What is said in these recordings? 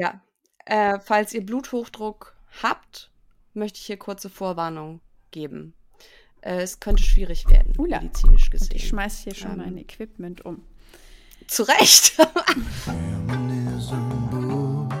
Ja. Äh, falls ihr Bluthochdruck habt, möchte ich hier kurze Vorwarnung geben. Äh, es könnte schwierig werden, Ula. medizinisch gesehen. Und ich schmeiß hier schon Ähm. mein Equipment um. Zu Recht. Feminism books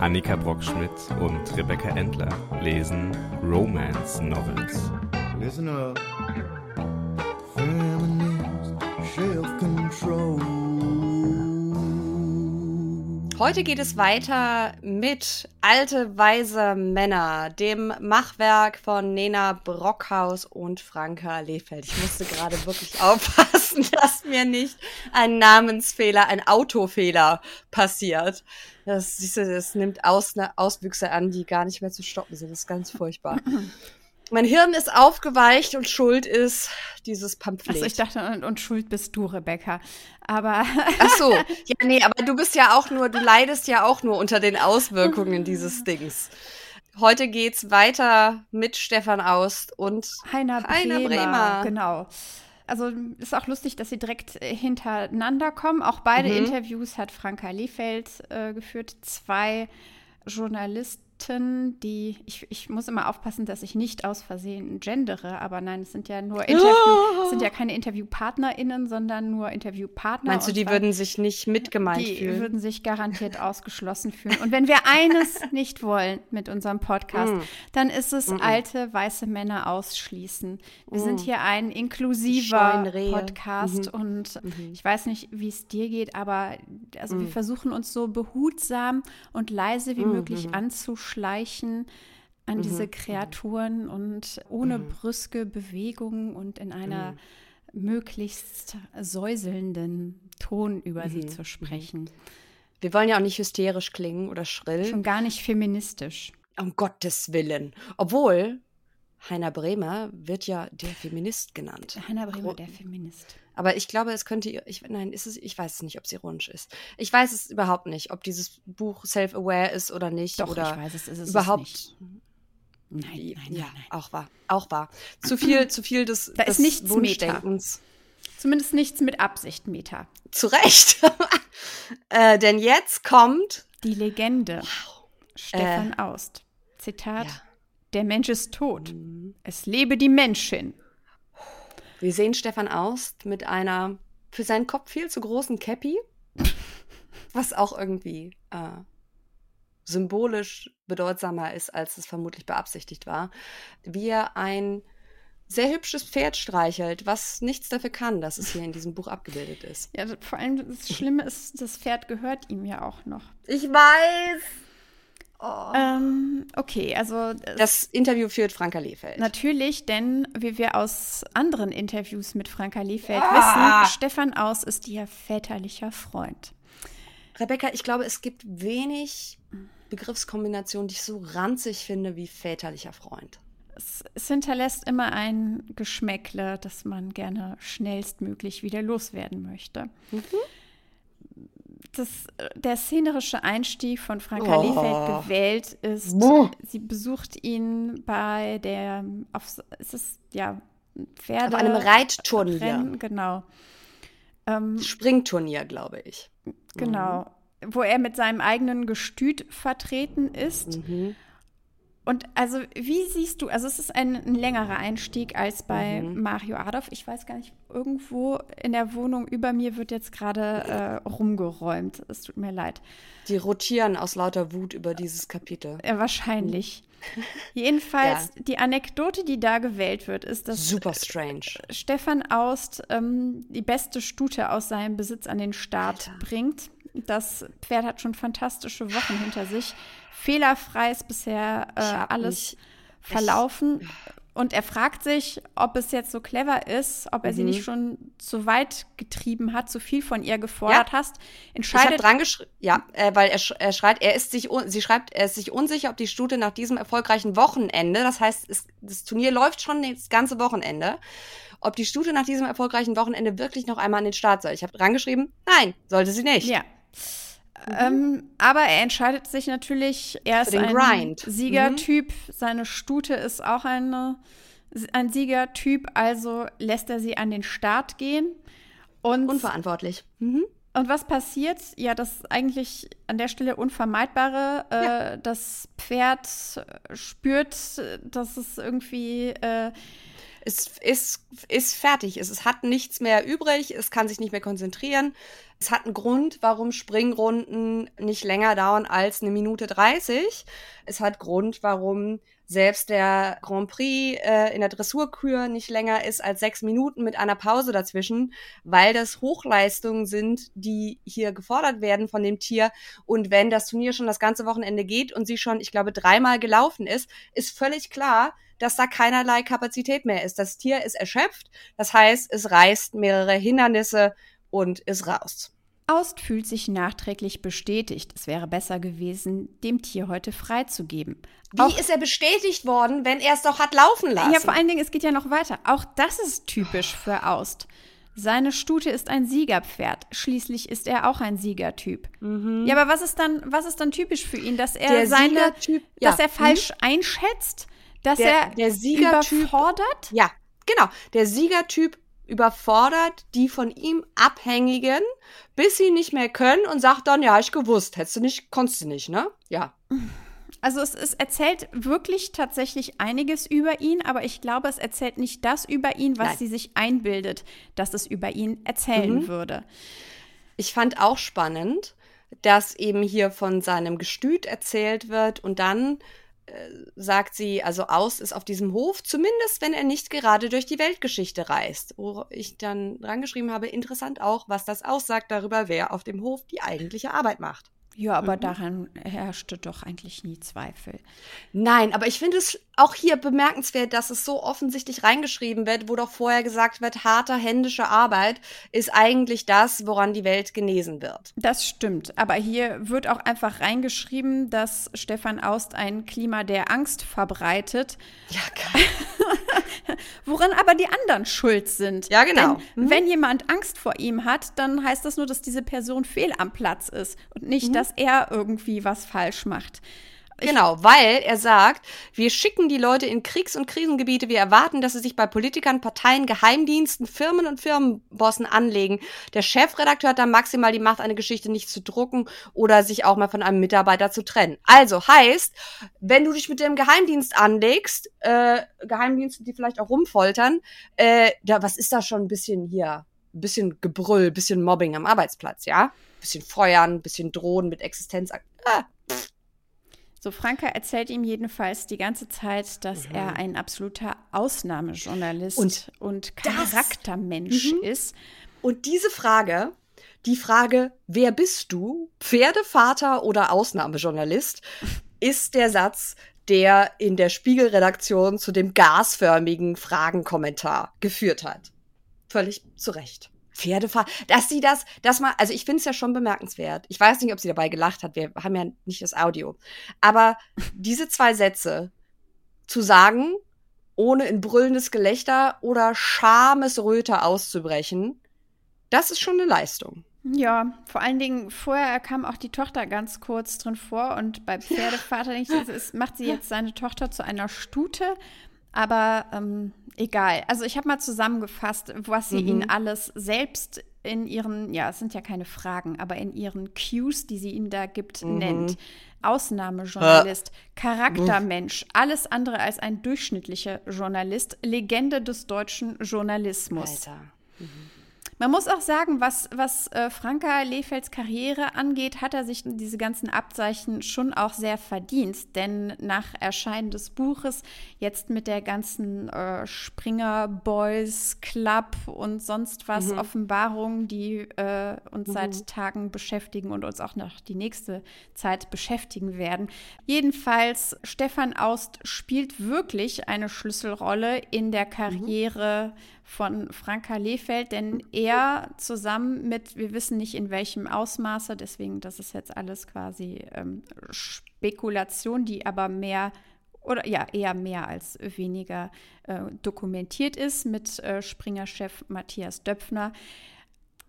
Annika Brockschmidt und Rebecca Endler lesen Romance Novels. Listen up, feminist self-control. Heute geht es weiter mit Alte Weise Männer, dem Machwerk von Nena Brockhaus und Franka Lehfeld. Ich musste gerade wirklich aufpassen, dass mir nicht ein Namensfehler, ein Autofehler passiert. Das, siehst du, das nimmt Aus, Auswüchse an, die gar nicht mehr zu stoppen sind. Das ist ganz furchtbar. Mein Hirn ist aufgeweicht und schuld ist dieses Pamphlet. Also ich dachte, und, und schuld bist du, Rebecca. Aber Ach so, ja, nee, aber du bist ja auch nur, du leidest ja auch nur unter den Auswirkungen dieses Dings. Heute geht's weiter mit Stefan Aust und Heiner Bremer, Heiner Bremer. Genau. Also ist auch lustig, dass sie direkt äh, hintereinander kommen. Auch beide Mhm. Interviews hat Franka Lehfeld äh, geführt. Zwei Journalisten, die, ich, ich muss immer aufpassen, dass ich nicht aus Versehen gendere, aber nein, es sind ja nur Interview, es sind ja keine InterviewpartnerInnen, sondern nur Interviewpartner. meinst du, die würden sich nicht mitgemeint die fühlen? würden sich garantiert ausgeschlossen fühlen. Und wenn wir eines nicht wollen mit unserem Podcast, Mm. dann ist es alte weiße Männer ausschließen. Wir sind hier ein inklusiver Mm. Podcast Mhm. und ich weiß nicht, wie es dir geht, aber also Mm. wir versuchen uns so behutsam und leise wie Mhm. möglich anzuschleichen an diese Kreaturen und ohne Mhm. brüske Bewegungen und in einer möglichst säuselnden Ton über Mhm. sie zu sprechen. Wir wollen ja auch nicht hysterisch klingen oder schrill. Schon gar nicht feministisch. Um Gottes Willen. Obwohl, Heiner Bremer wird ja der Feminist genannt. Heiner Bremer, der Feminist. Aber ich glaube, es könnte, ich, nein, ist es, ich weiß es nicht, ob es ironisch ist. Ich weiß es überhaupt nicht, ob dieses Buch self-aware ist oder nicht. Doch, oder ich weiß es, ist es überhaupt. nicht. Nein, nein, nein, ja, nein. auch wahr. Auch wahr. Zu viel, zu viel des, Da ist des nichts Wunschdenkens. Zumindest nichts mit Absicht, Meta. Zu Recht. äh, denn jetzt kommt. Die Legende. Stefan Äh, Aust. Zitat. ja. Der Mensch ist tot. Es lebe die Menschin. Wir sehen Stefan Aust mit einer für seinen Kopf viel zu großen Cappy, was auch irgendwie äh, symbolisch bedeutsamer ist, als es vermutlich beabsichtigt war, wie er ein sehr hübsches Pferd streichelt, was nichts dafür kann, dass es hier in diesem Buch abgebildet ist. Ja, vor allem das Schlimme ist, das Pferd gehört ihm ja auch noch. Ich weiß. Ähm, okay, also äh, Das Interview führt Franka Lehfeld. Natürlich, denn wie wir aus anderen Interviews mit Franka Liefeld Ah! wissen, Stefan Aus ist ihr väterlicher Freund. Rebecca, ich glaube, es gibt wenig Begriffskombinationen, die ich so ranzig finde wie väterlicher Freund. Es, es hinterlässt immer ein Geschmäckle, das man gerne schnellstmöglich wieder loswerden möchte. Das, der szenerische Einstieg von Franka Oh. Liefeld gewählt ist, Buh. sie besucht ihn bei der, auf, es ist ja Pferde. Auf einem Reitturnier. Rennen, genau. Ähm, Springturnier, glaube ich. Genau. Wo er mit seinem eigenen Gestüt vertreten ist. Mhm. Und also, wie siehst du, also es ist ein, ein längerer Einstieg als bei Mario Adolf. Ich weiß gar nicht, irgendwo in der Wohnung über mir wird jetzt gerade äh, rumgeräumt. Es tut mir leid. Die rotieren aus lauter Wut über dieses Kapitel. Äh, wahrscheinlich. Jedenfalls, die Anekdote, die da gewählt wird, ist, dass Super strange. Stefan Aust ähm, die beste Stute aus seinem Besitz an den Start Alter. bringt. Das Pferd hat schon fantastische Wochen hinter sich. Fehlerfrei ist bisher äh, Ich alles mich verlaufen. Und er fragt sich, ob es jetzt so clever ist, ob er sie Mhm. nicht schon zu weit getrieben hat, zu viel von ihr gefordert hast. Ich habe Entscheidet dran geschrieben, ja, äh, weil er, sch er schreibt, er ist sich, sie schreibt, er ist sich unsicher, ob die Stute nach diesem erfolgreichen Wochenende, das heißt, es, das Turnier läuft schon das ganze Wochenende, ob die Stute nach diesem erfolgreichen Wochenende wirklich noch einmal an den Start soll. Ich habe dran geschrieben, nein, sollte sie nicht. Ja. Ähm, aber er entscheidet sich natürlich, er ist ein Grind. Siegertyp. Seine Stute ist auch eine, ein Siegertyp, also lässt er sie an den Start gehen. Und, Unverantwortlich. Mhm. und was passiert? Ja, das eigentlich an der Stelle Unvermeidbare. Äh, Das Pferd spürt, dass es irgendwie äh, Es ist, ist fertig. Es, es hat nichts mehr übrig. Es kann sich nicht mehr konzentrieren. Es hat einen Grund, warum Springrunden nicht länger dauern als eine Minute 30. Es hat Grund, warum selbst der Grand Prix äh, in der Dressurkür nicht länger ist als sechs Minuten mit einer Pause dazwischen, weil das Hochleistungen sind, die hier gefordert werden von dem Tier. Und wenn das Turnier schon das ganze Wochenende geht und sie schon, ich glaube, dreimal gelaufen ist, ist völlig klar, dass da keinerlei Kapazität mehr ist. Das Tier ist erschöpft. Das heißt, es reißt mehrere Hindernisse und ist raus. Aust fühlt sich nachträglich bestätigt. Es wäre besser gewesen, dem Tier heute freizugeben. Wie Auch- ist er bestätigt worden, wenn er es doch hat laufen lassen? Ja, vor allen Dingen, es geht ja noch weiter. Auch das ist typisch für Aust. Seine Stute ist ein Siegerpferd. Schließlich ist er auch ein Siegertyp. Ja, aber was ist dann, was ist dann typisch für ihn, dass er Mhm. Der seine, ja. dass er falsch einschätzt, dass Der- er der Siegertyp- überfordert? Ja, genau. Der Siegertyp überfordert die von ihm Abhängigen, bis sie nicht mehr können und sagt dann, ja, ich gewusst, hättest du nicht, konntest du nicht, ne? Ja. Also es, es erzählt wirklich tatsächlich einiges über ihn, aber ich glaube, es erzählt nicht das über ihn, was Nein. sie sich einbildet, dass es über ihn erzählen Mhm. würde. Ich fand auch spannend, dass eben hier von seinem Gestüt erzählt wird und dann sagt sie, also aus ist auf diesem Hof, zumindest wenn er nicht gerade durch die Weltgeschichte reist. Wo ich dann dran geschrieben habe, interessant auch, was das aussagt darüber, wer auf dem Hof die eigentliche Arbeit macht. Ja, aber Mhm. daran herrschte doch eigentlich nie Zweifel. Nein, aber ich finde es auch hier bemerkenswert, dass es so offensichtlich reingeschrieben wird, wo doch vorher gesagt wird, harte händische Arbeit ist eigentlich das, woran die Welt genesen wird. Das stimmt, aber hier wird auch einfach reingeschrieben, dass Stefan Aust ein Klima der Angst verbreitet, Ja, geil. woran aber die anderen schuld sind. Ja, genau. Denn Mhm. wenn jemand Angst vor ihm hat, dann heißt das nur, dass diese Person fehl am Platz ist und Mhm. nicht, dass er irgendwie was falsch macht. Genau, weil er sagt, wir schicken die Leute in Kriegs- und Krisengebiete, wir erwarten, dass sie sich bei Politikern, Parteien, Geheimdiensten, Firmen und Firmenbossen anlegen. Der Chefredakteur hat dann maximal die Macht, eine Geschichte nicht zu drucken oder sich auch mal von einem Mitarbeiter zu trennen. Also heißt, wenn du dich mit dem Geheimdienst anlegst, äh, Geheimdienste, die vielleicht auch rumfoltern, äh, da, was ist da schon ein bisschen hier? Ein bisschen Gebrüll, ein bisschen Mobbing am Arbeitsplatz, ja? Ein bisschen Feuern, ein bisschen Drohen mit Existenz. Ah, So, Franke erzählt ihm jedenfalls die ganze Zeit, dass er ein absoluter Ausnahmejournalist und, Mhm. Und Charaktermensch Mhm. ist. Und diese Frage, die Frage, wer bist du? Pferdevater oder Ausnahmejournalist, ist der Satz, der in der Spiegelredaktion zu dem gasförmigen Fragenkommentar geführt hat. Völlig zu Recht. Pferdevater, dass sie das, dass man, also ich finde es ja schon bemerkenswert. Ich weiß nicht, ob sie dabei gelacht hat. Wir haben ja nicht das Audio. Aber diese zwei Sätze zu sagen, ohne in brüllendes Gelächter oder Schamesröte auszubrechen, das ist schon eine Leistung. Ja, vor allen Dingen vorher kam auch die Tochter ganz kurz drin vor und bei Pferdevater denke ich, es macht sie jetzt seine Tochter zu einer Stute, aber ähm, egal. Also ich habe mal zusammengefasst, was sie Mhm. ihnen alles selbst in ihren, ja, es sind ja keine Fragen, aber in ihren Cues, die sie ihnen da gibt, Mhm. nennt. Ausnahmejournalist, Charaktermensch, alles andere als ein durchschnittlicher Journalist, Legende des deutschen Journalismus. Alter. Man muss auch sagen, was, was äh, Franka Lefelds Karriere angeht, hat er sich diese ganzen Abzeichen schon auch sehr verdient. Denn nach Erscheinen des Buches, jetzt mit der ganzen äh, Springer Boys Club und sonst was Offenbarungen, die äh, uns seit Tagen beschäftigen und uns auch noch die nächste Zeit beschäftigen werden. Jedenfalls, Stefan Aust spielt wirklich eine Schlüsselrolle in der Karriere von Franka Lefeld, denn er zusammen mit, wir wissen nicht in welchem Ausmaße, deswegen das ist jetzt alles quasi ähm, Spekulation, die aber mehr oder ja eher mehr als weniger äh, dokumentiert ist mit äh, Springer-Chef Matthias Döpfner,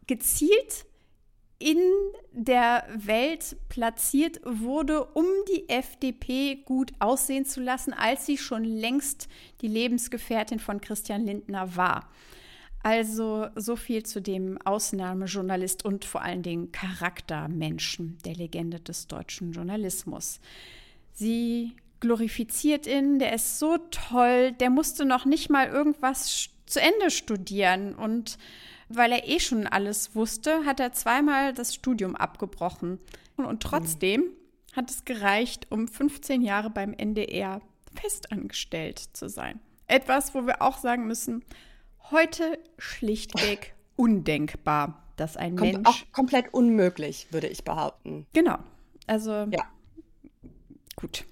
gezielt in der Welt platziert wurde, um die FDP gut aussehen zu lassen, als sie schon längst die Lebensgefährtin von Christian Lindner war. Also so viel zu dem Ausnahmejournalist und vor allen Dingen Charaktermenschen der Legende des deutschen Journalismus. Sie glorifiziert ihn, der ist so toll, der musste noch nicht mal irgendwas zu Ende studieren und weil er eh schon alles wusste, hat er zweimal das Studium abgebrochen. Und trotzdem mhm. hat es gereicht, um 15 Jahre beim NDR festangestellt zu sein. Etwas, wo wir auch sagen müssen, heute schlichtweg undenkbar, dass ein Kommt Mensch. Auch komplett unmöglich, würde ich behaupten. Genau. Also. Ja. Gut.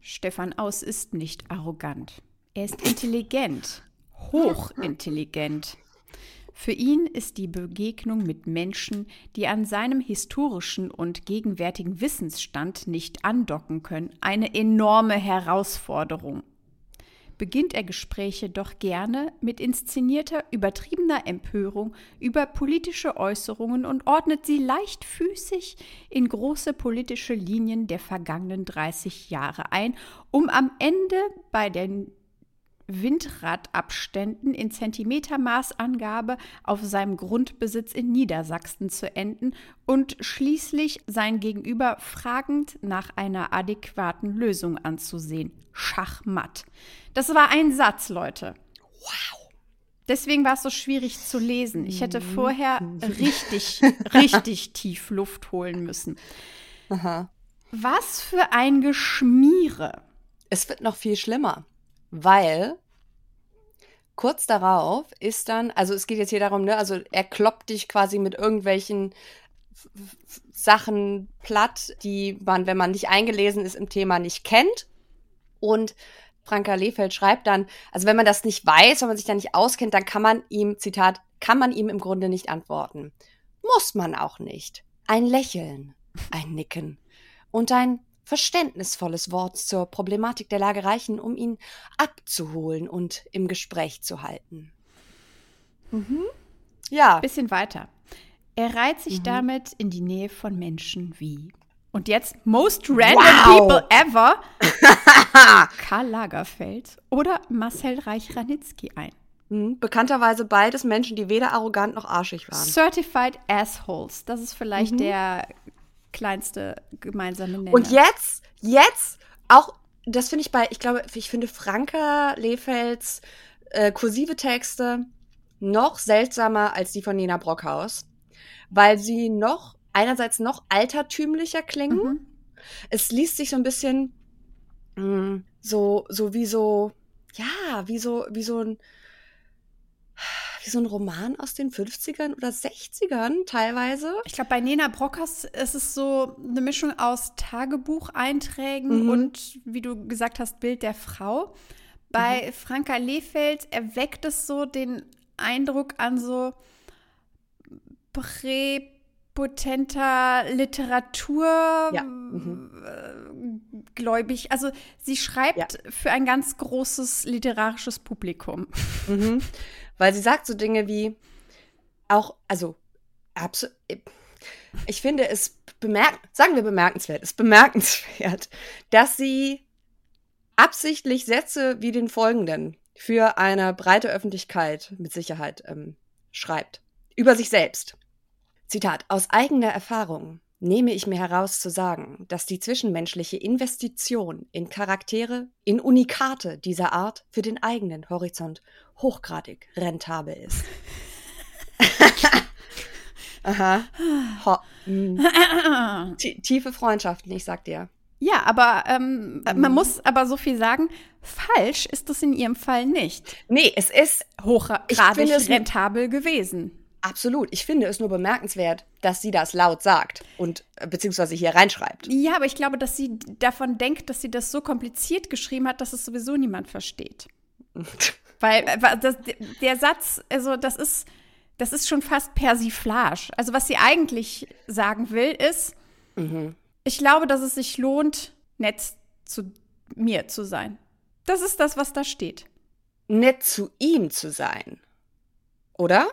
Stefan Aus ist nicht arrogant. Er ist intelligent. Hochintelligent. Für ihn ist die Begegnung mit Menschen, die an seinem historischen und gegenwärtigen Wissensstand nicht andocken können, eine enorme Herausforderung. Beginnt er Gespräche doch gerne mit inszenierter, übertriebener Empörung über politische Äußerungen und ordnet sie leichtfüßig in große politische Linien der vergangenen 30 Jahre ein, um am Ende bei den Windradabständen in Zentimetermaßangabe auf seinem Grundbesitz in Niedersachsen zu enden und schließlich sein Gegenüber fragend nach einer adäquaten Lösung anzusehen. Schachmatt. Das war ein Satz, Leute. Wow. Deswegen war es so schwierig zu lesen. Ich hätte vorher richtig, richtig tief Luft holen müssen. Aha. Was für ein Geschmiere. Es wird noch viel schlimmer, weil kurz darauf ist dann, also es geht jetzt hier darum, ne, also er kloppt dich quasi mit irgendwelchen Sachen platt, die man, wenn man nicht eingelesen ist im Thema, nicht kennt. Und Franka Lehfeld schreibt dann, also wenn man das nicht weiß, wenn man sich da nicht auskennt, dann kann man ihm, Zitat, kann man ihm im Grunde nicht antworten. Muss man auch nicht. Ein Lächeln, ein Nicken und ein verständnisvolles Wort zur Problematik der Lage reichen, um ihn abzuholen und im Gespräch zu halten. Mhm. Ja, Bisschen weiter. Er reiht sich Mhm. damit in die Nähe von Menschen wie. Und jetzt most random Wow. people ever. Karl Lagerfeld oder Marcel Reich-Ranitzky ein. Mhm. bekannterweise beides Menschen, die weder arrogant noch arschig waren. Certified Assholes. Das ist vielleicht Mhm. der kleinste gemeinsame Nenner. Und jetzt, jetzt auch, das finde ich bei, ich glaube, ich finde Franka Lefelds äh, kursive Texte noch seltsamer als die von Nina Brockhaus, weil sie noch, einerseits noch altertümlicher klingen. Mhm. Es liest sich so ein bisschen mh, so, so wie so, ja, wie so, wie so ein, wie so ein Roman aus den 50ern oder 60ern teilweise. Ich glaube, bei Nena Brockhaus ist es so eine Mischung aus Tagebucheinträgen Mhm. und, wie du gesagt hast, Bild der Frau. Bei Franka Lehfeld erweckt es so den Eindruck an so präpotenter Literatur Ja. Mhm. äh, gläubig. Also sie schreibt für ein ganz großes literarisches Publikum. Mhm. Weil sie sagt so Dinge wie auch, also. Ich finde es bemerk sagen wir bemerkenswert, ist bemerkenswert, dass sie absichtlich Sätze wie den folgenden für eine breite Öffentlichkeit mit Sicherheit ähm, schreibt. Über sich selbst. Zitat, aus eigener Erfahrung nehme ich mir heraus zu sagen, dass die zwischenmenschliche Investition in Charaktere, in Unikate dieser Art für den eigenen Horizont hochgradig rentabel ist. Aha. Ho. Tie- Tiefe Freundschaften, ich sag dir. Ja, aber ähm, man muss aber so viel sagen, falsch ist es in ihrem Fall nicht. Nee, es ist Hochgradig es- rentabel gewesen. absolut. Ich finde es nur bemerkenswert, dass sie das laut sagt und äh, beziehungsweise hier reinschreibt. Ja, aber ich glaube, dass sie davon denkt, dass sie das so kompliziert geschrieben hat, dass es sowieso niemand versteht. Weil äh, das, der Satz, also das ist, das ist schon fast Persiflage. Also was sie eigentlich sagen will, ist, Mhm. ich glaube, dass es sich lohnt, nett zu mir zu sein. Das ist das, was da steht. Nett zu ihm zu sein. Oder?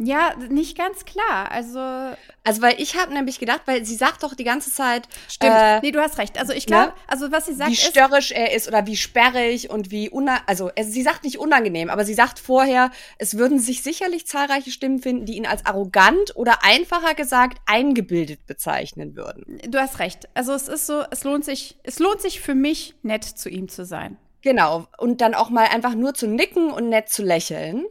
Ja, nicht ganz klar. Also Also, weil ich habe nämlich gedacht, weil sie sagt doch die ganze Zeit, stimmt. Äh, nee, du hast recht. Also ich glaube, ne? also was sie sagt wie ist, störrisch er ist oder wie sperrig und wie una also sie sagt nicht unangenehm, aber sie sagt vorher, es würden sich sicherlich zahlreiche Stimmen finden, die ihn als arrogant oder einfacher gesagt eingebildet bezeichnen würden. du hast recht. Also es ist so, es lohnt sich, es lohnt sich für mich, nett zu ihm zu sein. Genau, und dann auch mal einfach nur zu nicken und nett zu lächeln.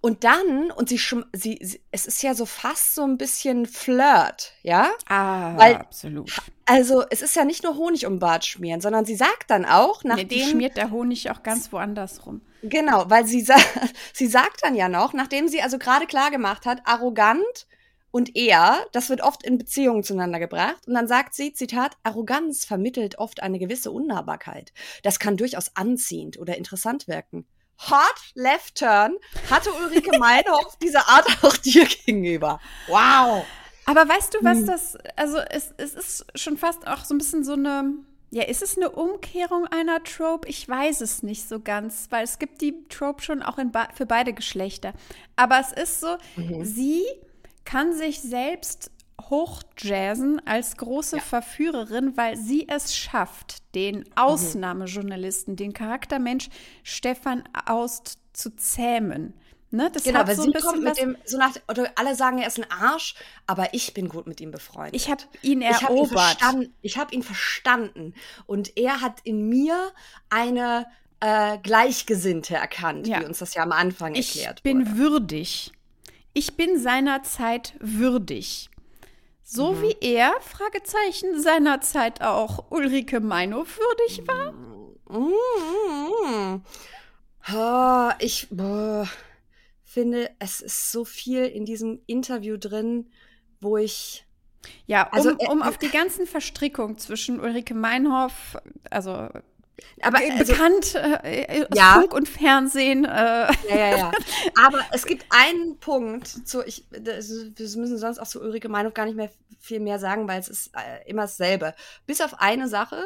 Und dann, und sie, schm- sie, sie es ist ja so fast so ein bisschen Flirt, ja? Ah, Weil- absolut. Also, es ist ja nicht nur Honig um Bart schmieren, sondern sie sagt dann auch, Nee, nachdem. die schmiert der Honig auch ganz woanders rum. Genau, weil sie, sie sagt dann ja noch, nachdem sie also gerade klar gemacht hat, arrogant und er, das wird oft in Beziehungen zueinander gebracht. Und dann sagt sie, Zitat, Arroganz vermittelt oft eine gewisse Unnahbarkeit. Das kann durchaus anziehend oder interessant wirken. Hot Left Turn hatte Ulrike Meinhof diese Art auch dir gegenüber. Wow. Aber weißt du, was Hm. das, also es, es ist schon fast auch so ein bisschen so eine, ja, ist es eine Umkehrung einer Trope? Ich weiß es nicht so ganz, weil es gibt die Trope schon auch für beide Geschlechter. Aber es ist so, Mhm. sie kann sich selbst hochjazzen als große Ja. Verführerin, weil sie es schafft, den Ausnahmejournalisten, den Charaktermensch Stefan Aust zu zähmen. Ne? Das Genau, hat weil so sie ein kommt mit dem, so nach, oder alle sagen, er ist ein Arsch, aber ich bin gut mit ihm befreundet. ich habe ihn Ich habe ihn, erobert. verstanden, ich hab ihn verstanden. Und er hat in mir eine äh, Gleichgesinnte erkannt, Ja. wie uns das ja am Anfang Ich erklärt bin wurde. würdig. Ich bin seiner Zeit würdig. So Mhm. wie er, Fragezeichen, seiner Zeit auch Ulrike Meinhof würdig war. Mm, oh, ich boah, finde, es ist so viel in diesem Interview drin, wo ich. Ja, um, Also, äh, um auf die ganzen Verstrickungen zwischen Ulrike Meinhof, also, Aber äh, also, bekannt äh, Ja. Funk und Fernsehen, äh, Ja, ja, ja. Aber es gibt einen Punkt, zu, ich, das, wir müssen sonst auch zu Ulrike Meinhof gar nicht mehr viel mehr sagen, weil es ist äh, immer dasselbe. Bis auf eine Sache,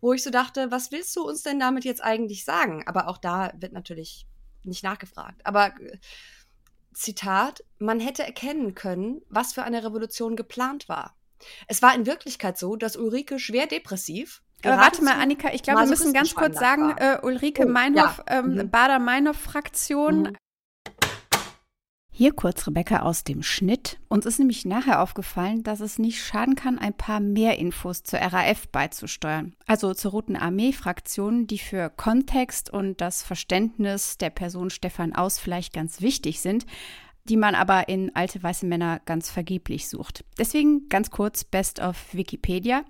wo ich so dachte, was willst du uns denn damit jetzt eigentlich sagen? Aber auch da wird natürlich nicht nachgefragt. Aber äh, Zitat, man hätte erkennen können, was für eine Revolution geplant war. Es war in Wirklichkeit so, dass Ulrike schwer depressiv. Aber warte mal, Annika, ich glaube, wir müssen ganz kurz sagen, äh, Ulrike Oh, Meinhof, ja. ähm, Mhm. Bader-Meinhof-Fraktion. Mhm. Hier kurz Rebecca aus dem Schnitt. Uns ist nämlich nachher aufgefallen, dass es nicht schaden kann, ein paar mehr Infos zur RAF beizusteuern. Also zur Roten Armee-Fraktion, die für Kontext und das Verständnis der Person Stefan Aus vielleicht ganz wichtig sind, die man aber in alte weiße Männer ganz vergeblich sucht. Deswegen ganz kurz Best of Wikipedia.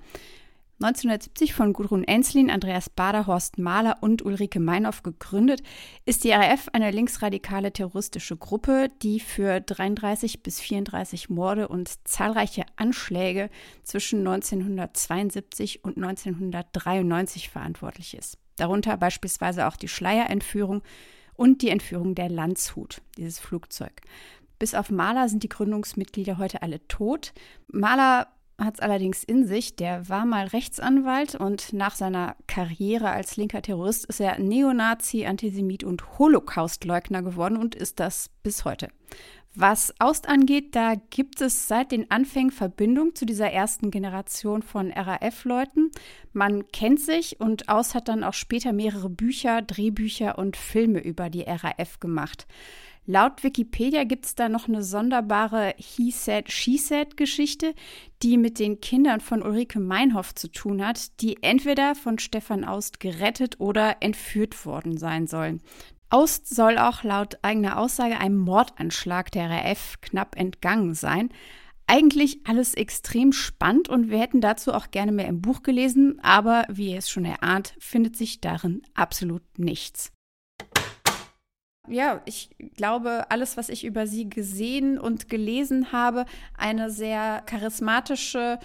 1970 von Gudrun Enslin, Andreas Bader, Horst Mahler und Ulrike Meinhoff gegründet, ist die RAF eine linksradikale terroristische Gruppe, die für 33 bis 34 Morde und zahlreiche Anschläge zwischen 1972 und 1993 verantwortlich ist. Darunter beispielsweise auch die Schleierentführung und die Entführung der Landshut, dieses Flugzeug. Bis auf Mahler sind die Gründungsmitglieder heute alle tot. Mahler hat es allerdings in sich. Der war mal Rechtsanwalt und nach seiner Karriere als linker Terrorist ist er Neonazi, Antisemit und Holocaustleugner geworden und ist das bis heute. Was Aust angeht, da gibt es seit den Anfängen Verbindung zu dieser ersten Generation von RAF-Leuten. Man kennt sich und Aust hat dann auch später mehrere Bücher, Drehbücher und Filme über die RAF gemacht. Laut Wikipedia gibt es da noch eine sonderbare He Said, She Said Geschichte, die mit den Kindern von Ulrike Meinhoff zu tun hat, die entweder von Stefan Aust gerettet oder entführt worden sein sollen. Aust soll auch laut eigener Aussage einem Mordanschlag der RAF knapp entgangen sein. Eigentlich alles extrem spannend und wir hätten dazu auch gerne mehr im Buch gelesen, aber wie ihr es schon erahnt, findet sich darin absolut nichts. Ja, ich glaube, alles, was ich über sie gesehen und gelesen habe, eine sehr charismatische,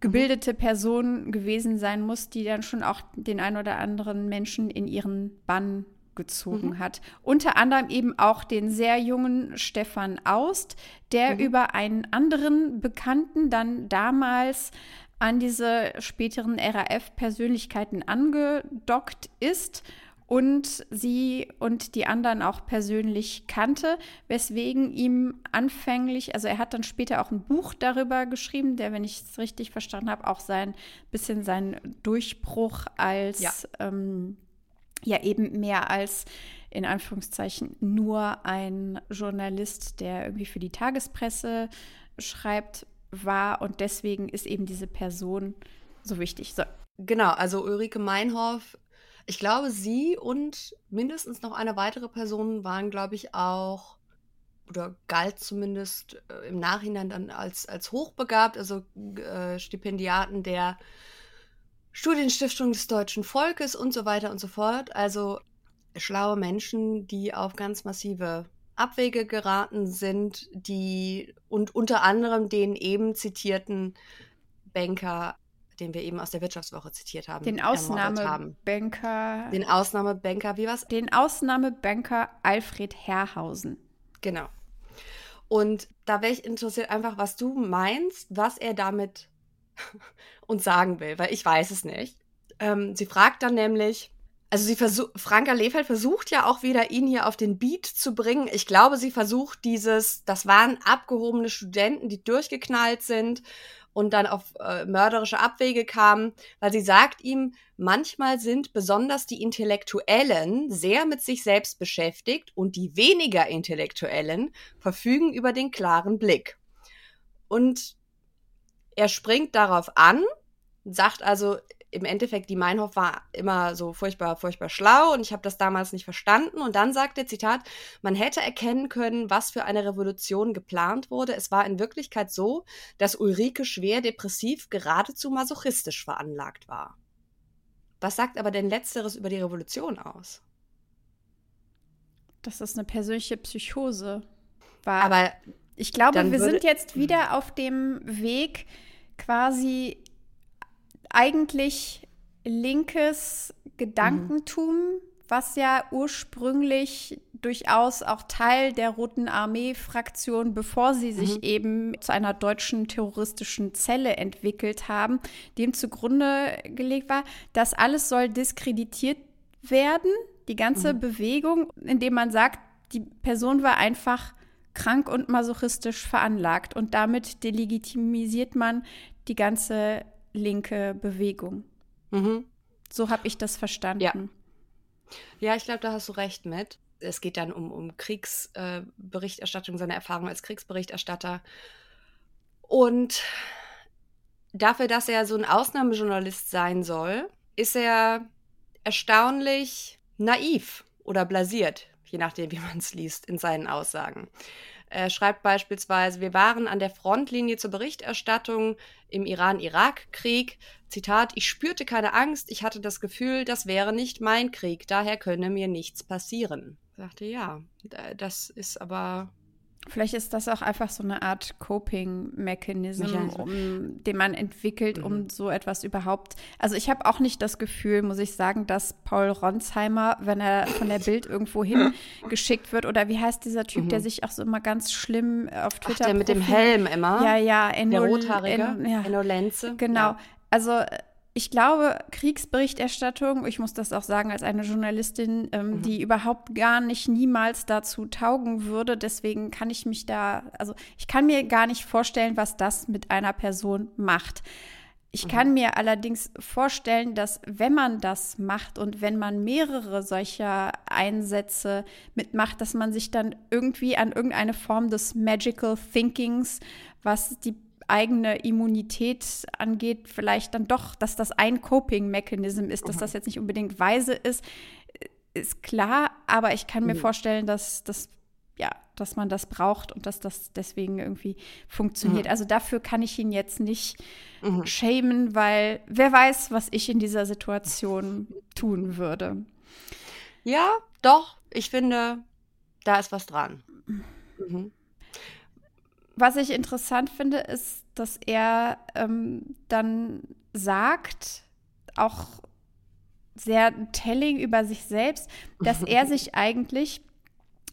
gebildete Person gewesen sein muss, die dann schon auch den ein oder anderen Menschen in ihren Bann gezogen Mhm. hat. Unter anderem eben auch den sehr jungen Stefan Aust, der Mhm. über einen anderen Bekannten dann damals an diese späteren RAF-Persönlichkeiten angedockt ist und sie und die anderen auch persönlich kannte, weswegen ihm anfänglich, also er hat dann später auch ein Buch darüber geschrieben, der, wenn ich es richtig verstanden habe, auch sein bisschen seinen Durchbruch als Ja. Ähm, ja eben mehr als in Anführungszeichen nur ein Journalist, der irgendwie für die Tagespresse schreibt, war und deswegen ist eben diese Person so wichtig. So, Genau, also Ulrike Meinhoff, ich glaube, sie und mindestens noch eine weitere Person waren, glaube ich, auch oder galt zumindest äh, im Nachhinein dann als, als hochbegabt, also äh, Stipendiaten der Studienstiftung des deutschen Volkes und so weiter und so fort. Also schlaue Menschen, die auf ganz massive Abwege geraten sind, die und unter anderem den eben zitierten Banker, den wir eben aus der Wirtschaftswoche zitiert haben, den haben. Ausnahmebanker, Den Ausnahmebanker, wie was? den Ausnahmebanker Alfred Herrhausen. Genau. Und da wäre ich interessiert, einfach, was du meinst, was er damit uns sagen will, weil ich weiß es nicht. Ähm, sie fragt dann nämlich, also sie versucht, Franka Lefeld versucht ja auch wieder, ihn hier auf den Beat zu bringen. Ich glaube, sie versucht dieses, das waren abgehobene Studenten, die durchgeknallt sind und dann auf äh, mörderische Abwege kamen, weil sie sagt ihm, manchmal sind besonders die Intellektuellen sehr mit sich selbst beschäftigt und die weniger Intellektuellen verfügen über den klaren Blick. Und er springt darauf an, sagt also im Endeffekt, die Meinhof war immer so furchtbar, furchtbar schlau und ich habe das damals nicht verstanden. Und dann sagt er, Zitat, man hätte erkennen können, was für eine Revolution geplant wurde. Es war in Wirklichkeit so, dass Ulrike schwer depressiv, geradezu masochistisch veranlagt war. Was sagt aber denn Letzteres über die Revolution aus? Dass das eine persönliche Psychose war. Aber ich glaube, wir sind jetzt wieder auf dem Weg, quasi eigentlich linkes Gedankentum, was ja ursprünglich durchaus auch Teil der Roten Armee-Fraktion, bevor sie sich Mhm. eben zu einer deutschen terroristischen Zelle entwickelt haben, dem zugrunde gelegt war, das alles soll diskreditiert werden, die ganze Bewegung, indem man sagt, die Person war einfach krank und masochistisch veranlagt und damit delegitimisiert man die ganze linke Bewegung. mhm. So habe ich das verstanden. Ja. Ja, ich glaube, da hast du recht mit. Es geht dann um, um Kriegsberichterstattung, äh, seine Erfahrung als Kriegsberichterstatter. Und dafür, dass er so ein Ausnahmejournalist sein soll, ist er erstaunlich naiv oder blasiert, je nachdem, wie man es liest, in seinen Aussagen. Er schreibt beispielsweise, wir waren an der Frontlinie zur Berichterstattung im Iran-Irak-Krieg. Zitat, ich spürte keine Angst, ich hatte das Gefühl, das wäre nicht mein Krieg, daher könne mir nichts passieren. Sagte, ja, da- das ist aber, Vielleicht ist das auch einfach so eine Art Coping-Mechanism, um, den man entwickelt, Mhm. um so etwas überhaupt. Also ich habe auch nicht das Gefühl, muss ich sagen, dass Paul Ronsheimer, wenn er von der Bild irgendwo hingeschickt wird, oder wie heißt dieser Typ, der sich auch so immer ganz schlimm auf Mhm. ach, Twitter der mit dem Helm immer, Ja, ja, der Enno, Rothaarige, En- ja. Enno Lenze. Genau. Ja. Also äh, ich glaube, Kriegsberichterstattung, ich muss das auch sagen als eine Journalistin, ähm, Mhm. die überhaupt gar nicht niemals dazu taugen würde, deswegen kann ich mich da, also ich kann mir gar nicht vorstellen, was das mit einer Person macht. Ich kann mir allerdings vorstellen, dass wenn man das macht und wenn man mehrere solcher Einsätze mitmacht, dass man sich dann irgendwie an irgendeine Form des Magical Thinkings, was die eigene Immunität angeht, vielleicht dann doch, dass das ein Coping-Mechanism ist, dass das jetzt nicht unbedingt weise ist, ist klar, aber ich kann mir vorstellen, dass das ja, dass man das braucht und dass das deswegen irgendwie funktioniert. Also dafür kann ich ihn jetzt nicht Mhm. schämen, weil wer weiß, was ich in dieser Situation tun würde. Ja, doch, ich finde, da ist was dran. Mhm. Was ich interessant finde, ist, dass er ähm, dann sagt, auch sehr telling über sich selbst, dass er sich eigentlich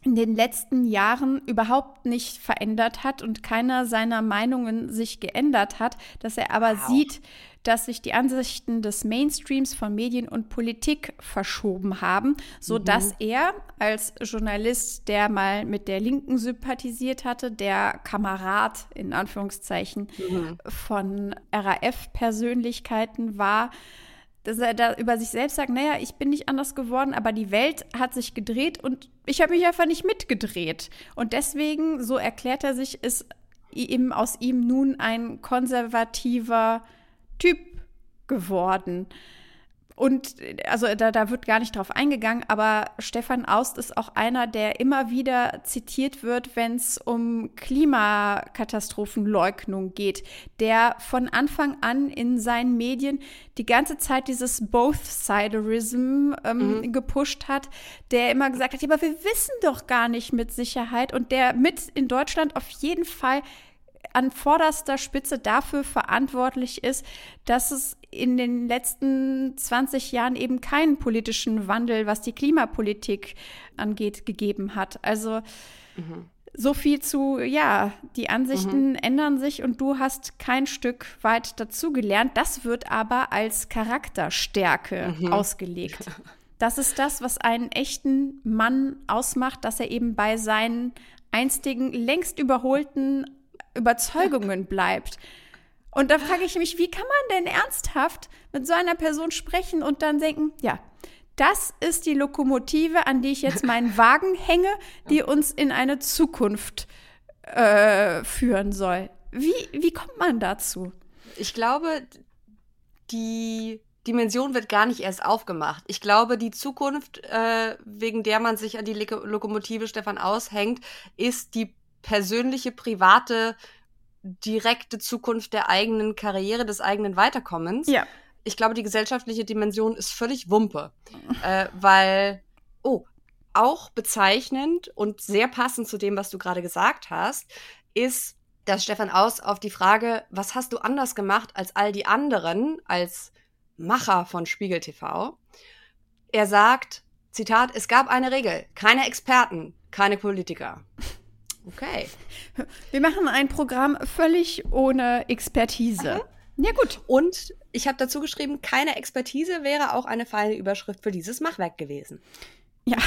in den letzten Jahren überhaupt nicht verändert hat und keiner seiner Meinungen sich geändert hat, dass er aber Wow. sieht, dass sich die Ansichten des Mainstreams von Medien und Politik verschoben haben, so dass er als Journalist, der mal mit der Linken sympathisiert hatte, der Kamerad in Anführungszeichen von RAF-Persönlichkeiten war, dass er da über sich selbst sagt, naja, ich bin nicht anders geworden, aber die Welt hat sich gedreht und ich habe mich einfach nicht mitgedreht. Und deswegen, so erklärt er sich, ist ihm aus ihm nun ein konservativer Typ geworden. Und also da, da wird gar nicht drauf eingegangen, aber Stefan Aust ist auch einer, der immer wieder zitiert wird, wenn es um Klimakatastrophenleugnung geht, der von Anfang an in seinen Medien die ganze Zeit dieses Both-Siderism ähm, gepusht hat, der immer gesagt hat, ja, aber wir wissen doch gar nicht mit Sicherheit und der mit in Deutschland auf jeden Fall an vorderster Spitze dafür verantwortlich ist, dass es in den letzten 20 Jahren eben keinen politischen Wandel, was die Klimapolitik angeht, gegeben hat. Also so viel zu, ja, die Ansichten ändern sich und du hast kein Stück weit dazugelernt. Das wird aber als Charakterstärke ausgelegt. Das ist das, was einen echten Mann ausmacht, dass er eben bei seinen einstigen, längst überholten Überzeugungen bleibt. Und da frage ich mich, wie kann man denn ernsthaft mit so einer Person sprechen und dann denken, ja, das ist die Lokomotive, an die ich jetzt meinen Wagen hänge, die uns in eine Zukunft äh, führen soll. Wie, wie kommt man dazu? Ich glaube, die Dimension wird gar nicht erst aufgemacht. Ich glaube, die Zukunft, äh, wegen der man sich an die Lokomotive Stefan aushängt, ist die persönliche, private, direkte Zukunft der eigenen Karriere, des eigenen Weiterkommens. Ja. Ich glaube, die gesellschaftliche Dimension ist völlig Wumpe. äh, weil, oh, auch bezeichnend und sehr passend zu dem, was du gerade gesagt hast, ist, dass Stefan Aus auf die Frage, was hast du anders gemacht als all die anderen, als Macher von Spiegel TV, er sagt, Zitat, es gab eine Regel, keine Experten, keine Politiker. Okay. Wir machen ein Programm völlig ohne Expertise. Ja, gut. Und ich habe dazu geschrieben, keine Expertise wäre auch eine feine Überschrift für dieses Machwerk gewesen. Ja.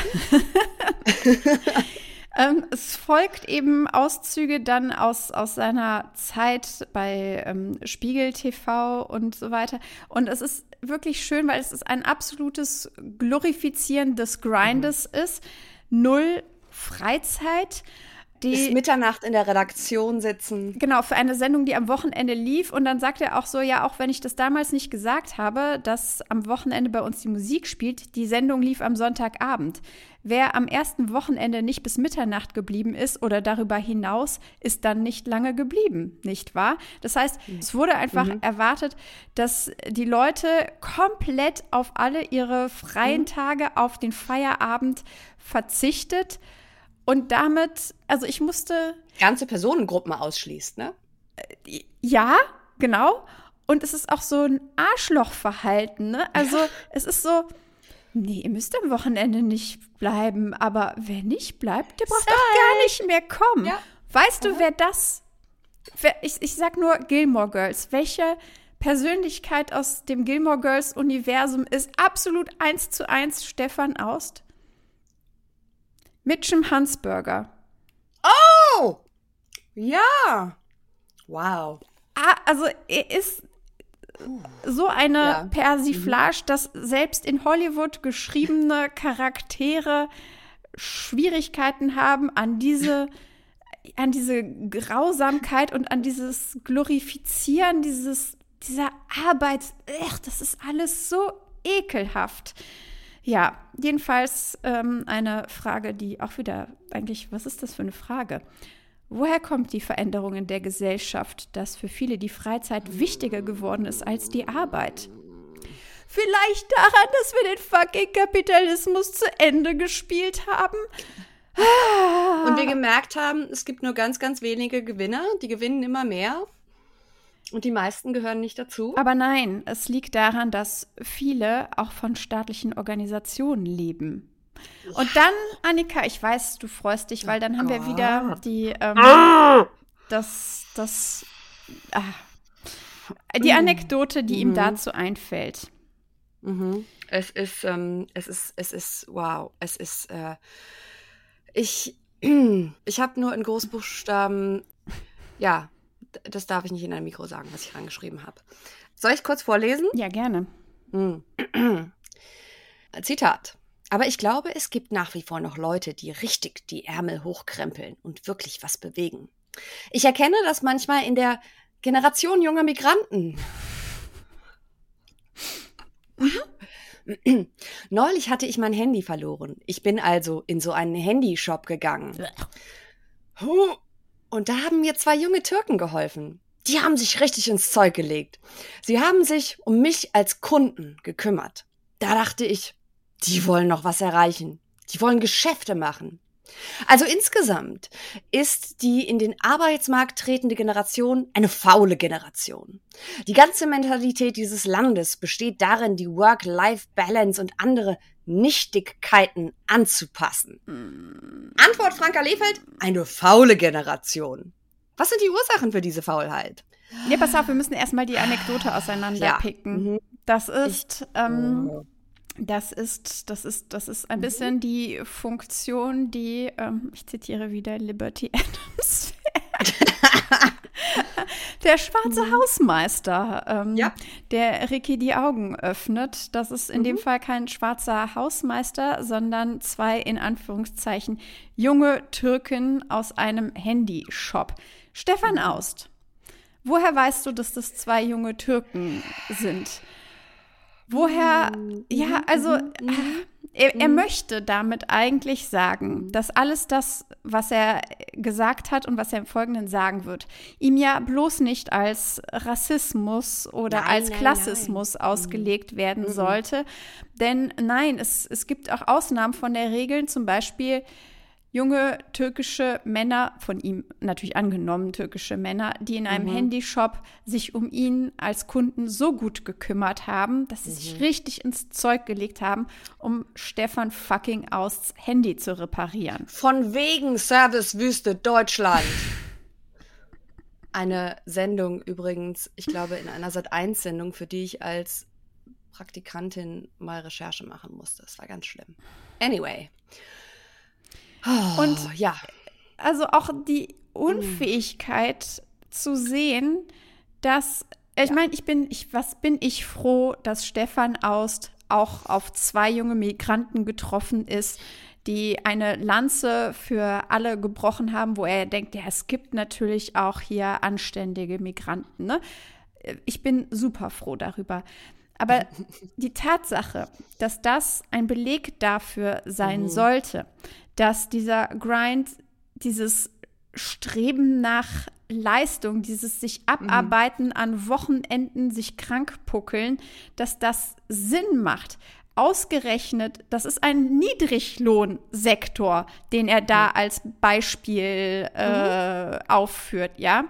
ähm, es folgt eben Auszüge dann aus, aus seiner Zeit bei ähm, Spiegel TV und so weiter. Und es ist wirklich schön, weil es ist ein absolutes Glorifizieren des Grindes ist. Null Freizeit. Bis Die, Mitternacht in der Redaktion sitzen. Genau, für eine Sendung, die am Wochenende lief. Und dann sagt er auch so, ja, auch wenn ich das damals nicht gesagt habe, dass am Wochenende bei uns die Musik spielt, die Sendung lief am Sonntagabend. Wer am ersten Wochenende nicht bis Mitternacht geblieben ist oder darüber hinaus, ist dann nicht lange geblieben, nicht wahr? Das heißt, es wurde einfach erwartet, dass die Leute komplett auf alle ihre freien Tage, auf den Feierabend verzichtet. Und damit, also ich musste Ganze Personengruppen ausschließt, ne? ja, genau. Und es ist auch so ein Arschlochverhalten, ne? Also es ist so, nee, ihr müsst am Wochenende nicht bleiben, aber wer nicht bleibt, der braucht doch gar nicht mehr kommen. Ja. Weißt du, wer das, wer, ich, ich sag nur Gilmore Girls, welche Persönlichkeit aus dem Gilmore Girls Universum ist absolut eins zu eins Stefan Aust? Mitchem Hansburger. Oh! Ja! Wow. Ah, also er ist so eine Ja. Persiflage, dass selbst in Hollywood geschriebene Charaktere Schwierigkeiten haben, an diese, an diese Grausamkeit und an dieses Glorifizieren dieses, dieser Arbeit. Ech, das ist alles so ekelhaft. Ja, jedenfalls ähm, eine Frage, die auch wieder eigentlich, was ist das für eine Frage? Woher kommt die Veränderung in der Gesellschaft, dass für viele die Freizeit wichtiger geworden ist als die Arbeit? Vielleicht daran, dass wir den fucking Kapitalismus zu Ende gespielt haben? Und wir gemerkt haben, es gibt nur ganz, ganz wenige Gewinner. Die gewinnen immer mehr. Und die meisten gehören nicht dazu. Aber nein, es liegt daran, dass viele auch von staatlichen Organisationen leben. Und dann, Annika, ich weiß, du freust dich, weil dann haben wir wieder die, ähm, das, das, ah, Die Anekdote, die ihm Mhm. dazu einfällt. Mhm. Es ist, ähm, es ist, es ist, wow, es ist, äh, ich, ich habe nur in Großbuchstaben, ja, das darf ich nicht in ein Mikro sagen, was ich reingeschrieben habe. Soll ich kurz vorlesen? Ja, gerne. Hm. Zitat. Aber ich glaube, es gibt nach wie vor noch Leute, die richtig die Ärmel hochkrempeln und wirklich was bewegen. Ich erkenne das manchmal in der Generation junger Migranten. Neulich hatte ich mein Handy verloren. Ich bin also in so einen Handyshop gegangen. Und da haben mir zwei junge Türken geholfen. Die haben sich richtig ins Zeug gelegt. Sie haben sich um mich als Kunden gekümmert. Da dachte ich, die wollen noch was erreichen. Die wollen Geschäfte machen. Also insgesamt ist die in den Arbeitsmarkt tretende Generation eine faule Generation. Die ganze Mentalität dieses Landes besteht darin, die Work-Life-Balance und andere Nichtigkeiten anzupassen. Antwort Franka Lefeld, eine faule Generation. Was sind die Ursachen für diese Faulheit? Nee, pass auf, wir müssen erstmal die Anekdote auseinanderpicken. Mhm. Das ist, ähm, Oh. Das ist, das ist, das ist ein bisschen die Funktion, die, ähm, ich zitiere wieder Liberty Adams. Der schwarze Hausmeister, ähm, Ja. der Ricky die Augen öffnet. Das ist in dem Mhm. Fall kein schwarzer Hausmeister, sondern zwei in Anführungszeichen junge Türken aus einem Handyshop. Stefan Aust, woher weißt du, dass das zwei junge Türken sind? Woher, ja, also er, er möchte damit eigentlich sagen, dass alles das, was er gesagt hat und was er im Folgenden sagen wird, ihm ja bloß nicht als Rassismus oder Nein, als nein, Klassismus ausgelegt werden sollte. Denn nein, es, es gibt auch Ausnahmen von der Regel, zum Beispiel junge türkische Männer, von ihm natürlich angenommen türkische Männer, die in einem Handyshop sich um ihn als Kunden so gut gekümmert haben, dass sie sich richtig ins Zeug gelegt haben, um Stefan fucking Austs Handy zu reparieren. Von wegen Servicewüste Deutschland. Eine Sendung übrigens, ich glaube in einer Sat1-Sendung, für die ich als Praktikantin mal Recherche machen musste. Das war ganz schlimm. Anyway. Oh, Und ja, also auch die Unfähigkeit zu sehen, dass ich meine, ich bin, ich, was bin ich froh, dass Stefan Aust auch auf zwei junge Migranten getroffen ist, die eine Lanze für alle gebrochen haben, wo er denkt, ja, es gibt natürlich auch hier anständige Migranten. Ne? Ich bin super froh darüber. Aber die Tatsache, dass das ein Beleg dafür sein sollte, dass dieser Grind, dieses Streben nach Leistung, dieses sich abarbeiten an Wochenenden, sich krank puckeln, dass das Sinn macht. Ausgerechnet, das ist ein Niedriglohnsektor, den er da als Beispiel äh, aufführt, ja.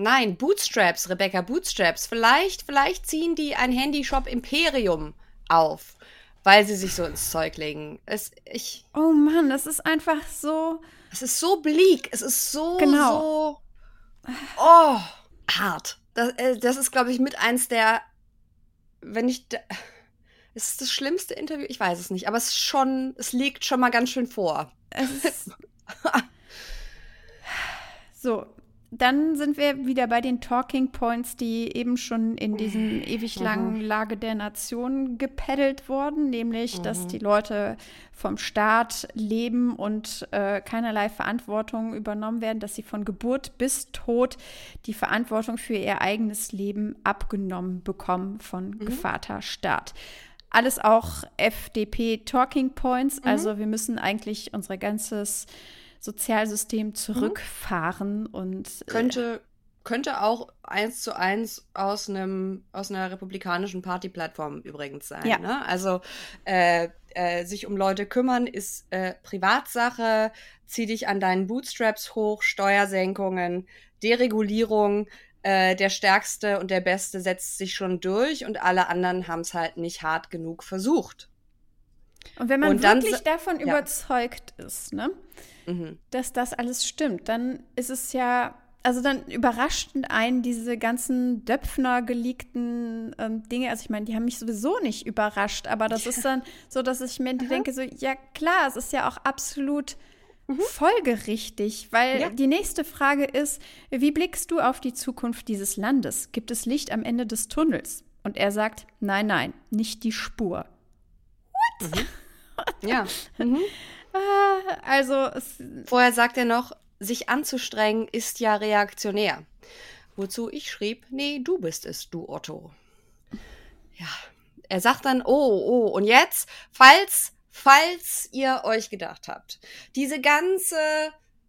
Nein, Bootstraps, Rebecca, Bootstraps. Vielleicht, vielleicht ziehen die ein Handyshop Imperium auf, weil sie sich so ins Zeug legen. Es, ich, Oh Mann, das ist einfach so. Es ist so bleak, es ist so, Genau. so, oh, hart. Das, äh, das ist, glaube ich, mit eins der, wenn ich, es ist das schlimmste Interview, ich weiß es nicht, aber es ist schon, es liegt schon mal ganz schön vor. Es ist so, dann sind wir wieder bei den Talking Points, die eben schon in diesem ewig langen Lage der Nation gepeddelt wurden, nämlich, dass die Leute vom Staat leben und äh, keinerlei Verantwortung übernommen werden, dass sie von Geburt bis Tod die Verantwortung für ihr eigenes Leben abgenommen bekommen von Gevatter Staat. Alles auch FDP Talking Points, also wir müssen eigentlich unser ganzes Sozialsystem zurückfahren und äh, Könnte, könnte auch eins zu eins aus einem, aus einer republikanischen Partyplattform übrigens sein. Ja. Ne? Also, äh, äh, sich um Leute kümmern ist äh, Privatsache, zieh dich an deinen Bootstraps hoch, Steuersenkungen, Deregulierung, äh, der Stärkste und der Beste setzt sich schon durch und alle anderen haben es halt nicht hart genug versucht. Und wenn man Und wirklich davon ja. überzeugt ist, ne, Mhm. dass das alles stimmt, dann ist es ja also dann überraschten einen diese ganzen Döpfner geleakten ähm, Dinge. Also ich meine, die haben mich sowieso nicht überrascht, aber das ist dann so, dass ich mir denke, so, ja klar, es ist ja auch absolut folgerichtig, weil Mhm. Ja. die nächste Frage ist, wie blickst du auf die Zukunft dieses Landes? Gibt es Licht am Ende des Tunnels? Und er sagt, nein, nein, nicht die Spur. Ja. Mhm. Also, es, Vorher sagt er noch, sich anzustrengen ist ja reaktionär. Wozu ich schrieb, nee, du bist es, du Otto. Ja. Er sagt dann, oh, oh, und jetzt, falls, falls ihr euch gedacht habt, diese ganze,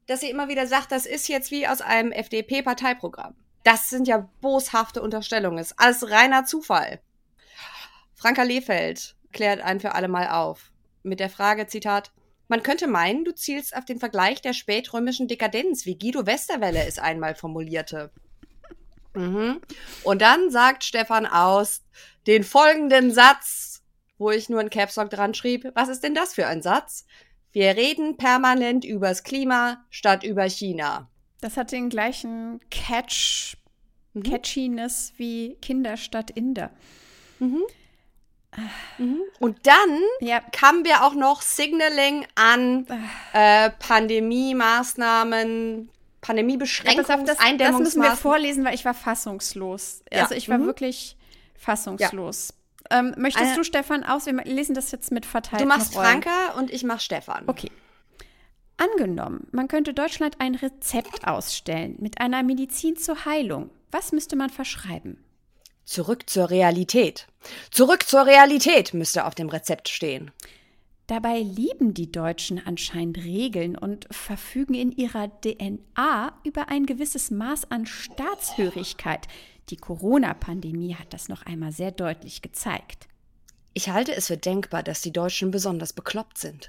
dass ihr immer wieder sagt, das ist jetzt wie aus einem FDP-Parteiprogramm. Das sind ja boshafte Unterstellungen, ist alles reiner Zufall. Franka Lehfeld klärt ein für alle Mal auf. Mit der Frage, Zitat, man könnte meinen, du zielst auf den Vergleich der spätrömischen Dekadenz, wie Guido Westerwelle es einmal formulierte. Mhm. Und dann sagt Stefan aus den folgenden Satz, wo ich nur ein Caps Lock dran schrieb. Was ist denn das für ein Satz? Wir reden permanent übers Klima statt über China. das hat den gleichen Catch, Mhm. Catchiness wie Kinder statt Inder. Und dann Ja, kamen wir auch noch Signaling an äh, Pandemie-Maßnahmen, Ja, Pandemiebeschränkungen, auf, das, das müssen wir vorlesen, weil ich war fassungslos. Ja. Also ich war Mhm. wirklich fassungslos. Ähm, möchtest Eine- du, Stefan, aus? Wir lesen das jetzt mit verteilten Du machst Rollen. Franka und ich mach Stefan. Okay. Angenommen, man könnte Deutschland ein Rezept ausstellen mit einer Medizin zur Heilung. Was müsste man verschreiben? Zurück zur Realität. Zurück zur Realität müsste auf dem Rezept stehen. Dabei lieben die Deutschen anscheinend Regeln und verfügen in ihrer DNA über ein gewisses Maß an Staatshörigkeit. Die Corona-Pandemie hat das noch einmal sehr deutlich gezeigt. Ich halte es für denkbar, dass die Deutschen besonders bekloppt sind.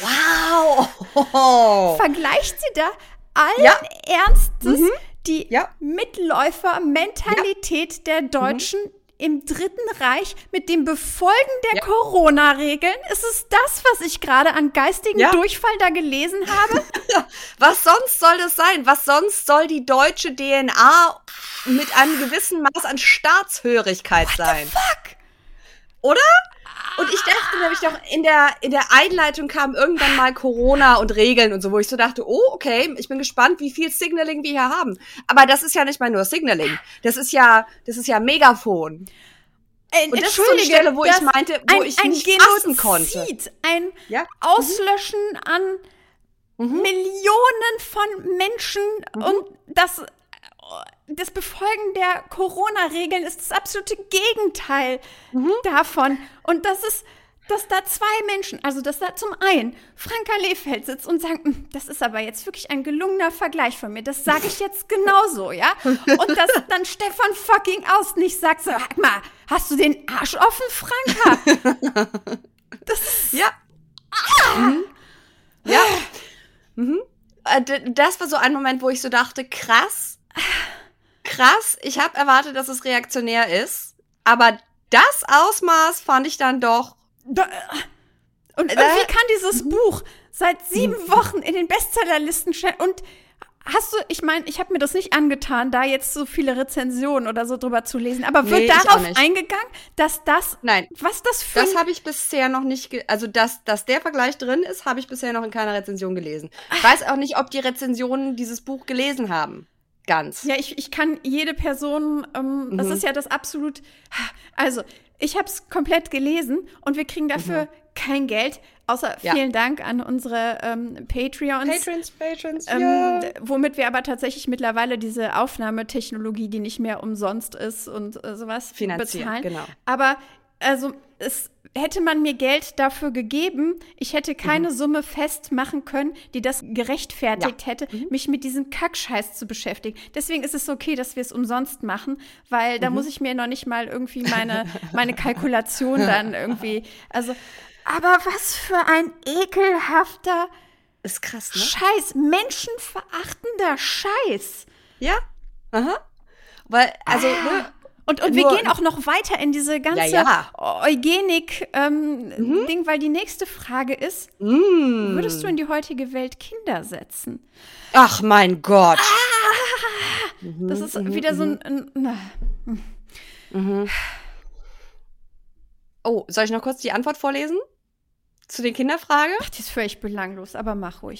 Wow! Vergleicht sie da allen Ja. Ernstes die Ja. Mitläufer-Mentalität der Deutschen im Dritten Reich mit dem Befolgen der Ja. Corona-Regeln? Ist es das, was ich gerade an geistigen Ja. Durchfall da gelesen habe? Was sonst soll das sein? Was sonst soll die deutsche DNA mit einem gewissen Maß an Staatshörigkeit sein? Fuck! Oder? Und ich dachte nämlich doch, in der, in der Einleitung kam irgendwann mal Corona und Regeln und so, wo ich so dachte, oh, okay, ich bin gespannt, wie viel Signaling wir hier haben. Aber das ist ja nicht mal nur Signaling. Das ist ja, das ist ja Megafon. Ein, Und das ist so eine Stelle, wo ich meinte, wo ich nicht fassen konnte. Genozid, ein Ja? Auslöschen an Mhm. Millionen von Menschen und das, das Befolgen der Corona-Regeln ist das absolute Gegenteil Mhm. davon. Und das ist, dass da zwei Menschen, also dass da zum einen Franka Lehfeld sitzt und sagt, "Hm, das ist aber jetzt wirklich ein gelungener Vergleich von mir, das sage ich jetzt genauso, ja? Und dass dann Stefan fucking aus nicht sagt, sag mal, hast du den Arsch offen, Franka? Ja. Mhm. Ja. Mhm. Äh, Das war so ein Moment, wo ich so dachte, krass, krass, ich habe erwartet, dass es reaktionär ist, aber das Ausmaß fand ich dann doch. Da, und irgendwie kann dieses Buch seit sieben Wochen in den Bestsellerlisten stehen. Und hast du, ich meine, ich habe mir das nicht angetan, da jetzt so viele Rezensionen oder so drüber zu lesen, aber wird Nee, darauf eingegangen, dass das, Nein, was das für das habe ich bisher noch nicht, also dass, dass der Vergleich drin ist, habe ich bisher noch in keiner Rezension gelesen. Ich weiß auch nicht, ob die Rezensionen dieses Buch gelesen haben. Ganz. Ja, ich, ich kann jede Person, ähm, das Mhm. ist ja das absolut. Also, ich habe es komplett gelesen und wir kriegen dafür kein Geld, außer Mhm. Ja. vielen Dank an unsere ähm, Patreons. Patrons, Patrons, Ähm, ja. d- Womit wir aber tatsächlich mittlerweile diese Aufnahmetechnologie, die nicht mehr umsonst ist und äh, sowas Finanzieren, bezahlen. genau. Aber also es hätte man mir Geld dafür gegeben, ich hätte keine Mhm. Summe festmachen können, die das gerechtfertigt hätte, Mhm. mich mit diesem Kackscheiß zu beschäftigen. Deswegen ist es okay, dass wir es umsonst machen, weil Mhm. da muss ich mir noch nicht mal irgendwie meine, meine Kalkulation dann irgendwie. Also, aber was für ein ekelhafter Ist krass, ne? Scheiß, menschenverachtender Scheiß. Ja. Aha. Weil, also, Ah. ne, Und, und wir gehen auch noch weiter in diese ganze ja. Eugenik-Ding, weil die nächste Frage ist, Mm. würdest du in die heutige Welt Kinder setzen? Ach mein Gott. Das ist wieder so ein, ein na, Oh, soll ich noch kurz die Antwort vorlesen? Zu den Kinderfrage? ach, die ist völlig belanglos, aber mach ruhig.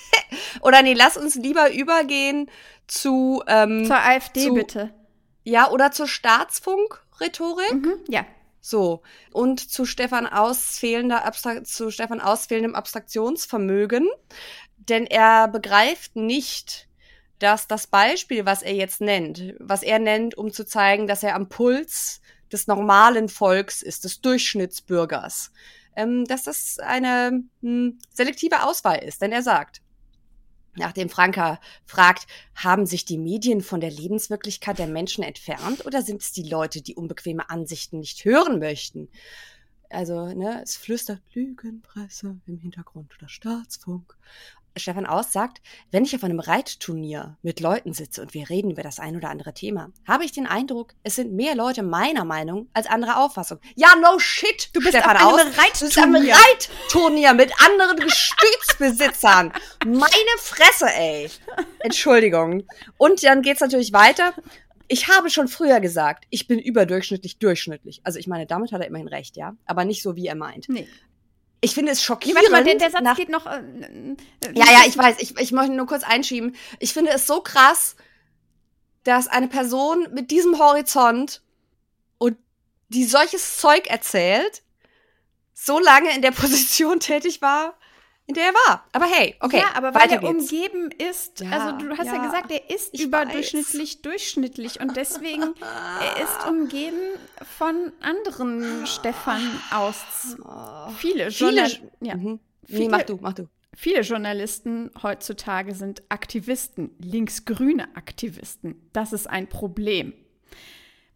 Oder nee, lass uns lieber übergehen zu, ähm, Zur AfD zu- bitte. Ja, oder zur Staatsfunk-Rhetorik. Mhm, ja. So. Und zu Stefan Aus fehlender Abstra zu Stefan Aus fehlendem Abstraktionsvermögen. Denn er begreift nicht, dass das Beispiel, was er jetzt nennt, was er nennt, um zu zeigen, dass er am Puls des normalen Volks ist, des Durchschnittsbürgers, ähm, dass das eine hm, selektive Auswahl ist. Denn er sagt, Nachdem Franka fragt, haben sich die Medien von der Lebenswirklichkeit der Menschen entfernt oder sind es die Leute, die unbequeme Ansichten nicht hören möchten? Also, ne, es flüstert Lügenpresse im Hintergrund oder Staatsfunk. Stefan Aus sagt, wenn ich auf einem Reitturnier mit Leuten sitze und wir reden über das ein oder andere Thema, habe ich den Eindruck, es sind mehr Leute meiner Meinung als anderer Auffassung. Ja, no shit, Du bist Stefan auf einem Aus. Du bist am Reitturnier. Reitturnier mit anderen Gestütsbesitzern. Meine Fresse, ey. Entschuldigung. Und dann geht's natürlich weiter. Ich habe schon früher gesagt, ich bin überdurchschnittlich durchschnittlich. Also ich meine, damit hat er immerhin recht, ja. Aber nicht so, wie er meint. Nee. Ich finde es schockierend. Warte mal, der, der Satz nach geht noch. Äh, äh, ja, ja, ich weiß. Ich, ich möchte nur kurz einschieben. Ich finde es so krass, dass eine Person mit diesem Horizont und die solches Zeug erzählt, so lange in der Position tätig war, in der er war. Aber hey, okay, ja, aber weil er geht's. umgeben ist, Ja, also du hast ja, ja, gesagt, er ist ich überdurchschnittlich durchschnittlich und deswegen er ist umgeben von anderen Stefan aus. Viele, Viele, Journal ja, mhm. Nee, viele- mach du, mach du. viele Journalisten heutzutage sind Aktivisten, linksgrüne Aktivisten. Das ist ein Problem.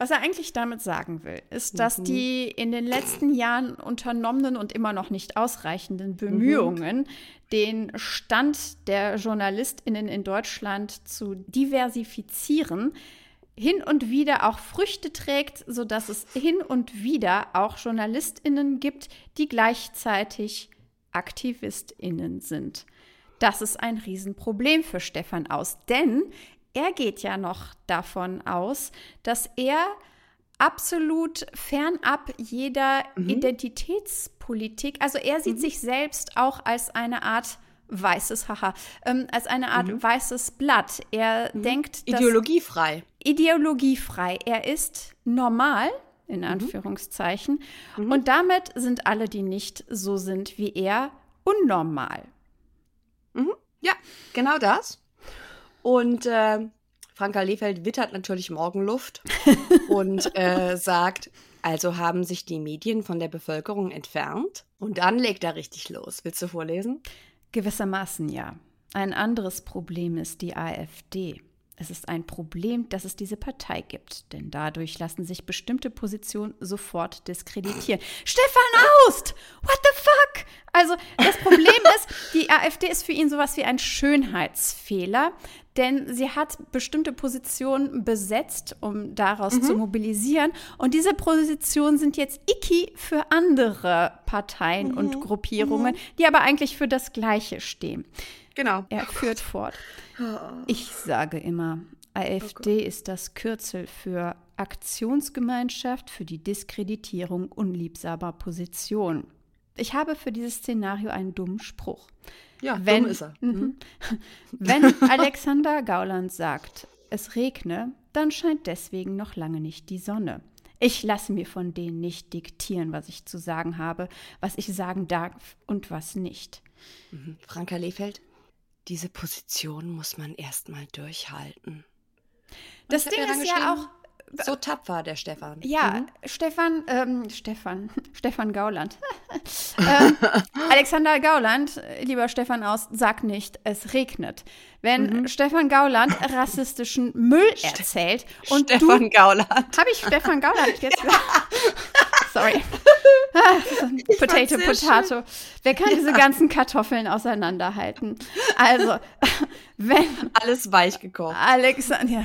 Was er eigentlich damit sagen will, ist, dass die in den letzten Jahren unternommenen und immer noch nicht ausreichenden Bemühungen, den Stand der JournalistInnen in Deutschland zu diversifizieren, hin und wieder auch Früchte trägt, sodass es hin und wieder auch JournalistInnen gibt, die gleichzeitig AktivistInnen sind. Das ist ein Riesenproblem für Stefan Aus, denn er geht ja noch davon aus, dass er absolut fernab jeder Identitätspolitik, also er sieht sich selbst auch als eine Art weißes, haha, ähm, als eine Art weißes Blatt. Er denkt, dass Ideologiefrei. ideologiefrei. Er ist normal, in Anführungszeichen. Und damit sind alle, die nicht so sind wie er, unnormal. Ja, genau das. Und äh, Franka Lehfeld wittert natürlich Morgenluft und äh, sagt, also haben sich die Medien von der Bevölkerung entfernt. Und dann legt er richtig los. Willst du vorlesen? Gewissermaßen ja. Ein anderes Problem ist die AfD. Es ist ein Problem, dass es diese Partei gibt, denn dadurch lassen sich bestimmte Positionen sofort diskreditieren. Stefan Aust! What the fuck? Also das Problem ist, die AfD ist für ihn sowas wie ein Schönheitsfehler, denn sie hat bestimmte Positionen besetzt, um daraus zu mobilisieren. Und diese Positionen sind jetzt icky für andere Parteien und Gruppierungen, die aber eigentlich für das Gleiche stehen. Genau. Er führt fort. Ich sage immer, AfD ist das Kürzel für Aktionsgemeinschaft für die Diskreditierung unliebsamer Positionen. Ich habe für dieses Szenario einen dummen Spruch. Ja, Wenn, dumm ist er. Mhm. Wenn Alexander Gauland sagt, es regne, dann scheint deswegen noch lange nicht die Sonne. Ich lasse mir von denen nicht diktieren, was ich zu sagen habe, was ich sagen darf und was nicht. Franka Lehfeld, diese Position muss man erstmal durchhalten. Das Ding ist ja auch, So tapfer, der Stefan. Ja, Stefan, ähm, Stefan, Stefan Gauland. ähm, Alexander Gauland, lieber Stefan aus, sag nicht, es regnet. Wenn Stefan Gauland rassistischen Müll erzählt und Stefan du, Gauland. habe ich Stefan Gauland jetzt? Sorry. Potato, fand's sehr Potato. Wer kann diese ganzen Kartoffeln auseinanderhalten? Also, wenn Alles weich gekocht. Alexander, ja.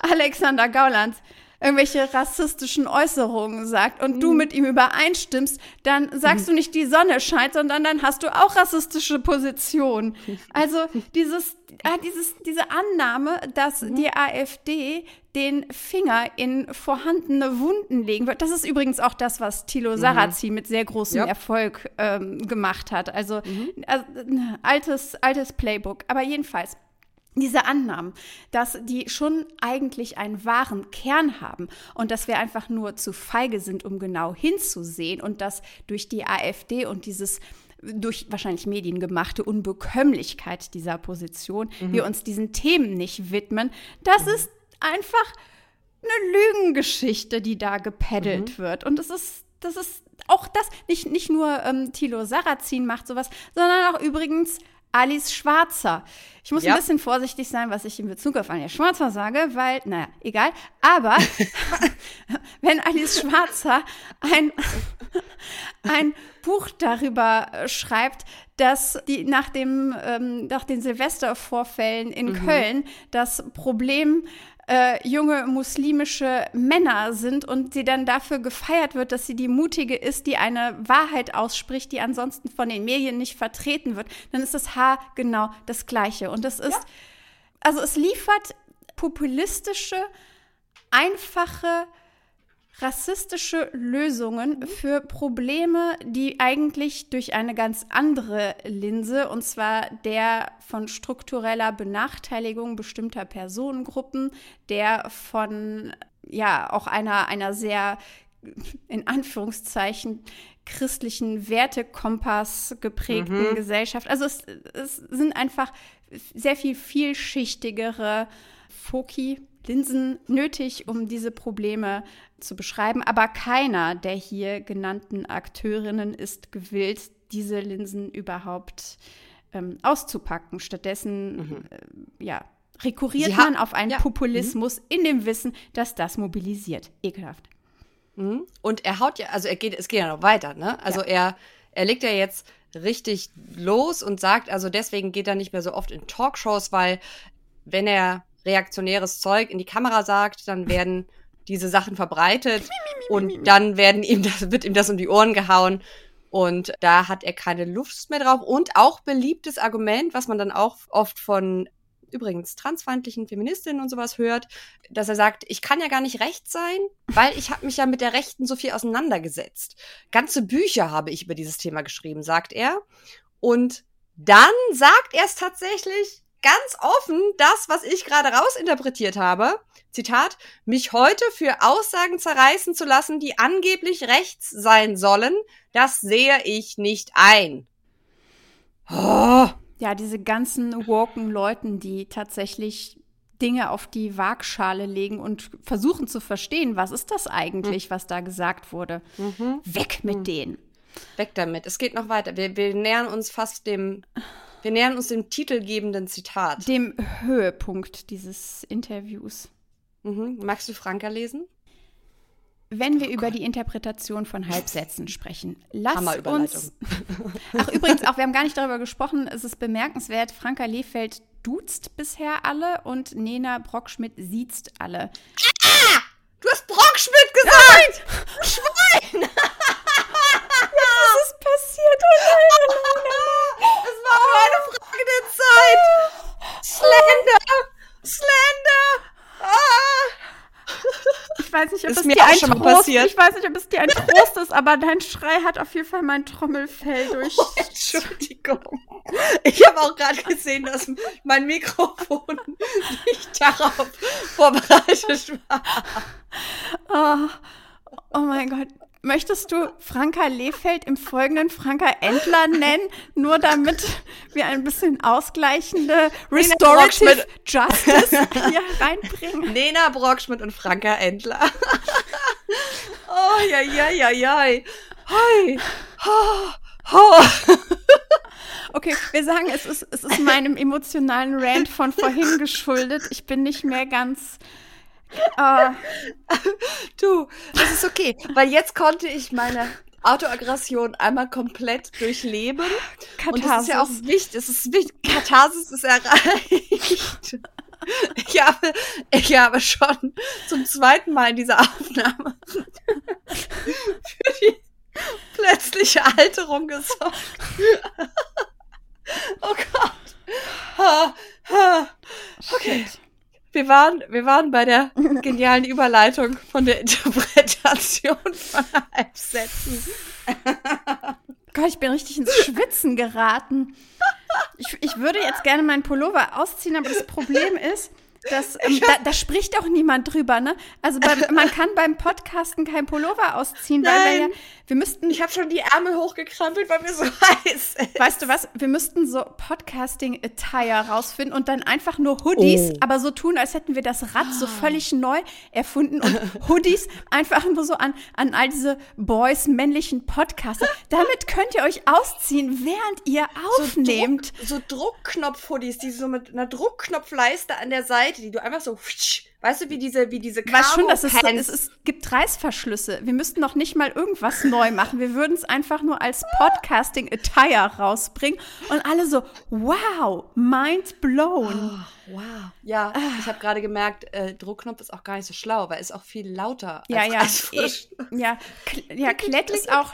Alexander Gauland irgendwelche rassistischen Äußerungen sagt und du mit ihm übereinstimmst, dann sagst du nicht, die Sonne scheint, sondern dann hast du auch rassistische Positionen. Also dieses, ah, dieses, diese Annahme, dass die AfD den Finger in vorhandene Wunden legen wird. Das ist übrigens auch das, was Thilo Sarrazin mit sehr großem Ja. Erfolg ähm, gemacht hat. Also, also ein altes, altes Playbook. Aber jedenfalls, diese Annahmen, dass die schon eigentlich einen wahren Kern haben und dass wir einfach nur zu feige sind, um genau hinzusehen und dass durch die AfD und dieses durch wahrscheinlich mediengemachte Unbekömmlichkeit dieser Position wir uns diesen Themen nicht widmen, das ist einfach eine Lügengeschichte, die da gepeddelt wird. Und es ist, das ist auch das, nicht, nicht nur ähm, Thilo Sarrazin macht sowas, sondern auch übrigens Alice Schwarzer. Ich muss Ja. ein bisschen vorsichtig sein, was ich in Bezug auf Alice Schwarzer sage, weil, naja, egal. Aber wenn Alice Schwarzer ein, ein Buch darüber äh, schreibt, dass die nach dem ähm, nach den Silvestervorfällen in Köln das Problem äh, junge muslimische Männer sind und sie dann dafür gefeiert wird, dass sie die mutige ist, die eine Wahrheit ausspricht, die ansonsten von den Medien nicht vertreten wird, dann ist das Haar genau das gleiche. Und das ist also es liefert populistische einfache rassistische Lösungen für Probleme, die eigentlich durch eine ganz andere Linse, und zwar der von struktureller Benachteiligung bestimmter Personengruppen, der von ja auch einer, einer sehr in Anführungszeichen christlichen Wertekompass geprägten Gesellschaft. Also es, es sind einfach sehr viel vielschichtigere Foki, Linsen nötig, um diese Probleme zu beschreiben. Aber keiner der hier genannten Akteurinnen ist gewillt, diese Linsen überhaupt ähm, auszupacken. Stattdessen äh, ja, rekurriert ha- man auf einen ja. Mhm. Populismus in dem Wissen, dass das mobilisiert. Ekelhaft. Mhm. Und er haut ja, also er geht, es geht ja noch weiter, ne? Also er, er legt ja jetzt richtig los und sagt, also deswegen geht er nicht mehr so oft in Talkshows, weil wenn er reaktionäres Zeug in die Kamera sagt, dann werden diese Sachen verbreitet und dann werden ihm das, wird ihm das um die Ohren gehauen. Und da hat er keine Lust mehr drauf. Und auch beliebtes Argument, was man dann auch oft von übrigens transfeindlichen Feministinnen und sowas hört, dass er sagt, ich kann ja gar nicht rechts sein, weil ich habe mich ja mit der Rechten so viel auseinandergesetzt. Ganze Bücher habe ich über dieses Thema geschrieben, sagt er. Und dann sagt er es tatsächlich ganz offen, das, was ich gerade rausinterpretiert habe. Zitat, mich heute für Aussagen zerreißen zu lassen, die angeblich rechts sein sollen, das sehe ich nicht ein. Oh. Ja, diese ganzen woken Leuten, die tatsächlich Dinge auf die Waagschale legen und versuchen zu verstehen, was ist das eigentlich, was da gesagt wurde. Weg mit denen. Weg damit. Es geht noch weiter. Wir, wir nähern uns fast dem, wir nähern uns dem titelgebenden Zitat. Dem Höhepunkt dieses Interviews. Mhm. Magst du Franka lesen? Wenn wir über die Interpretation von Halbsätzen sprechen, lass uns. Ach, übrigens, auch wir haben gar nicht darüber gesprochen. Es ist bemerkenswert, Franka Lehfeld duzt bisher alle und Nena Brockschmidt siezt alle. Du hast Brockschmidt gesagt! Schwein! Was ist passiert? Oh Es war nur eine Frage der Zeit. Slender! Slender! Ah! Ich weiß nicht, ob Ist es mir dir auch ein schon mal Trost, passiert. ich weiß nicht, ob es dir ein Trost ist, aber dein Schrei hat auf jeden Fall mein Trommelfell durch. Entschuldigung. Ich habe auch gerade gesehen, dass mein Mikrofon nicht darauf vorbereitet war. Oh, oh mein Gott. Möchtest du Franka Lehfeld im Folgenden Franka Endler nennen, nur damit wir ein bisschen ausgleichende Restorative. Justice hier reinbringen? Lena Brockschmidt und Franka Endler. oh, ja, ja, ja, ja. Hi. Oh, oh. Okay, wir sagen, es ist, es ist meinem emotionalen Rant von vorhin geschuldet. Ich bin nicht mehr ganz Oh, Du, das ist okay, weil jetzt konnte ich meine Autoaggression einmal komplett durchleben. Und das ist ja auch Katharsis. wichtig. Es ist wichtig. Katharsis ist erreicht. Ich habe, ich habe schon zum zweiten Mal in dieser Aufnahme für die plötzliche Alterung gesorgt. Oh Gott. Okay. Wir waren, wir waren bei der genialen Überleitung von der Interpretation von Halbsätzen. Gott, ich bin richtig ins Schwitzen geraten. Ich, ich würde jetzt gerne meinen Pullover ausziehen, aber das Problem ist, dass ähm, da, da spricht auch niemand drüber, ne? Also beim, man kann beim Podcasten kein Pullover ausziehen, weil wir ja, Nein. Wir müssten, Ich habe schon die Ärmel hochgekrampelt, weil mir so heiß ist. weißt du was, wir müssten so Podcasting-Attire rausfinden und dann einfach nur Hoodies, Oh. aber so tun, als hätten wir das Rad so völlig neu erfunden und Hoodies einfach nur so an, an all diese Boys, männlichen Podcaster. Damit könnt ihr euch ausziehen, während ihr aufnehmt. Druck, so Druckknopf-Hoodies, die so mit einer Druckknopfleiste an der Seite, die du einfach so, weißt du, wie diese, wie diese weiß schon, dass es, es, es gibt Reißverschlüsse. Wir müssten noch nicht mal irgendwas neu machen. Wir würden es einfach nur als Podcasting-Attire rausbringen und alle so, wow, mind blown. Wow. Ja, ich habe gerade gemerkt, äh, Druckknopf ist auch gar nicht so schlau, weil es auch viel lauter Ja, als ja, ja, Kl- ja, Klett ist auch,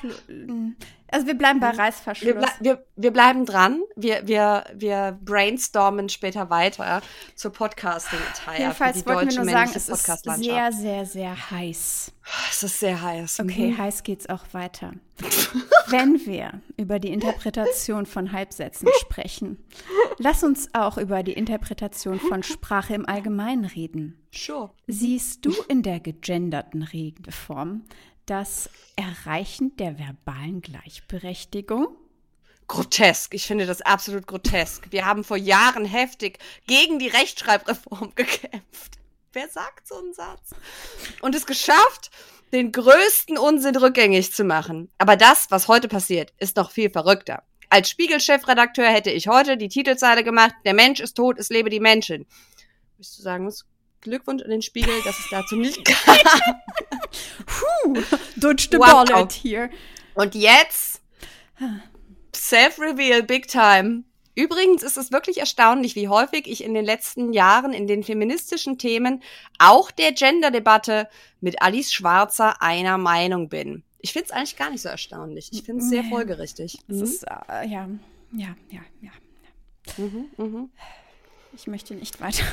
also wir bleiben bei Wir, Reißverschluss. ble wir, wir bleiben dran. Wir, wir, wir brainstormen später weiter zur Podcasting-Attire. Jedenfalls wollten wir nur sagen, es ist sehr, sehr, sehr heiß. Es ist sehr heiß. Okay, Mhm. heiß geht's auch weiter. Wenn wir über die Interpretation von Halbsätzen sprechen, lass uns auch über die Interpretation von Sprache im Allgemeinen reden. Sure. Siehst du in der gegenderten Redeform das Erreichen der verbalen Gleichberechtigung? Grotesk. Ich finde das absolut grotesk. Wir haben vor Jahren heftig gegen die Rechtschreibreform gekämpft. Wer sagt so einen Satz? Und es geschafft, den größten Unsinn rückgängig zu machen. Aber das, was heute passiert, ist noch viel verrückter. Als Spiegel-Chefredakteur hätte ich heute die Titelzeile gemacht, der Mensch ist tot, es lebe die Menschen. Du sagen? Glückwunsch an den Spiegel, dass es dazu nicht kam. Puh, dodged the Wow. bullet here. Und jetzt Self-Reveal Big Time. Übrigens ist es wirklich erstaunlich, wie häufig ich in den letzten Jahren in den feministischen Themen, auch der Gender-Debatte, mit Alice Schwarzer einer Meinung bin. Ich finde es eigentlich gar nicht so erstaunlich. Ich finde es sehr folgerichtig. Das Mhm. ist, äh, ja, ja, ja, ja. Mhm, mhm. Ich möchte nicht weiter.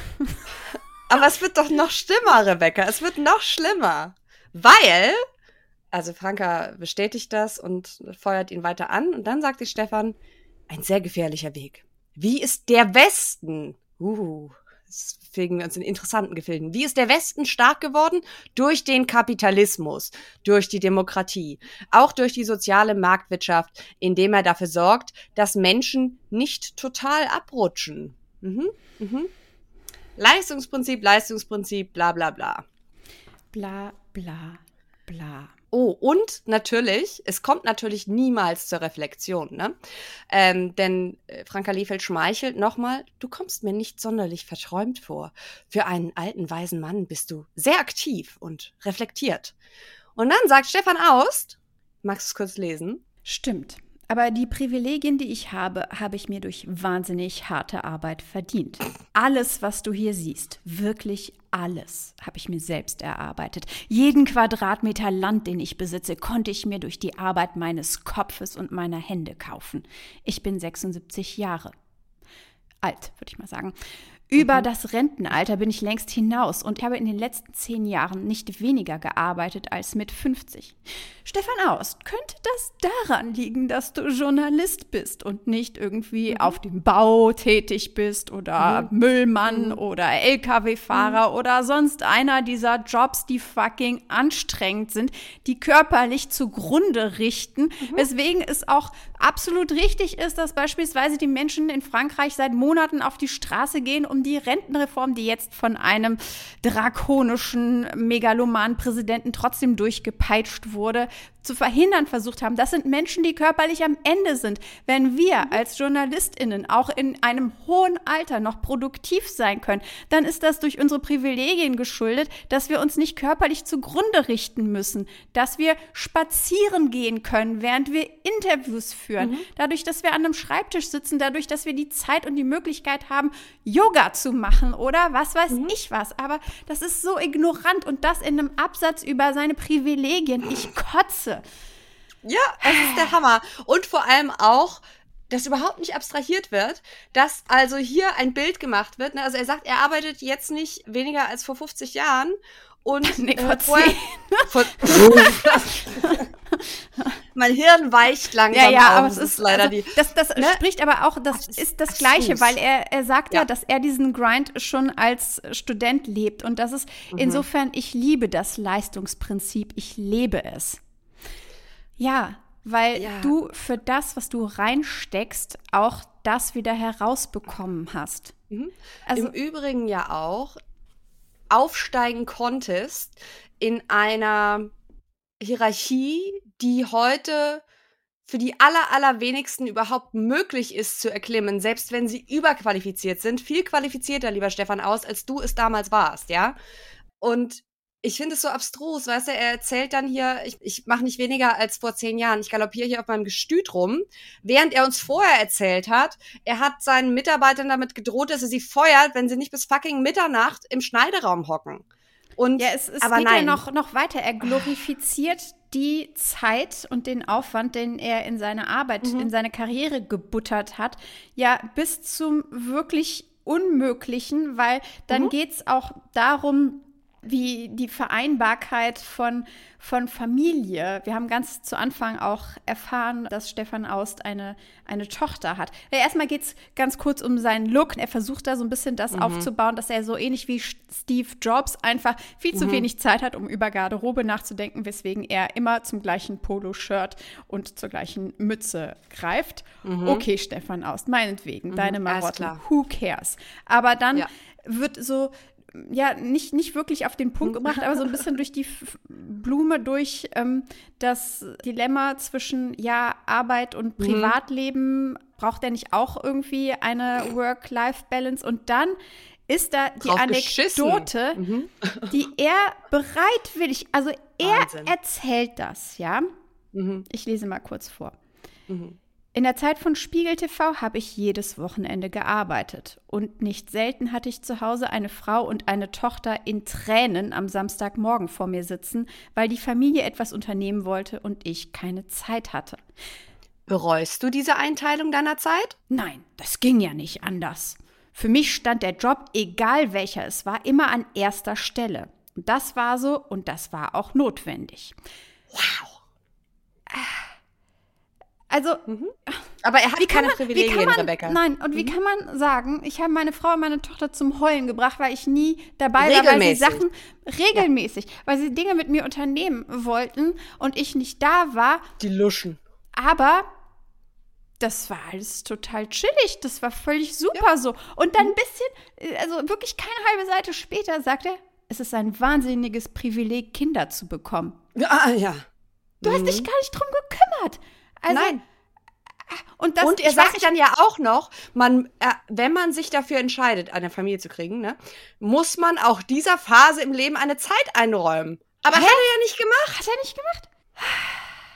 Aber es wird doch noch schlimmer, Rebecca. Es wird noch schlimmer. Weil, also Franka bestätigt das und feuert ihn weiter an. Und dann sagt sich Stefan, ein sehr gefährlicher Weg. Wie ist der Westen? Uh, jetzt fegen wir uns in interessanten Gefilden. Wie ist der Westen stark geworden? Durch den Kapitalismus, durch die Demokratie, auch durch die soziale Marktwirtschaft, indem er dafür sorgt, dass Menschen nicht total abrutschen. Mhm, mhm. Leistungsprinzip, Leistungsprinzip, bla bla bla. Bla, bla, bla. Oh, und natürlich, es kommt natürlich niemals zur Reflexion, ne? Ähm, denn äh, Franka Liefeld schmeichelt nochmal, du kommst mir nicht sonderlich verträumt vor. Für einen alten, weisen Mann bist du sehr aktiv und reflektiert. Und dann sagt Stefan Aust, magst du es kurz lesen? Stimmt. Aber die Privilegien, die ich habe, habe ich mir durch wahnsinnig harte Arbeit verdient. Alles, was du hier siehst, wirklich alles, habe ich mir selbst erarbeitet. Jeden Quadratmeter Land, den ich besitze, konnte ich mir durch die Arbeit meines Kopfes und meiner Hände kaufen. Ich bin 76 Jahre alt, würde ich mal sagen. Über das Rentenalter bin ich längst hinaus und habe in den letzten zehn Jahren nicht weniger gearbeitet als mit 50. Stefan Aust, könnte das daran liegen, dass du Journalist bist und nicht irgendwie auf dem Bau tätig bist oder Müllmann oder Lkw-Fahrer oder sonst einer dieser Jobs, die fucking anstrengend sind, die körperlich zugrunde richten, weswegen es auch absolut richtig ist, dass beispielsweise die Menschen in Frankreich seit Monaten auf die Straße gehen, um die Rentenreform, die jetzt von einem drakonischen megalomanen Präsidenten trotzdem durchgepeitscht wurde, zu verhindern versucht haben. Das sind Menschen, die körperlich am Ende sind. Wenn wir als JournalistInnen auch in einem hohen Alter noch produktiv sein können, dann ist das durch unsere Privilegien geschuldet, dass wir uns nicht körperlich zugrunde richten müssen, dass wir spazieren gehen können, während wir Interviews führen, mhm. dadurch, dass wir an einem Schreibtisch sitzen, dadurch, dass wir die Zeit und die Möglichkeit haben, Yoga zu machen oder was weiß mhm. ich was. Aber das ist so ignorant und das in einem Absatz über seine Privilegien. Ich kotze. Ja, es ist der Hammer. Und vor allem auch, dass überhaupt nicht abstrahiert wird, dass also hier ein Bild gemacht wird. Ne? Also er sagt, er arbeitet jetzt nicht weniger als vor 50 Jahren. Und nee, vor äh, vorher, vor, mein Hirn weicht langsam ja, ja, auf. aber es ist leider also, die. Das, das ne? spricht aber auch, das ach, ist das Gleiche, weil er, er sagt ja. ja. dass er diesen Grind schon als Student lebt. Und das ist mhm. insofern, ich liebe das Leistungsprinzip, ich lebe es. Ja, weil ja. du für das, was du reinsteckst, auch das wieder herausbekommen hast. Mhm. Also, Im Übrigen ja auch aufsteigen konntest in einer Hierarchie, die heute für die aller, allerwenigsten überhaupt möglich ist zu erklimmen, selbst wenn sie überqualifiziert sind. Viel qualifizierter, lieber Stefan, aus, als du es damals warst, ja? Und ich finde es so abstrus, weißt du, er erzählt dann hier, ich, ich mache nicht weniger als vor zehn Jahren, ich galoppiere hier auf meinem Gestüt rum, während er uns vorher erzählt hat, er hat seinen Mitarbeitern damit gedroht, dass er sie feuert, wenn sie nicht bis fucking Mitternacht im Schneideraum hocken. Und, ja, es, es aber geht nein. ja noch, noch weiter. Er glorifiziert die Zeit und den Aufwand, den er in seine Arbeit, mhm. in seine Karriere gebuttert hat, ja bis zum wirklich Unmöglichen, weil dann mhm. geht es auch darum, wie die Vereinbarkeit von, von Familie. Wir haben ganz zu Anfang auch erfahren, dass Stefan Aust eine, eine Tochter hat. Ja, erstmal geht es ganz kurz um seinen Look. Er versucht da so ein bisschen das mhm. aufzubauen, dass er so ähnlich wie Steve Jobs einfach viel zu mhm. wenig Zeit hat, um über Garderobe nachzudenken, weswegen er immer zum gleichen Poloshirt und zur gleichen Mütze greift. Mhm. Okay, Stefan Aust, meinetwegen, mhm. deine Marotten, who cares? Aber dann ja. wird so ja, nicht, nicht wirklich auf den Punkt gebracht, aber so ein bisschen durch die Blume, durch ähm, das Dilemma zwischen, ja, Arbeit und mhm. Privatleben. Mhm. Braucht er nicht auch irgendwie eine Work-Life-Balance? Und dann ist da die Drauf Anekdote, mhm. die er bereitwillig, also er Wahnsinn. erzählt das, ja. Mhm. Ich lese mal kurz vor. Mhm. In der Zeit von Spiegel TV habe ich jedes Wochenende gearbeitet. Und nicht selten hatte ich zu Hause eine Frau und eine Tochter in Tränen am Samstagmorgen vor mir sitzen, weil die Familie etwas unternehmen wollte und ich keine Zeit hatte. Bereust du diese Einteilung deiner Zeit? Nein, das ging ja nicht anders. Für mich stand der Job, egal welcher es war, immer an erster Stelle. Und das war so und das war auch notwendig. Wow. Ah. Also, mhm. aber er hat keine man, Privilegien, man, Rebecca. Nein, und mhm. wie kann man sagen, ich habe meine Frau und meine Tochter zum Heulen gebracht, weil ich nie dabei war, weil sie Sachen regelmäßig, ja. weil sie Dinge mit mir unternehmen wollten und ich nicht da war. Die Luschen. Aber das war alles total chillig, das war völlig super ja. so. Und dann ein mhm. bisschen, also wirklich keine halbe Seite später sagt er, es ist ein wahnsinniges Privileg, Kinder zu bekommen. Ah, ja. Du mhm. hast dich gar nicht drum gekümmert. Also, Nein. Und, das, und er sagt dann ja auch noch, man, äh, wenn man sich dafür entscheidet, eine Familie zu kriegen, ne, muss man auch dieser Phase im Leben eine Zeit einräumen. Aber Hä? hat er ja nicht gemacht. Hat er nicht gemacht?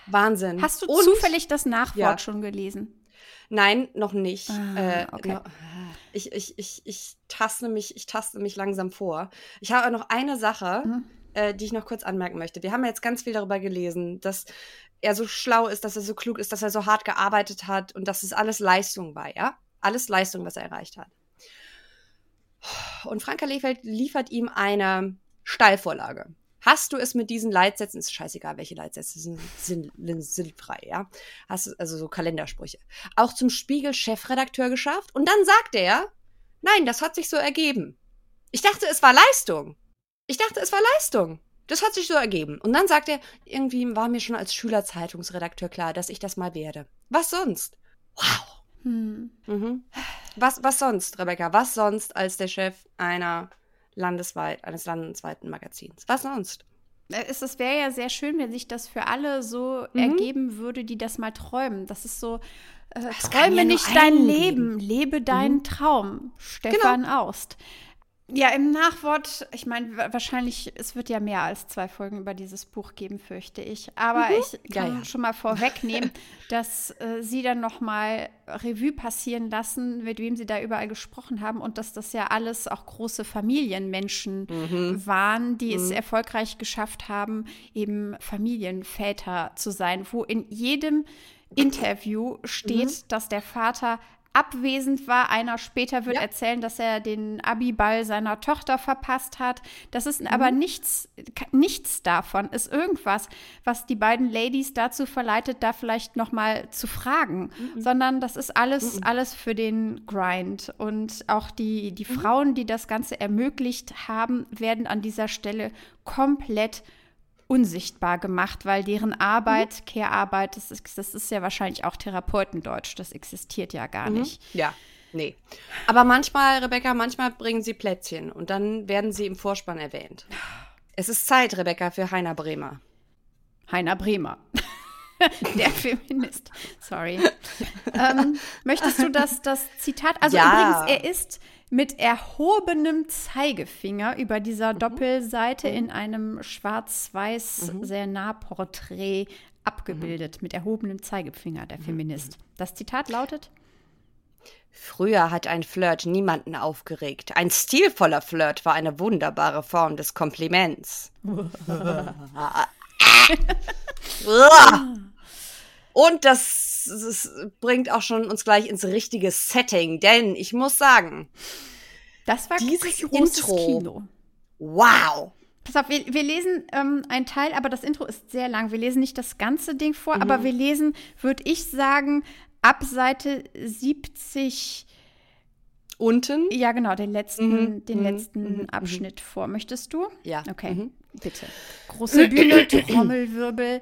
Wahnsinn. Hast du und, zufällig das Nachwort ja. schon gelesen? Nein, noch nicht. Ah, äh, okay. no, ich, ich, ich, ich taste mich, ich taste mich langsam vor. Ich habe noch eine Sache, mhm. äh, die ich noch kurz anmerken möchte. Wir haben ja jetzt ganz viel darüber gelesen, dass er so schlau ist, dass er so klug ist, dass er so hart gearbeitet hat und dass es alles Leistung war, ja? Alles Leistung, was er erreicht hat. Und Franka Lefeld liefert ihm eine Steilvorlage. Hast du es mit diesen Leitsätzen, ist scheißegal, welche Leitsätze sind, sind, sind sinnfrei, ja? Hast du, also so Kalendersprüche, auch zum Spiegel-Chefredakteur geschafft? Und dann sagt er, nein, das hat sich so ergeben. Ich dachte, es war Leistung. Ich dachte, es war Leistung. Das hat sich so ergeben. Und dann sagt er, irgendwie war mir schon als Schülerzeitungsredakteur klar, dass ich das mal werde. Was sonst? Wow. Hm. Mhm. Was, was sonst, Rebecca? Was sonst als der Chef einer landesweit, eines landesweiten Magazins? Was sonst? Äh, Es, es wäre ja sehr schön, wenn sich das für alle so Mhm. ergeben würde, die das mal träumen. Das ist so, äh, träume ja nicht dein einen Leben, lebe deinen Traum. Stefan Aust. Ja, im Nachwort, ich meine, wa- wahrscheinlich, es wird ja mehr als zwei Folgen über dieses Buch geben, fürchte ich. Aber ich Ja, kann ja. schon mal vorwegnehmen, dass äh, sie dann noch mal Revue passieren lassen, mit wem sie da überall gesprochen haben und dass das ja alles auch große Familienmenschen waren, die es erfolgreich geschafft haben, eben Familienväter zu sein, wo in jedem Interview steht, dass der Vater abwesend war. Einer später wird Ja. erzählen, dass er den Abiball seiner Tochter verpasst hat. Das ist aber nichts, nichts davon ist irgendwas, was die beiden Ladies dazu verleitet, da vielleicht noch mal zu fragen, sondern das ist alles, alles für den Grind. Und auch die, die Frauen, die das Ganze ermöglicht haben, werden an dieser Stelle komplett unsichtbar gemacht, weil deren Arbeit, Care-Arbeit, das ist, das ist ja wahrscheinlich auch Therapeutendeutsch, das existiert ja gar nicht. Ja, nee. Aber manchmal, Rebecca, manchmal bringen sie Plätzchen und dann werden sie im Vorspann erwähnt. Es ist Zeit, Rebecca, für Heiner Bremer. Heiner Bremer. Der Feminist. Sorry. ähm, möchtest du das, das Zitat? Also Ja. übrigens, er ist mit erhobenem Zeigefinger über dieser Doppelseite in einem schwarz-weiß sehr nah Porträt abgebildet. Mit erhobenem Zeigefinger, der Feminist. Das Zitat lautet: Früher hat ein Flirt niemanden aufgeregt. Ein stilvoller Flirt war eine wunderbare Form des Kompliments. Und das, das bringt auch schon uns gleich ins richtige Setting, denn ich muss sagen, Das war Dieses großes Intro. Kino. wow. Pass auf, wir, wir lesen ähm, einen Teil, aber das Intro ist sehr lang. Wir lesen nicht das ganze Ding vor, Mhm. aber wir lesen, würde ich sagen, ab Seite 70, Unten? ja genau, den letzten, Mhm, den mhm, letzten mhm, Abschnitt vor. Möchtest du? Ja. Okay, Mhm. bitte. Große Bühne, Trommelwirbel.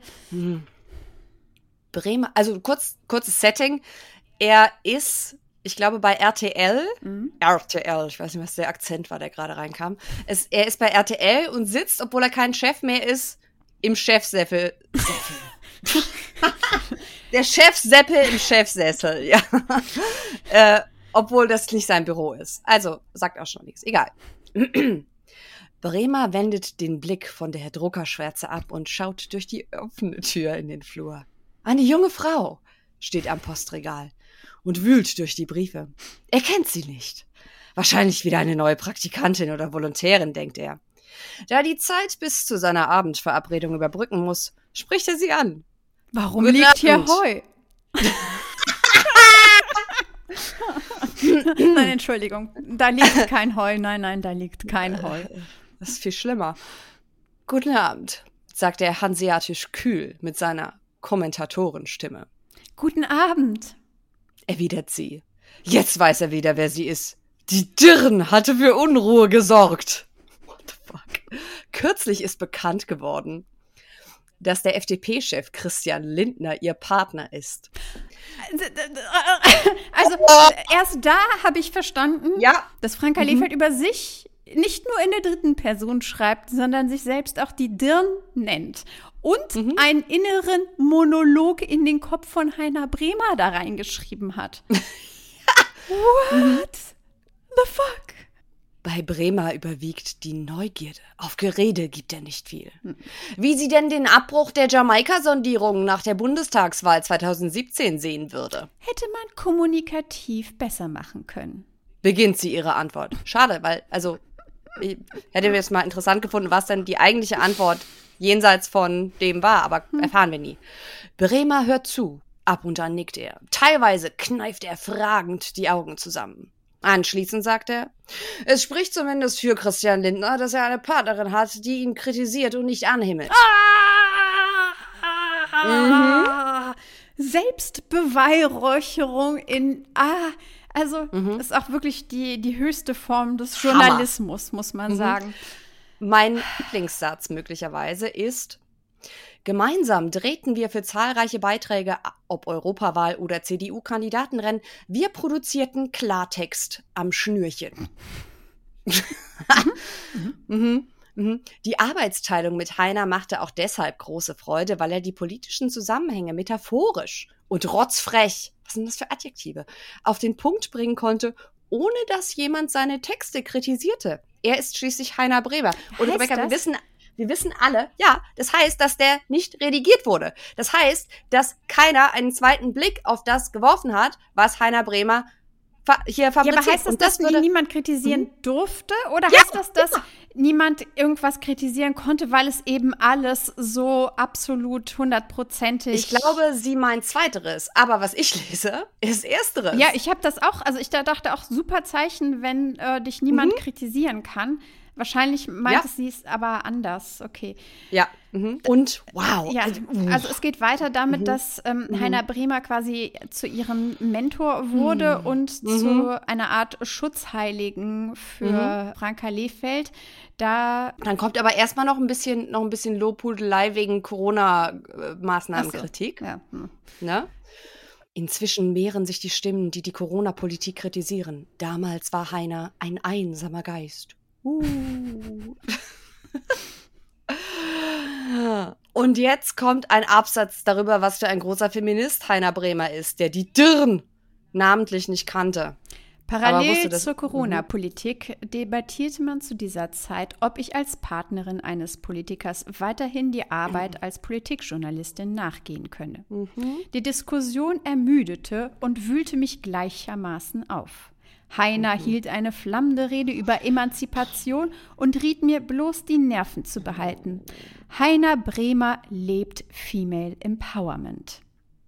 Bremer, also kurz, kurzes Setting. Er ist, ich glaube, bei RTL. Mhm. RTL, ich weiß nicht, was der Akzent war, der gerade reinkam. Es, er ist bei RTL und sitzt, obwohl er kein Chef mehr ist, im Chefsessel. Sessel. der Chefseppel im Chefsessel, ja. äh, obwohl das nicht sein Büro ist. Also, sagt auch schon nichts. Egal. Bremer wendet den Blick von der Druckerschwärze ab und schaut durch die offene Tür in den Flur. Eine junge Frau steht am Postregal und wühlt durch die Briefe. Er kennt sie nicht. Wahrscheinlich wieder eine neue Praktikantin oder Volontärin, denkt er. Da die Zeit bis zu seiner Abendverabredung überbrücken muss, spricht er sie an. Warum Guten liegt hier Abend. Heu? nein, Entschuldigung. Da liegt kein Heu. Nein, nein, da liegt kein Heu. Das ist viel schlimmer. Guten Abend, sagt er hanseatisch kühl mit seiner Kommentatorenstimme. Guten Abend. erwidert sie. Jetzt weiß er wieder, wer sie ist. Die Dirn hatte für Unruhe gesorgt. What the fuck? Kürzlich ist bekannt geworden, dass der FDP-Chef Christian Lindner ihr Partner ist. Also, erst da habe ich verstanden, Ja. dass Franka Lefeld über sich nicht nur in der dritten Person schreibt, sondern sich selbst auch die Dirn nennt. Und einen inneren Monolog in den Kopf von Heiner Bremer da reingeschrieben hat. What the fuck? Bei Bremer überwiegt die Neugierde. Auf Gerede gibt er nicht viel. Wie sie denn den Abbruch der Jamaika-Sondierung nach der Bundestagswahl 2017 sehen würde, Hätte man kommunikativ besser machen können. beginnt sie ihre Antwort. Schade, weil, also, ich hätte mir jetzt mal interessant gefunden, was denn die eigentliche Antwort jenseits von dem war, aber erfahren wir nie. Bremer hört zu. Ab und an nickt er. Teilweise kneift er fragend die Augen zusammen. Anschließend sagt er, es spricht zumindest für Christian Lindner, dass er eine Partnerin hat, die ihn kritisiert und nicht anhimmelt. Ah, Selbstbeweihräucherung in ah, also ist auch wirklich die, die höchste Form des Journalismus, muss man sagen. Mein Lieblingssatz möglicherweise ist, Gemeinsam drehten wir für zahlreiche Beiträge, ob Europawahl oder CDU-Kandidatenrennen, wir produzierten Klartext am Schnürchen. mhm. Mhm. Die Arbeitsteilung mit Heiner machte auch deshalb große Freude, weil er die politischen Zusammenhänge metaphorisch und rotzfrech, was sind das für Adjektive, auf den Punkt bringen konnte, ohne dass jemand seine Texte kritisierte. Er ist schließlich Heiner Bremer. Und Heißt Rebecca, wir das? wissen, wir wissen alle, ja, das heißt, dass der nicht redigiert wurde. Das heißt, dass keiner einen zweiten Blick auf das geworfen hat, was Heiner Bremer hier Ja, fabriziert. aber heißt das, dass Mhm. niemand kritisieren durfte? Oder Ja, heißt das, dass niemand irgendwas kritisieren konnte, weil es eben alles so absolut hundertprozentig. ich glaube, sie meint zweiteres. Aber was ich lese, ist ersteres. Ja, ich habe das auch, also ich da dachte auch super Zeichen, wenn äh, dich niemand kritisieren kann. Wahrscheinlich meinte Mhm. Ja. sie es aber anders. Okay. Ja. Mhm. Und wow. Ja, Also, also es geht weiter Mhm. damit, dass ähm, Heiner Bremer quasi zu ihrem Mentor wurde Mhm. und zu einer Art Schutzheiligen für Mhm. Franka Lehfeld. Da Dann kommt aber erstmal noch ein bisschen, noch ein bisschen Lobhudelei wegen Corona-Maßnahmenkritik. ja, hm. Ne? Inzwischen mehren sich die Stimmen, die die Corona-Politik kritisieren. Damals war Heiner ein einsamer Geist. Uh. Und jetzt kommt ein Absatz darüber, was für ein großer Feminist Heiner Bremer ist, der die Dirn namentlich nicht kannte. Parallel zur Corona-Politik debattierte man zu dieser Zeit, ob ich als Partnerin eines Politikers weiterhin die Arbeit als Politikjournalistin nachgehen könne. Die Diskussion ermüdete und wühlte mich gleichermaßen auf. Heiner hielt eine flammende Rede über Emanzipation und riet mir bloß die Nerven zu behalten. Heiner Bremer lebt Female Empowerment.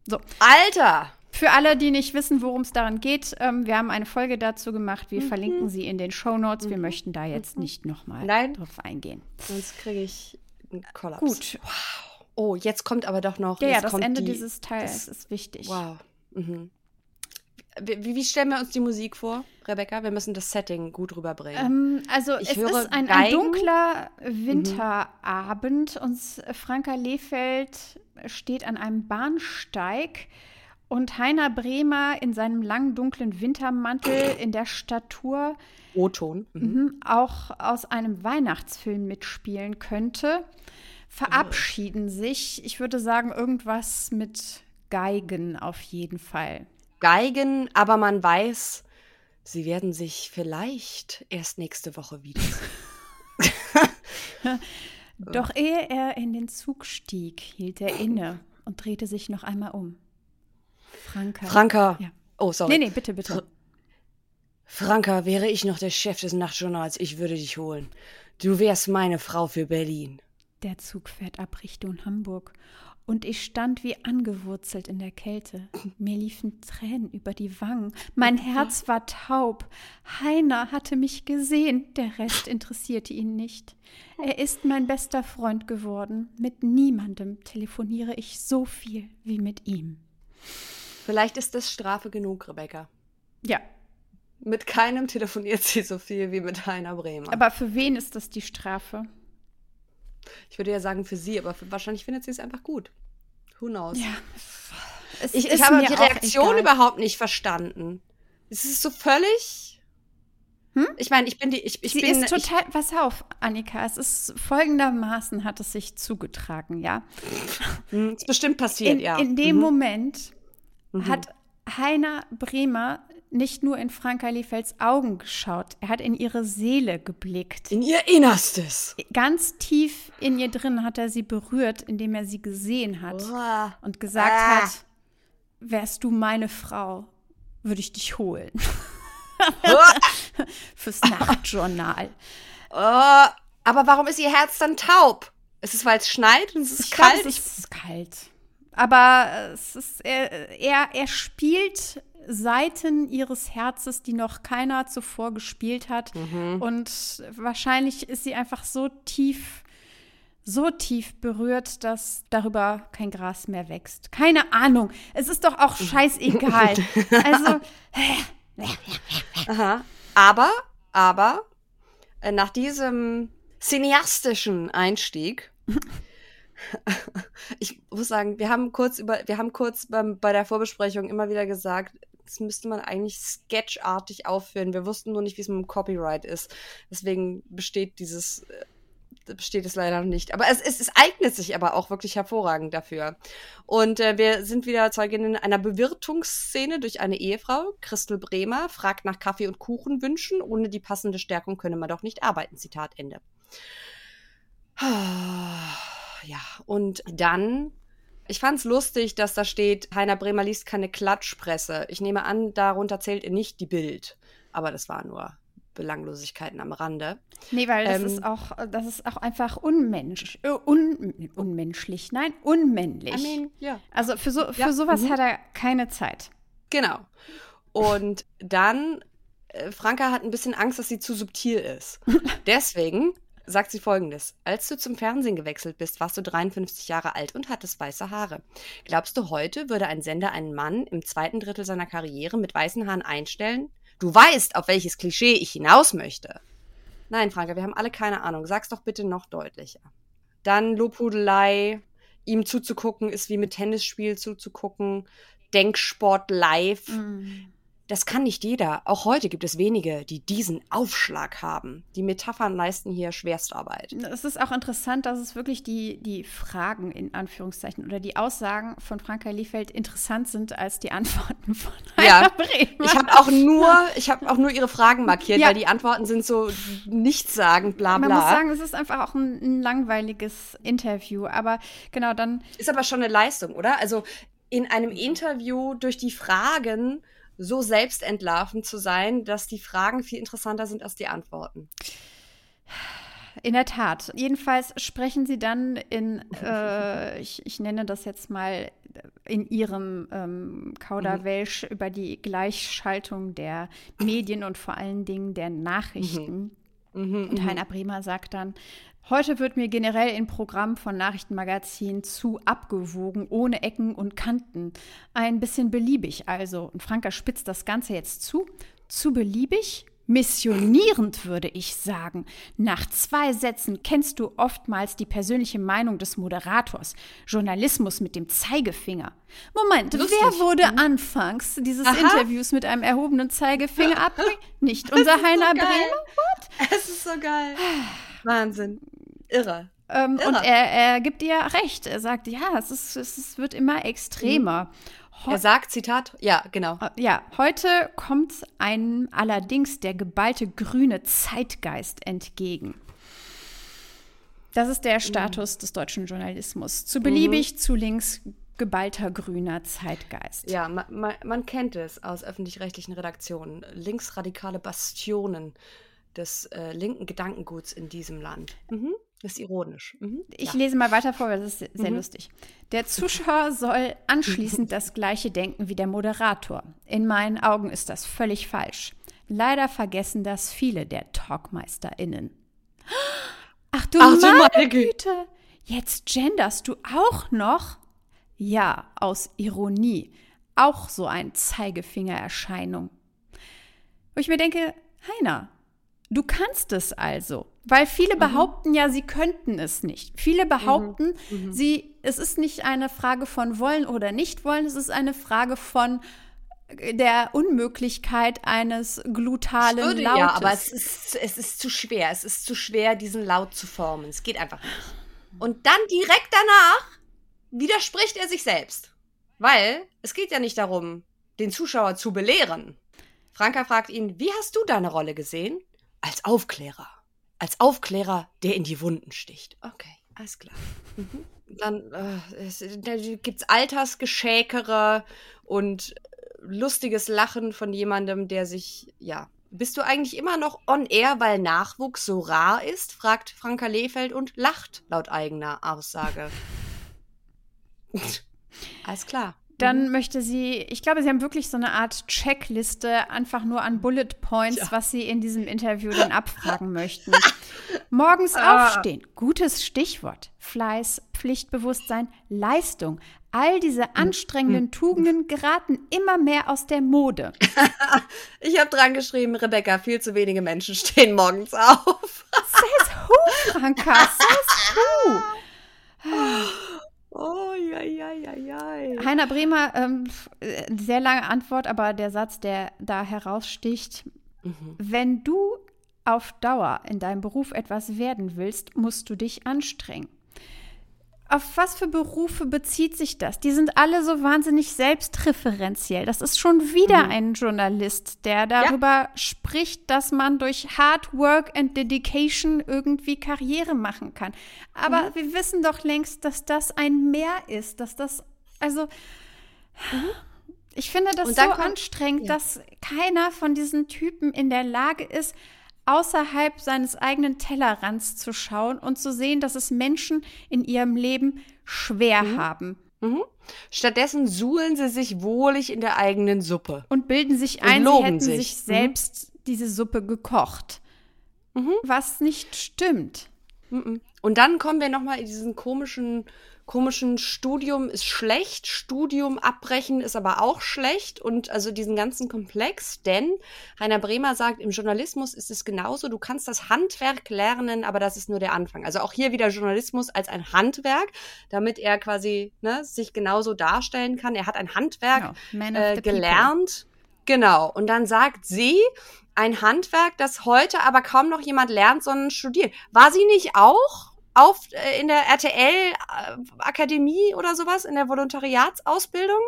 So, Alter! für alle, die nicht wissen, worum es daran geht, ähm, wir haben eine Folge dazu gemacht. Wir verlinken sie in den Show Notes. Wir möchten da jetzt nicht nochmal drauf eingehen. Sonst kriege ich einen Kollaps. Gut. Oh, jetzt kommt aber doch noch. Ja, ja, das Ende die, dieses Teils ist wichtig. Wow. Mhm. Wie, wie stellen wir uns die Musik vor, Rebecca? Wir müssen das Setting gut rüberbringen. Ähm, also Ich es ist ein, ein dunkler Winterabend und Franka Lehfeld steht an einem Bahnsteig und Heiner Bremer in seinem langen dunklen Wintermantel in der Statur O-Ton. Mhm. mhm, auch aus einem Weihnachtsfilm mitspielen könnte, verabschieden sich. Ich würde sagen, irgendwas mit Geigen auf jeden Fall. Geigen, aber man weiß, sie werden sich vielleicht erst nächste Woche wieder. Doch ehe er in den Zug stieg, hielt er inne und drehte sich noch einmal um. Franka. Franka. Ja. Oh, sorry. Nee, nee, bitte, bitte. Franka, wäre ich noch der Chef des Nachtjournals, ich würde dich holen. Du wärst meine Frau für Berlin. Der Zug fährt ab Richtung Hamburg. Und ich stand wie angewurzelt in der Kälte. Mir liefen Tränen über die Wangen. Mein Herz war taub. Heiner hatte mich gesehen. Der Rest interessierte ihn nicht. Er ist mein bester Freund geworden. Mit niemandem telefoniere ich so viel wie mit ihm. Vielleicht ist das Strafe genug, Rebecca. Ja, Mit keinem telefoniert sie so viel wie mit Heiner Bremer. aber für wen ist das die Strafe? ich würde ja sagen für sie, aber für, wahrscheinlich findet sie es einfach gut. Who knows? Ja. Es Ich, ich habe die Reaktion überhaupt nicht verstanden. Es ist so völlig. Hm? Ich meine, ich bin die. Ich, ich Sie bin, ist total, pass auf, Annika, es ist folgendermaßen hat es sich zugetragen, ja. Ich, hm, ist bestimmt passiert, In, ja. in dem Mhm. Moment hat Heiner Bremer nicht nur in Franka Liefelds Augen geschaut, er hat in ihre Seele geblickt. In ihr Innerstes. Ganz tief in ihr drin hat er sie berührt, indem er sie gesehen hat Boah. und gesagt Ah. hat, wärst du meine Frau, würde ich dich holen. Fürs Nachtjournal. Oh, aber warum ist ihr Herz dann taub? Ist es, weil es schneit und es ist Ich kalt? es ist kalt. Aber es ist, er, er, er spielt Seiten ihres Herzes, die noch keiner zuvor gespielt hat. Mhm. Und wahrscheinlich ist sie einfach so tief, so tief berührt, dass darüber kein Gras mehr wächst. Keine Ahnung. Es ist doch auch scheißegal. Also, Aha. Aber, aber, äh, nach diesem cineastischen Einstieg Ich muss sagen, wir haben kurz über, wir haben kurz beim, bei der Vorbesprechung immer wieder gesagt, das müsste man eigentlich sketchartig aufführen. Wir wussten nur nicht, wie es mit dem Copyright ist. Deswegen besteht dieses, äh, besteht es leider noch nicht. Aber es, es, es eignet sich aber auch wirklich hervorragend dafür. Und äh, wir sind wieder Zeuginnen einer Bewirtungsszene durch eine Ehefrau. Christel Bremer fragt nach Kaffee und Kuchen wünschen. Ohne die passende Stärkung könne man doch nicht arbeiten. Zitat Ende. Ja, und dann, ich fand's lustig, dass da steht, Heiner Bremer liest keine Klatschpresse. Ich nehme an, darunter zählt nicht die Bild. Aber das war nur Belanglosigkeiten am Rande. Nee, weil das Ähm, ist auch, das ist auch einfach unmensch, äh, un, unmenschlich, nein, unmännlich. I mean, ja. also für, so, für Ja, sowas mhm. hat er keine Zeit. Genau. Und dann, äh, Franka hat ein bisschen Angst, dass sie zu subtil ist. Deswegen sagt sie folgendes. Als du zum Fernsehen gewechselt bist, warst du 53 Jahre alt und hattest weiße Haare. Glaubst du, heute würde ein Sender einen Mann im zweiten Drittel seiner Karriere mit weißen Haaren einstellen? Du weißt, auf welches Klischee ich hinaus möchte. Nein, Franka, wir haben alle keine Ahnung. Sag's doch bitte noch deutlicher. Dann Lobhudelei. Ihm zuzugucken ist wie mit Tennisspiel zuzugucken. Denksport live. Das kann nicht jeder. Auch heute gibt es wenige, die diesen Aufschlag haben. Die Metaphern leisten hier Schwerstarbeit. Es ist auch interessant, dass es wirklich die, die Fragen in Anführungszeichen oder die Aussagen von Franka Liefeld interessant sind als die Antworten von Ja, Heiner Bremer. Ich habe auch nur, ich habe auch nur ihre Fragen markiert, Ja. weil die Antworten sind so nichtssagend, bla Man bla. muss sagen, es ist einfach auch ein, ein langweiliges Interview. Aber genau, dann Ist aber schon eine Leistung, oder? Also in einem Interview durch die Fragen so selbstentlarvend zu sein, dass die Fragen viel interessanter sind als die Antworten. In der Tat. Jedenfalls sprechen sie dann in, äh, ich, ich nenne das jetzt mal in ihrem ähm, Kauderwelsch über die Gleichschaltung der Medien und vor allen Dingen der Nachrichten. Mhm, Und Heiner Bremer sagt dann, heute wird mir generell in Programm von Nachrichtenmagazinen zu abgewogen, ohne Ecken und Kanten. Ein bisschen beliebig also. Und Franka spitzt das Ganze jetzt zu. Zu beliebig? Missionierend, würde ich sagen. Nach zwei Sätzen kennst du oftmals die persönliche Meinung des Moderators. Journalismus mit dem Zeigefinger. Moment, Lustig. wer wurde anfangs dieses Aha. Interviews mit einem erhobenen Zeigefinger abbringen? Nicht unser so Heiner geil. Bremer? Es ist so geil. Wahnsinn. Irre. Ähm, Irre. und er, er gibt ihr recht. Er sagt, ja, es, ist, es ist, wird immer extremer. Ho Er sagt, Zitat, ja, genau. äh, ja, heute kommt einem allerdings der geballte grüne Zeitgeist entgegen. Das ist der Status des deutschen Journalismus. Zu beliebig, zu links, geballter grüner Zeitgeist. Ja, man, man, man kennt es aus öffentlich-rechtlichen Redaktionen. Linksradikale Bastionen des äh, linken Gedankenguts in diesem Land. Mhm. Das ist ironisch. Mhm. Ich ja. lese mal weiter vor, weil das ist sehr, Mhm. lustig. Der Zuschauer soll anschließend das gleiche denken wie der Moderator. In meinen Augen ist das völlig falsch. Leider vergessen das viele der TalkmeisterInnen. Ach du, Ach meine meine Güte. Güte! Jetzt genderst du auch noch? Ja, aus Ironie. Auch so ein Zeigefingererscheinung. Wo ich mir denke, Heiner, du kannst es also. Weil viele behaupten ja, sie könnten es nicht. Viele behaupten, sie, es ist nicht eine Frage von wollen oder nicht wollen, es ist eine Frage von der Unmöglichkeit eines glutalen Ich würde, Lautes. ja, aber es ist, es ist zu schwer. Es ist zu schwer, diesen Laut zu formen. Es geht einfach nicht. Und dann direkt danach widerspricht er sich selbst. Weil es geht ja nicht darum, den Zuschauer zu belehren. Franka fragt ihn, wie hast du deine Rolle gesehen? Als Aufklärer. Als Aufklärer, der in die Wunden sticht. Okay, alles klar. Mhm. Dann äh, es, da gibt's Altersgeschäkere und äh, lustiges Lachen von jemandem, der sich, ja. Bist du eigentlich immer noch on air, weil Nachwuchs so rar ist? fragt Franka Lehfeld und lacht laut eigener Aussage. Alles klar. Dann möchte sie, ich glaube, sie haben wirklich so eine Art Checkliste, einfach nur an Bullet Points, was sie in diesem Interview dann abfragen möchten. Morgens Ah. aufstehen, gutes Stichwort. Fleiß, Pflichtbewusstsein, Leistung. All diese anstrengenden Tugenden geraten immer mehr aus der Mode. Ich habe dran geschrieben, Rebecca, viel zu wenige Menschen stehen morgens auf. Says who, Franka? Says who? Oh, ja, ja, ja, ja. Heiner Bremer, ähm, äh, sehr lange Antwort, aber der Satz, der da heraussticht, Mhm. wenn du auf Dauer in deinem Beruf etwas werden willst, musst du dich anstrengen. Auf was für Berufe bezieht sich das? Die sind alle so wahnsinnig selbstreferenziell. Das ist schon wieder ein Journalist, der darüber spricht, dass man durch Hard Work and Dedication irgendwie Karriere machen kann. Aber wir wissen doch längst, dass das ein Mehr ist, dass das, also, ich finde das so kommt- anstrengend, ja. dass keiner von diesen Typen in der Lage ist, außerhalb seines eigenen Tellerrands zu schauen und zu sehen, dass es Menschen in ihrem Leben schwer Mhm. haben Mhm. Stattdessen suhlen sie sich wohlig in der eigenen Suppe. und bilden sich ein, sie hätten sich. sich Mhm. selbst diese Suppe gekocht. Mhm. Was nicht stimmt. Mhm. Und dann kommen wir nochmal in diesen komischen, komischen Studium ist schlecht, Studium abbrechen ist aber auch schlecht und also diesen ganzen Komplex, denn Heiner Bremer sagt, im Journalismus ist es genauso, du kannst das Handwerk lernen, aber das ist nur der Anfang. Also auch hier wieder Journalismus als ein Handwerk, damit er quasi ne, sich genauso darstellen kann. Er hat ein Handwerk of äh, gelernt. Genau. Und dann sagt sie, ein Handwerk, das heute aber kaum noch jemand lernt, sondern studiert. War sie nicht auch auf äh, in der RTL äh, Akademie oder sowas in der Volontariatsausbildung?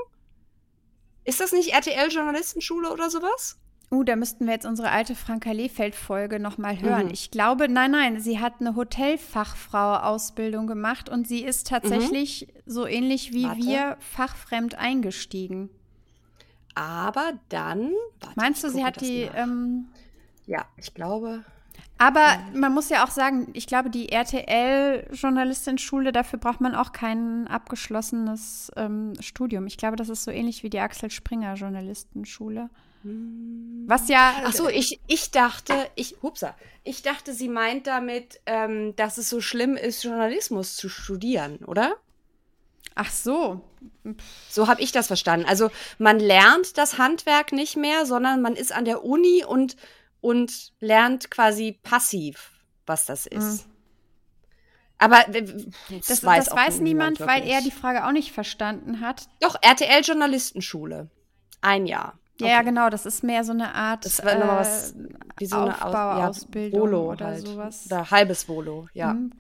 Ist das nicht RTL Journalistenschule oder sowas? Uh, da müssten wir jetzt unsere alte Franka Lehfeld-Folge nochmal hören. Mhm. Ich glaube, nein, nein, sie hat eine Hotelfachfrau-Ausbildung gemacht und sie ist tatsächlich so ähnlich wie Warte. wir fachfremd eingestiegen. Aber dann. Warte, Meinst du, sie hat die. Ähm, ja, ich glaube. Aber man muss ja auch sagen, ich glaube, die RTL-Journalistin-Schule, dafür braucht man auch kein abgeschlossenes ähm, Studium. Ich glaube, das ist so ähnlich wie die Axel Springer-Journalistenschule. Was ja. Ach so, ich, ich dachte, ich, hupsa, ich dachte, sie meint damit, ähm, dass es so schlimm ist, Journalismus zu studieren, oder? Ach so. So habe ich das verstanden. Also man lernt das Handwerk nicht mehr, sondern man ist an der Uni und, und lernt quasi passiv, was das ist. Aber äh, das, Das, weiß, das weiß niemand, weil wirklich. er die Frage auch nicht verstanden hat. Doch, RTL Journalistenschule. Ein Jahr. Ja, ja, genau, das ist mehr so eine Art Das war nochmal was äh, wie so eine Aus- Aufbauausbildung Volo oder halt. sowas. Oder halbes Volo, ja. Mhm.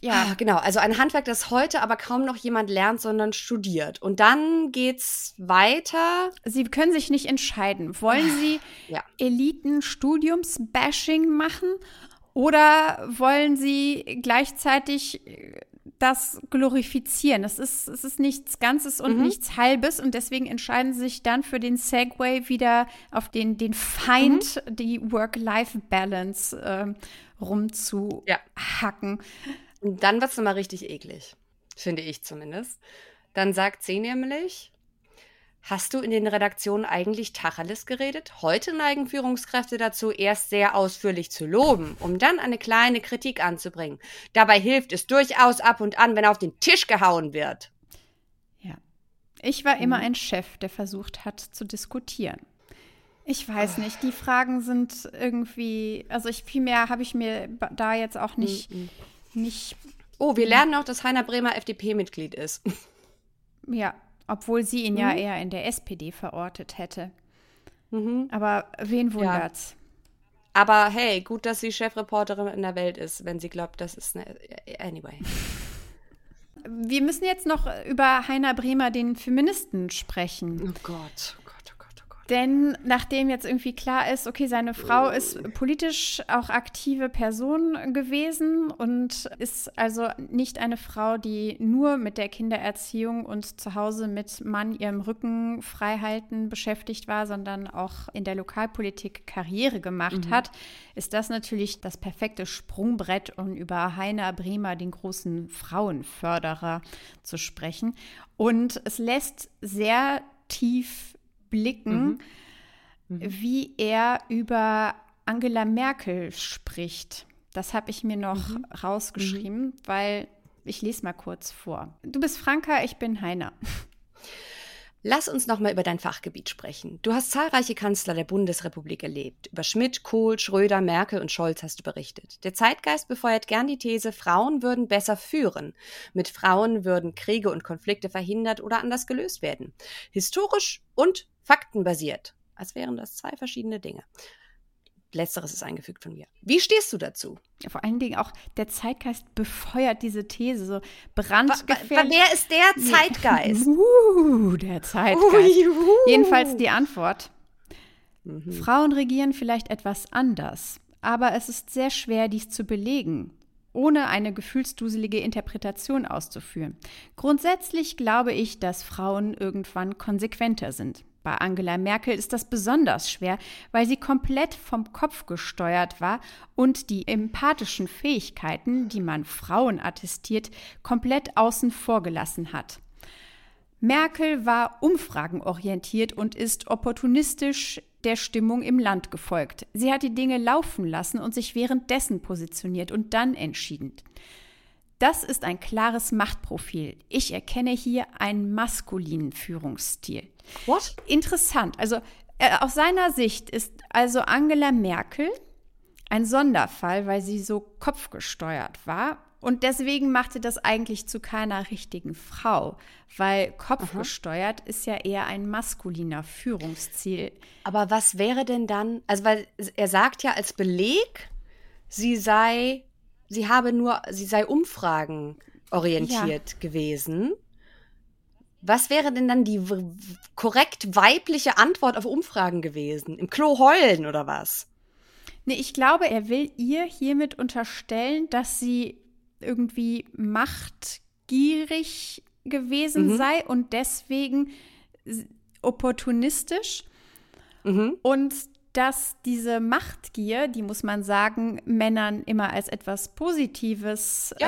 Ja, Ah, genau. Also ein Handwerk, das heute aber kaum noch jemand lernt, sondern studiert. Und dann geht's weiter. Sie können sich nicht entscheiden. Wollen Sie Ja. Eliten-Studiums-Bashing machen oder wollen Sie gleichzeitig äh, das glorifizieren? Es ist, es ist nichts Ganzes und Mhm. nichts Halbes und deswegen entscheiden Sie sich dann für den Segway wieder auf den, den Feind, Mhm. die Work-Life-Balance ähm, rumzuhacken. Und dann wird's nochmal richtig eklig. Finde ich zumindest. Dann sagt sie nämlich, hast du in den Redaktionen eigentlich Tacheles geredet? Heute neigen Führungskräfte dazu, erst sehr ausführlich zu loben, um dann eine kleine Kritik anzubringen. Dabei hilft es durchaus ab und an, wenn auf den Tisch gehauen wird. Ja. Ich war Mhm. immer ein Chef, der versucht hat zu diskutieren. Ich weiß nicht, die Fragen sind irgendwie, also ich viel mehr habe ich mir da jetzt auch nicht, Mhm. nicht, Oh, wir lernen noch, dass Heiner Bremer FDP-Mitglied ist. ja, obwohl sie ihn ja Mhm. eher in der SPD verortet hätte. Mhm. Aber wen wundert's? Aber hey, gut, dass sie Chefreporterin in der Welt ist, wenn sie glaubt, das ist eine. Anyway. Wir müssen jetzt noch über Heiner Bremer, den Feministen, sprechen. Oh Gott, Denn nachdem jetzt irgendwie klar ist, okay, seine Frau ist politisch auch aktive Person gewesen und ist also nicht eine Frau, die nur mit der Kindererziehung und zu Hause mit Mann ihrem Rücken freihalten beschäftigt war, sondern auch in der Lokalpolitik Karriere gemacht hat, ist das natürlich das perfekte Sprungbrett, um über Heiner Bremer, den großen Frauenförderer, zu sprechen. Und es lässt sehr tief blicken, wie er über Angela Merkel spricht. Das habe ich mir noch rausgeschrieben, weil ich lese mal kurz vor. Du bist Franka, ich bin Heiner. Lass uns nochmal über dein Fachgebiet sprechen. Du hast zahlreiche Kanzler der Bundesrepublik erlebt. Über Schmidt, Kohl, Schröder, Merkel und Scholz hast du berichtet. Der Zeitgeist befeuert gern die These, Frauen würden besser führen. Mit Frauen würden Kriege und Konflikte verhindert oder anders gelöst werden. Historisch und faktenbasiert. Als wären das zwei verschiedene Dinge. Letzteres ist eingefügt von mir. Wie stehst du dazu? Ja, vor allen Dingen auch der Zeitgeist befeuert diese These so brandgefährlich. Wer ist der Zeitgeist? Uh, der Zeitgeist. Uiuhu. Jedenfalls die Antwort. Mhm. Frauen regieren vielleicht etwas anders, aber es ist sehr schwer, dies zu belegen, ohne eine gefühlsduselige Interpretation auszuführen. Grundsätzlich glaube ich, dass Frauen irgendwann konsequenter sind. Bei Angela Merkel ist das besonders schwer, weil sie komplett vom Kopf gesteuert war und die empathischen Fähigkeiten, die man Frauen attestiert, komplett außen vor gelassen hat. Merkel war umfragenorientiert und ist opportunistisch der Stimmung im Land gefolgt. Sie hat die Dinge laufen lassen und sich währenddessen positioniert und dann entschieden. Das ist ein klares Machtprofil. Ich erkenne hier einen maskulinen Führungsstil. What? Interessant. Also äh, aus seiner Sicht ist also Angela Merkel ein Sonderfall, weil sie so kopfgesteuert war. Und deswegen machte das eigentlich zu keiner richtigen Frau, weil kopfgesteuert ist ja eher ein maskuliner Führungsziel. Aber was wäre denn dann, also weil er sagt ja als Beleg, sie sei, sie habe nur, sie sei Umfragen orientiert gewesen. Was wäre denn dann die korrekt weibliche Antwort auf Umfragen gewesen? Im Klo heulen oder was? Nee, ich glaube, er will ihr hiermit unterstellen, dass sie irgendwie machtgierig gewesen Mhm. sei und deswegen opportunistisch. Mhm. Und dass diese Machtgier, die muss man sagen, Männern immer als etwas Positives äh,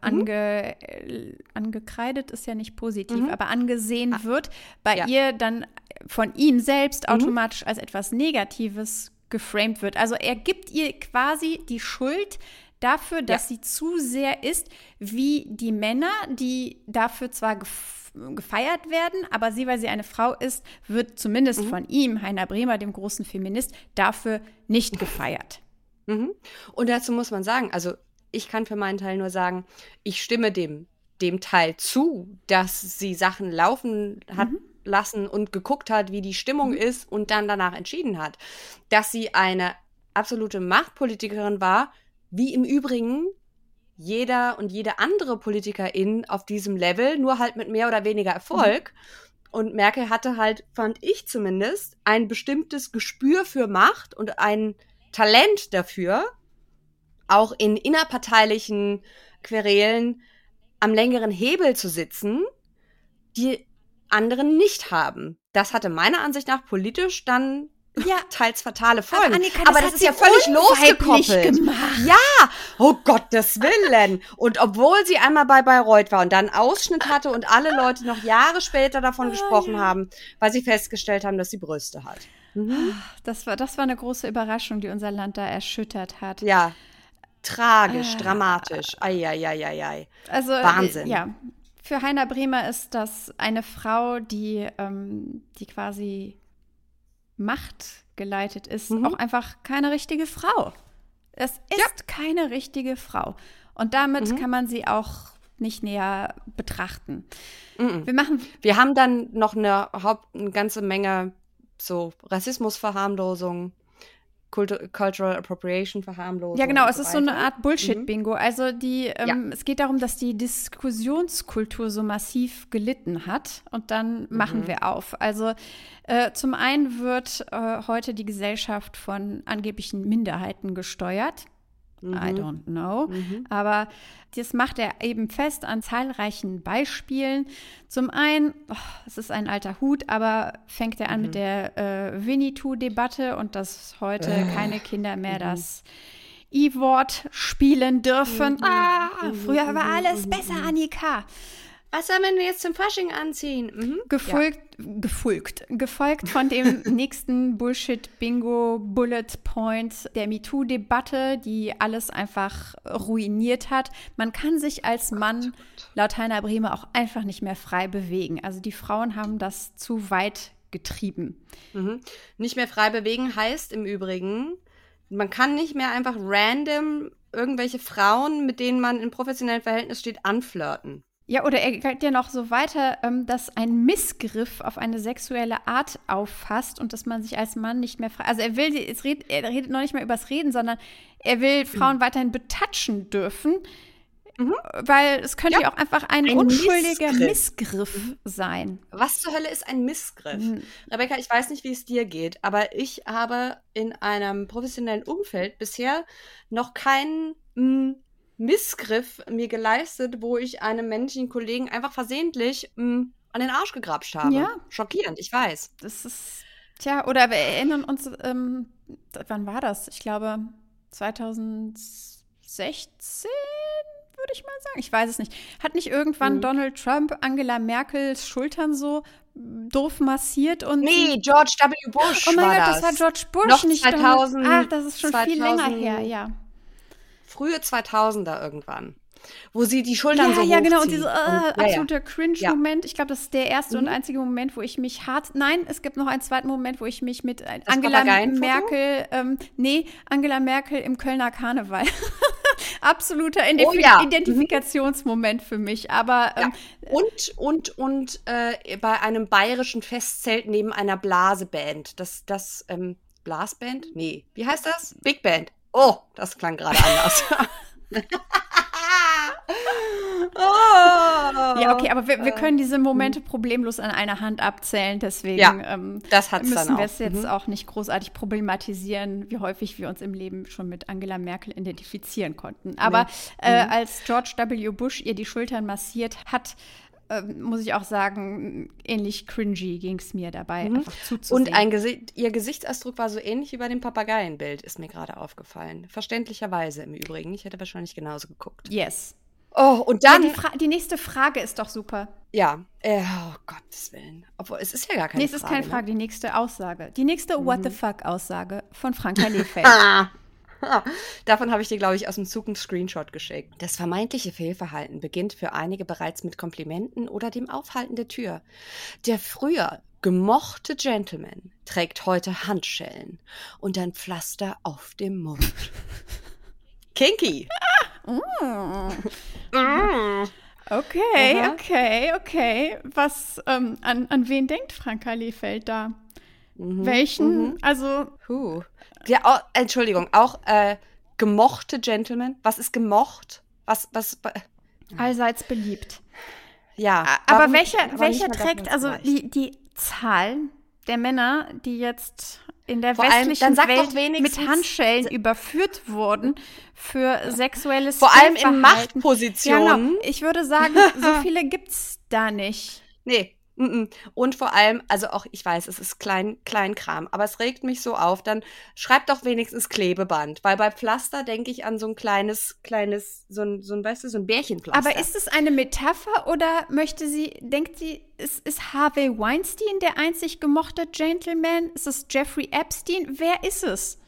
ange, äh, angekreidet, ist ja nicht positiv, Mhm. aber angesehen wird, bei ja. ihr dann von ihm selbst automatisch als etwas Negatives geframed wird. Also er gibt ihr quasi die Schuld dafür, dass sie zu sehr ist wie die Männer, die dafür zwar gef gefeiert werden, aber sie, weil sie eine Frau ist, wird zumindest von ihm, Heiner Bremer, dem großen Feminist, dafür nicht gefeiert. Mhm. Und dazu muss man sagen, also ich kann für meinen Teil nur sagen, ich stimme dem, dem Teil zu, dass sie Sachen laufen hat lassen und geguckt hat, wie die Stimmung ist und dann danach entschieden hat. Dass sie eine absolute Machtpolitikerin war, wie im Übrigen jeder und jede andere Politikerin auf diesem Level, nur halt mit mehr oder weniger Erfolg. Und Merkel hatte halt, fand ich zumindest, ein bestimmtes Gespür für Macht und ein Talent dafür, auch in innerparteilichen Querelen am längeren Hebel zu sitzen, die anderen nicht haben. Das hatte meiner Ansicht nach politisch dann Ja. teils fatale Folgen. Annika, das Aber hat das ist ja völlig losgekoppelt. gemacht. Ja, oh Gottes Willen. Und obwohl sie einmal bei Bayreuth war und dann Ausschnitt hatte und alle Leute noch Jahre später davon gesprochen haben, weil sie festgestellt haben, dass sie Brüste hat. Mhm. Das war, das war eine große Überraschung, die unser Land da erschüttert hat. Ja, tragisch, Ah. dramatisch. Eieieiei. Also äh, Wahnsinn. ja, für Heiner Bremer ist das eine Frau, die, ähm, die quasi machtgeleitet ist, Mhm. auch einfach keine richtige Frau. Es ist keine richtige Frau. Und damit Mhm. kann man sie auch nicht näher betrachten. Mhm. Wir machen Wir haben dann noch eine, Haupt, eine ganze Menge so Rassismusverharmlosung, Cultural Appropriation Verharmlosung. Ja, genau, es ist so eine weiter. Art Bullshit-Bingo. Also die, ähm, Ja. es geht darum, dass die Diskussionskultur so massiv gelitten hat und dann machen Mhm. wir auf. Also äh, zum einen wird äh, heute die Gesellschaft von angeblichen Minderheiten gesteuert. I Mhm. don't know. Aber das macht er eben fest an zahlreichen Beispielen. Zum einen, oh, es ist ein alter Hut, aber fängt er an Mhm. mit der äh, Winnetou-Debatte und dass heute Äh. keine Kinder Mhm. mehr das I-Wort spielen dürfen. Mhm. Ah, früher war alles besser, Annika. Was soll man denn jetzt zum Fasching anziehen? Mhm. Gefolgt, gefolgt, gefolgt von dem nächsten Bullshit-Bingo-Bullet-Point der MeToo-Debatte, die alles einfach ruiniert hat. Man kann sich als Mann laut Heiner Bremer auch einfach nicht mehr frei bewegen. Also die Frauen haben das zu weit getrieben. Mhm. Nicht mehr frei bewegen heißt im Übrigen, man kann nicht mehr einfach random irgendwelche Frauen, mit denen man in professionellem Verhältnis steht, anflirten. Ja, oder er geht ja noch so weiter, ähm, dass ein Missgriff auf eine sexuelle Art auffasst und dass man sich als Mann nicht mehr frei. Also er will, es red, er redet noch nicht mehr übers Reden, sondern er will Frauen weiterhin betatschen dürfen, Mhm. weil es könnte ja, auch einfach ein, Ein unschuldiger Missgriff. Missgriff sein. Was zur Hölle ist ein Missgriff? Mhm. Rebecca, ich weiß nicht, wie es dir geht, aber ich habe in einem professionellen Umfeld bisher noch keinen mm, Missgriff mir geleistet, wo ich einem männlichen Kollegen einfach versehentlich mm, an den Arsch gegrapscht habe. Ja. Schockierend, ich weiß. Das ist, tja, oder wir erinnern uns, ähm, wann war das? Ich glaube 2016, würde ich mal sagen. Ich weiß es nicht. Hat nicht irgendwann Mhm. Donald Trump Angela Merkels Schultern so mm, doof massiert und Nee, George W. Bush Oh mein Gott, das. das war George Bush, Noch nicht 2000 Donald. Ach, das ist schon viel 2000 länger her, ja. Frühe 2000er irgendwann. Wo sie die Schultern Ja, so ja, genau. Und dieser äh, Und- ja, ja. absolute Cringe-Moment. Ich glaube, das ist der erste und Mhm. einzige Moment, wo ich mich hart. Nein, es gibt noch einen zweiten Moment, wo ich mich mit Das Angela? Merkel, ähm, nee, Angela Merkel im Kölner Karneval. Absoluter Identif Oh ja. Mhm. Identifikationsmoment für mich. Aber ähm, Und, und, und äh, bei einem bayerischen Festzelt neben einer Blaseband. Das, das, ähm, Blasband? Nee. Wie heißt das? Big Band. Oh, das klang gerade anders. oh. ja, okay, aber wir, wir können diese Momente problemlos an einer Hand abzählen. Deswegen Mhm. Ja, ähm, müssen wir es jetzt Mhm. auch nicht großartig problematisieren, wie häufig wir uns im Leben schon mit Angela Merkel identifizieren konnten. Aber äh, Mhm. als George W. Bush ihr die Schultern massiert hat, ähm, muss ich auch sagen, ähnlich cringy ging es mir dabei, einfach zuzusehen. Mhm. Und ein Gesicht, ihr Gesichtsausdruck war so ähnlich wie bei dem Papageienbild, ist mir gerade aufgefallen. Verständlicherweise im Übrigen. Ich hätte wahrscheinlich genauso geguckt. yes. Oh, und Ja, dann. die, Fra die nächste Frage ist doch super. Ja, äh, oh Gottes Willen. Obwohl, es ist ja gar keine nee, es ist Frage. keine Frage, die nächste Aussage. Die nächste Mhm. What the fuck-Aussage von Franka Lefeld. Davon habe ich dir, glaube ich, aus dem Zug einen Screenshot geschickt. Das vermeintliche Fehlverhalten beginnt für einige bereits mit Komplimenten oder dem Aufhalten der Tür. Der früher gemochte Gentleman trägt heute Handschellen und ein Pflaster auf dem Mund. Kinky. Okay, Aha. okay, okay. Was, ähm, an, an wen denkt Franka Lefeld da? Welchen? Also, Huh. Ja, oh, Entschuldigung, auch äh, gemochte Gentleman. Was ist gemocht? Was, was, allseits beliebt. ja. Aber warum- welcher, aber welcher trägt, also die, die Zahl der Männer, die jetzt in der Vor allem, westlichen doch Welt mit Handschellen überführt wurden für sexuelles Vor allem in. Machtpositionen. Ja, genau. Ich würde sagen, so viele gibt's da nicht. Nee. Und vor allem, also auch, ich weiß, es ist klein, Kleinkram, aber es regt mich so auf, dann schreibt doch wenigstens Klebeband, weil bei Pflaster denke ich an so ein kleines, kleines, so ein, so ein, weißt du, so ein Bärchenpflaster. Aber ist es eine Metapher oder möchte sie, denkt sie, ist, ist Harvey Weinstein der einzig gemochte Gentleman? Ist es Jeffrey Epstein? Wer ist es?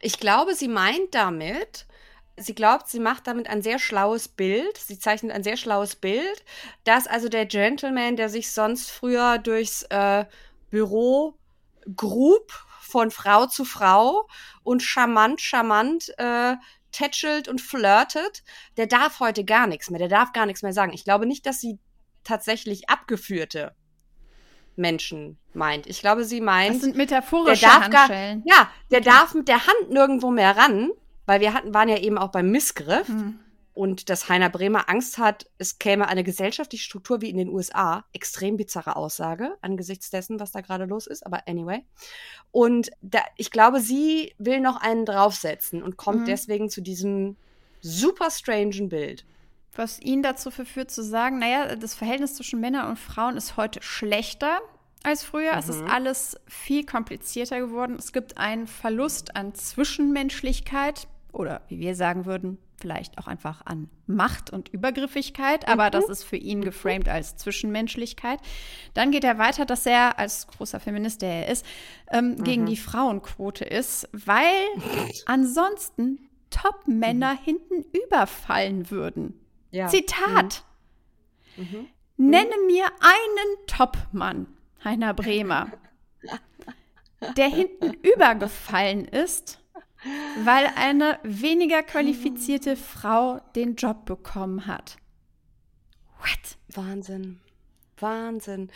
Ich glaube, sie meint damit, sie glaubt, sie macht damit ein sehr schlaues Bild, sie zeichnet ein sehr schlaues Bild, dass also der Gentleman, der sich sonst früher durchs äh, Büro grub von Frau zu Frau und charmant, charmant äh, tätschelt und flirtet, der darf heute gar nichts mehr, der darf gar nichts mehr sagen. Ich glaube nicht, dass sie tatsächlich abgeführte Menschen meint. Ich glaube, sie meint, Das sind der metaphorische darf gar, Handschellen. ja, der darf mit der Hand nirgendwo mehr ran, weil wir hatten, waren ja eben auch beim Missgriff Hm. und dass Heiner Bremer Angst hat, es käme eine gesellschaftliche Struktur wie in den USA. Extrem bizarre Aussage angesichts dessen, was da gerade los ist, aber anyway. Und da, ich glaube, sie will noch einen draufsetzen und kommt Mhm. deswegen zu diesem super strangen Bild. Was ihn dazu verführt zu sagen, naja, das Verhältnis zwischen Männern und Frauen ist heute schlechter als früher. Es ist alles viel komplizierter geworden. Es gibt einen Verlust an Zwischenmenschlichkeit oder wie wir sagen würden, vielleicht auch einfach an Macht und Übergriffigkeit, aber das ist für ihn geframed als Zwischenmenschlichkeit. Dann geht er weiter, dass er als großer Feminist, der er ist, ähm, gegen die Frauenquote ist, weil ansonsten Top-Männer hinten überfallen würden. Ja. Zitat. Nenne mir einen Top-Mann, Heiner Bremer, der hinten übergefallen ist, weil eine weniger qualifizierte Frau den Job bekommen hat. What? Wahnsinn. Wahnsinn.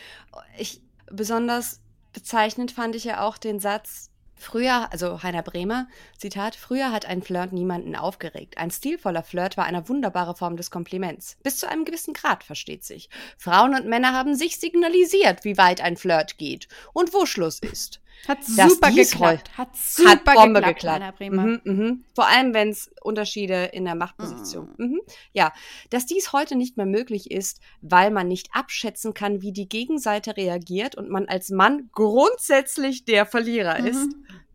Ich, besonders bezeichnend fand ich ja auch den Satz, Früher, also Heiner Bremer, Zitat, früher hat ein Flirt niemanden aufgeregt. Ein stilvoller Flirt war eine wunderbare Form des Kompliments. Bis zu einem gewissen Grad, versteht sich. Frauen und Männer haben sich signalisiert, wie weit ein Flirt geht und wo Schluss ist. Hat super geklappt. Hat super hat Bombe geklappt, geklappt. Mhm, mhm. Vor allem, wenn es Unterschiede in der Machtposition. Mhm. Ja, dass dies heute nicht mehr möglich ist, weil man nicht abschätzen kann, wie die Gegenseite reagiert und man als Mann grundsätzlich der Verlierer Mhm. ist,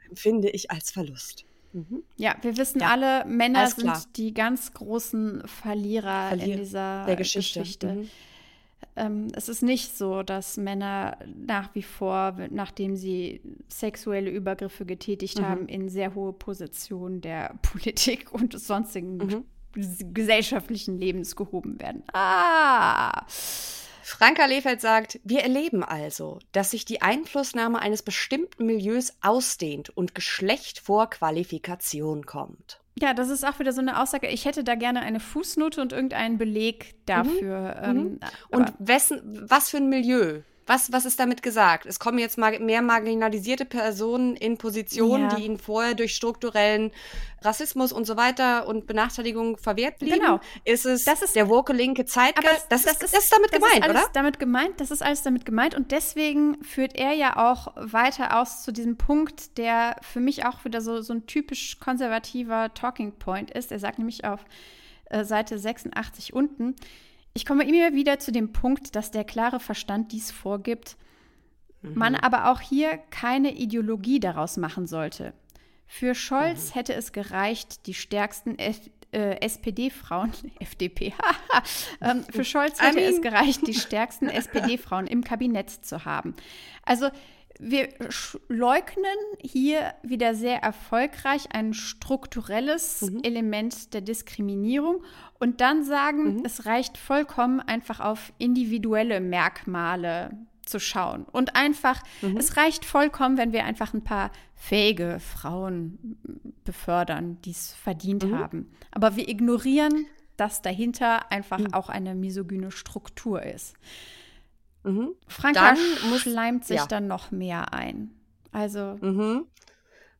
empfinde ich als Verlust. Mhm. Ja, wir wissen Ja, alle, Männer sind die ganz großen Verlierer, Verlierer in dieser Der Geschichte. Geschichte. Ähm, es ist nicht so, dass Männer nach wie vor, nachdem sie sexuelle Übergriffe getätigt Mhm. haben, in sehr hohe Positionen der Politik und des sonstigen Mhm. ges- gesellschaftlichen Lebens gehoben werden. Ah! Franka Lefeld sagt, wir erleben also, dass sich die Einflussnahme eines bestimmten Milieus ausdehnt und Geschlecht vor Qualifikation kommt. Ja, das ist auch wieder so eine Aussage. Ich hätte da gerne eine Fußnote und irgendeinen Beleg dafür. Ähm, Und wessen, was für ein Milieu? Was, was ist damit gesagt? Es kommen jetzt mal mehr marginalisierte Personen in Positionen, Ja. die ihnen vorher durch strukturellen Rassismus und so weiter und Benachteiligung verwehrt blieben. Genau. Ist es Das ist- der woke linke Aber Zeitgeist? Das, ist, das ist damit das gemeint, ist alles oder? damit gemeint, das ist alles damit gemeint und deswegen führt er ja auch weiter aus zu diesem Punkt, der für mich auch wieder so, so ein typisch konservativer Talking Point ist. Er sagt nämlich auf äh, Seite 86 unten, ich komme immer wieder zu dem Punkt, dass der klare Verstand dies vorgibt, man aber auch hier keine Ideologie daraus machen sollte. Für Scholz hätte es gereicht, die stärksten F äh, SPD-Frauen, FDP, ähm, für Scholz hätte I mean- es gereicht, die stärksten SPD-Frauen im Kabinett zu haben. Also wir leugnen hier wieder sehr erfolgreich ein strukturelles Mhm. Element der Diskriminierung und dann sagen, Mhm. es reicht vollkommen einfach auf individuelle Merkmale zu schauen. Und einfach, Mhm. es reicht vollkommen, wenn wir einfach ein paar fähige Frauen befördern, die es verdient Mhm. haben. Aber wir ignorieren, dass dahinter einfach Mhm. auch eine misogyne Struktur ist. Mhm. Franka Dann muss- schleimt sich ja. dann noch mehr ein. Also, Mhm.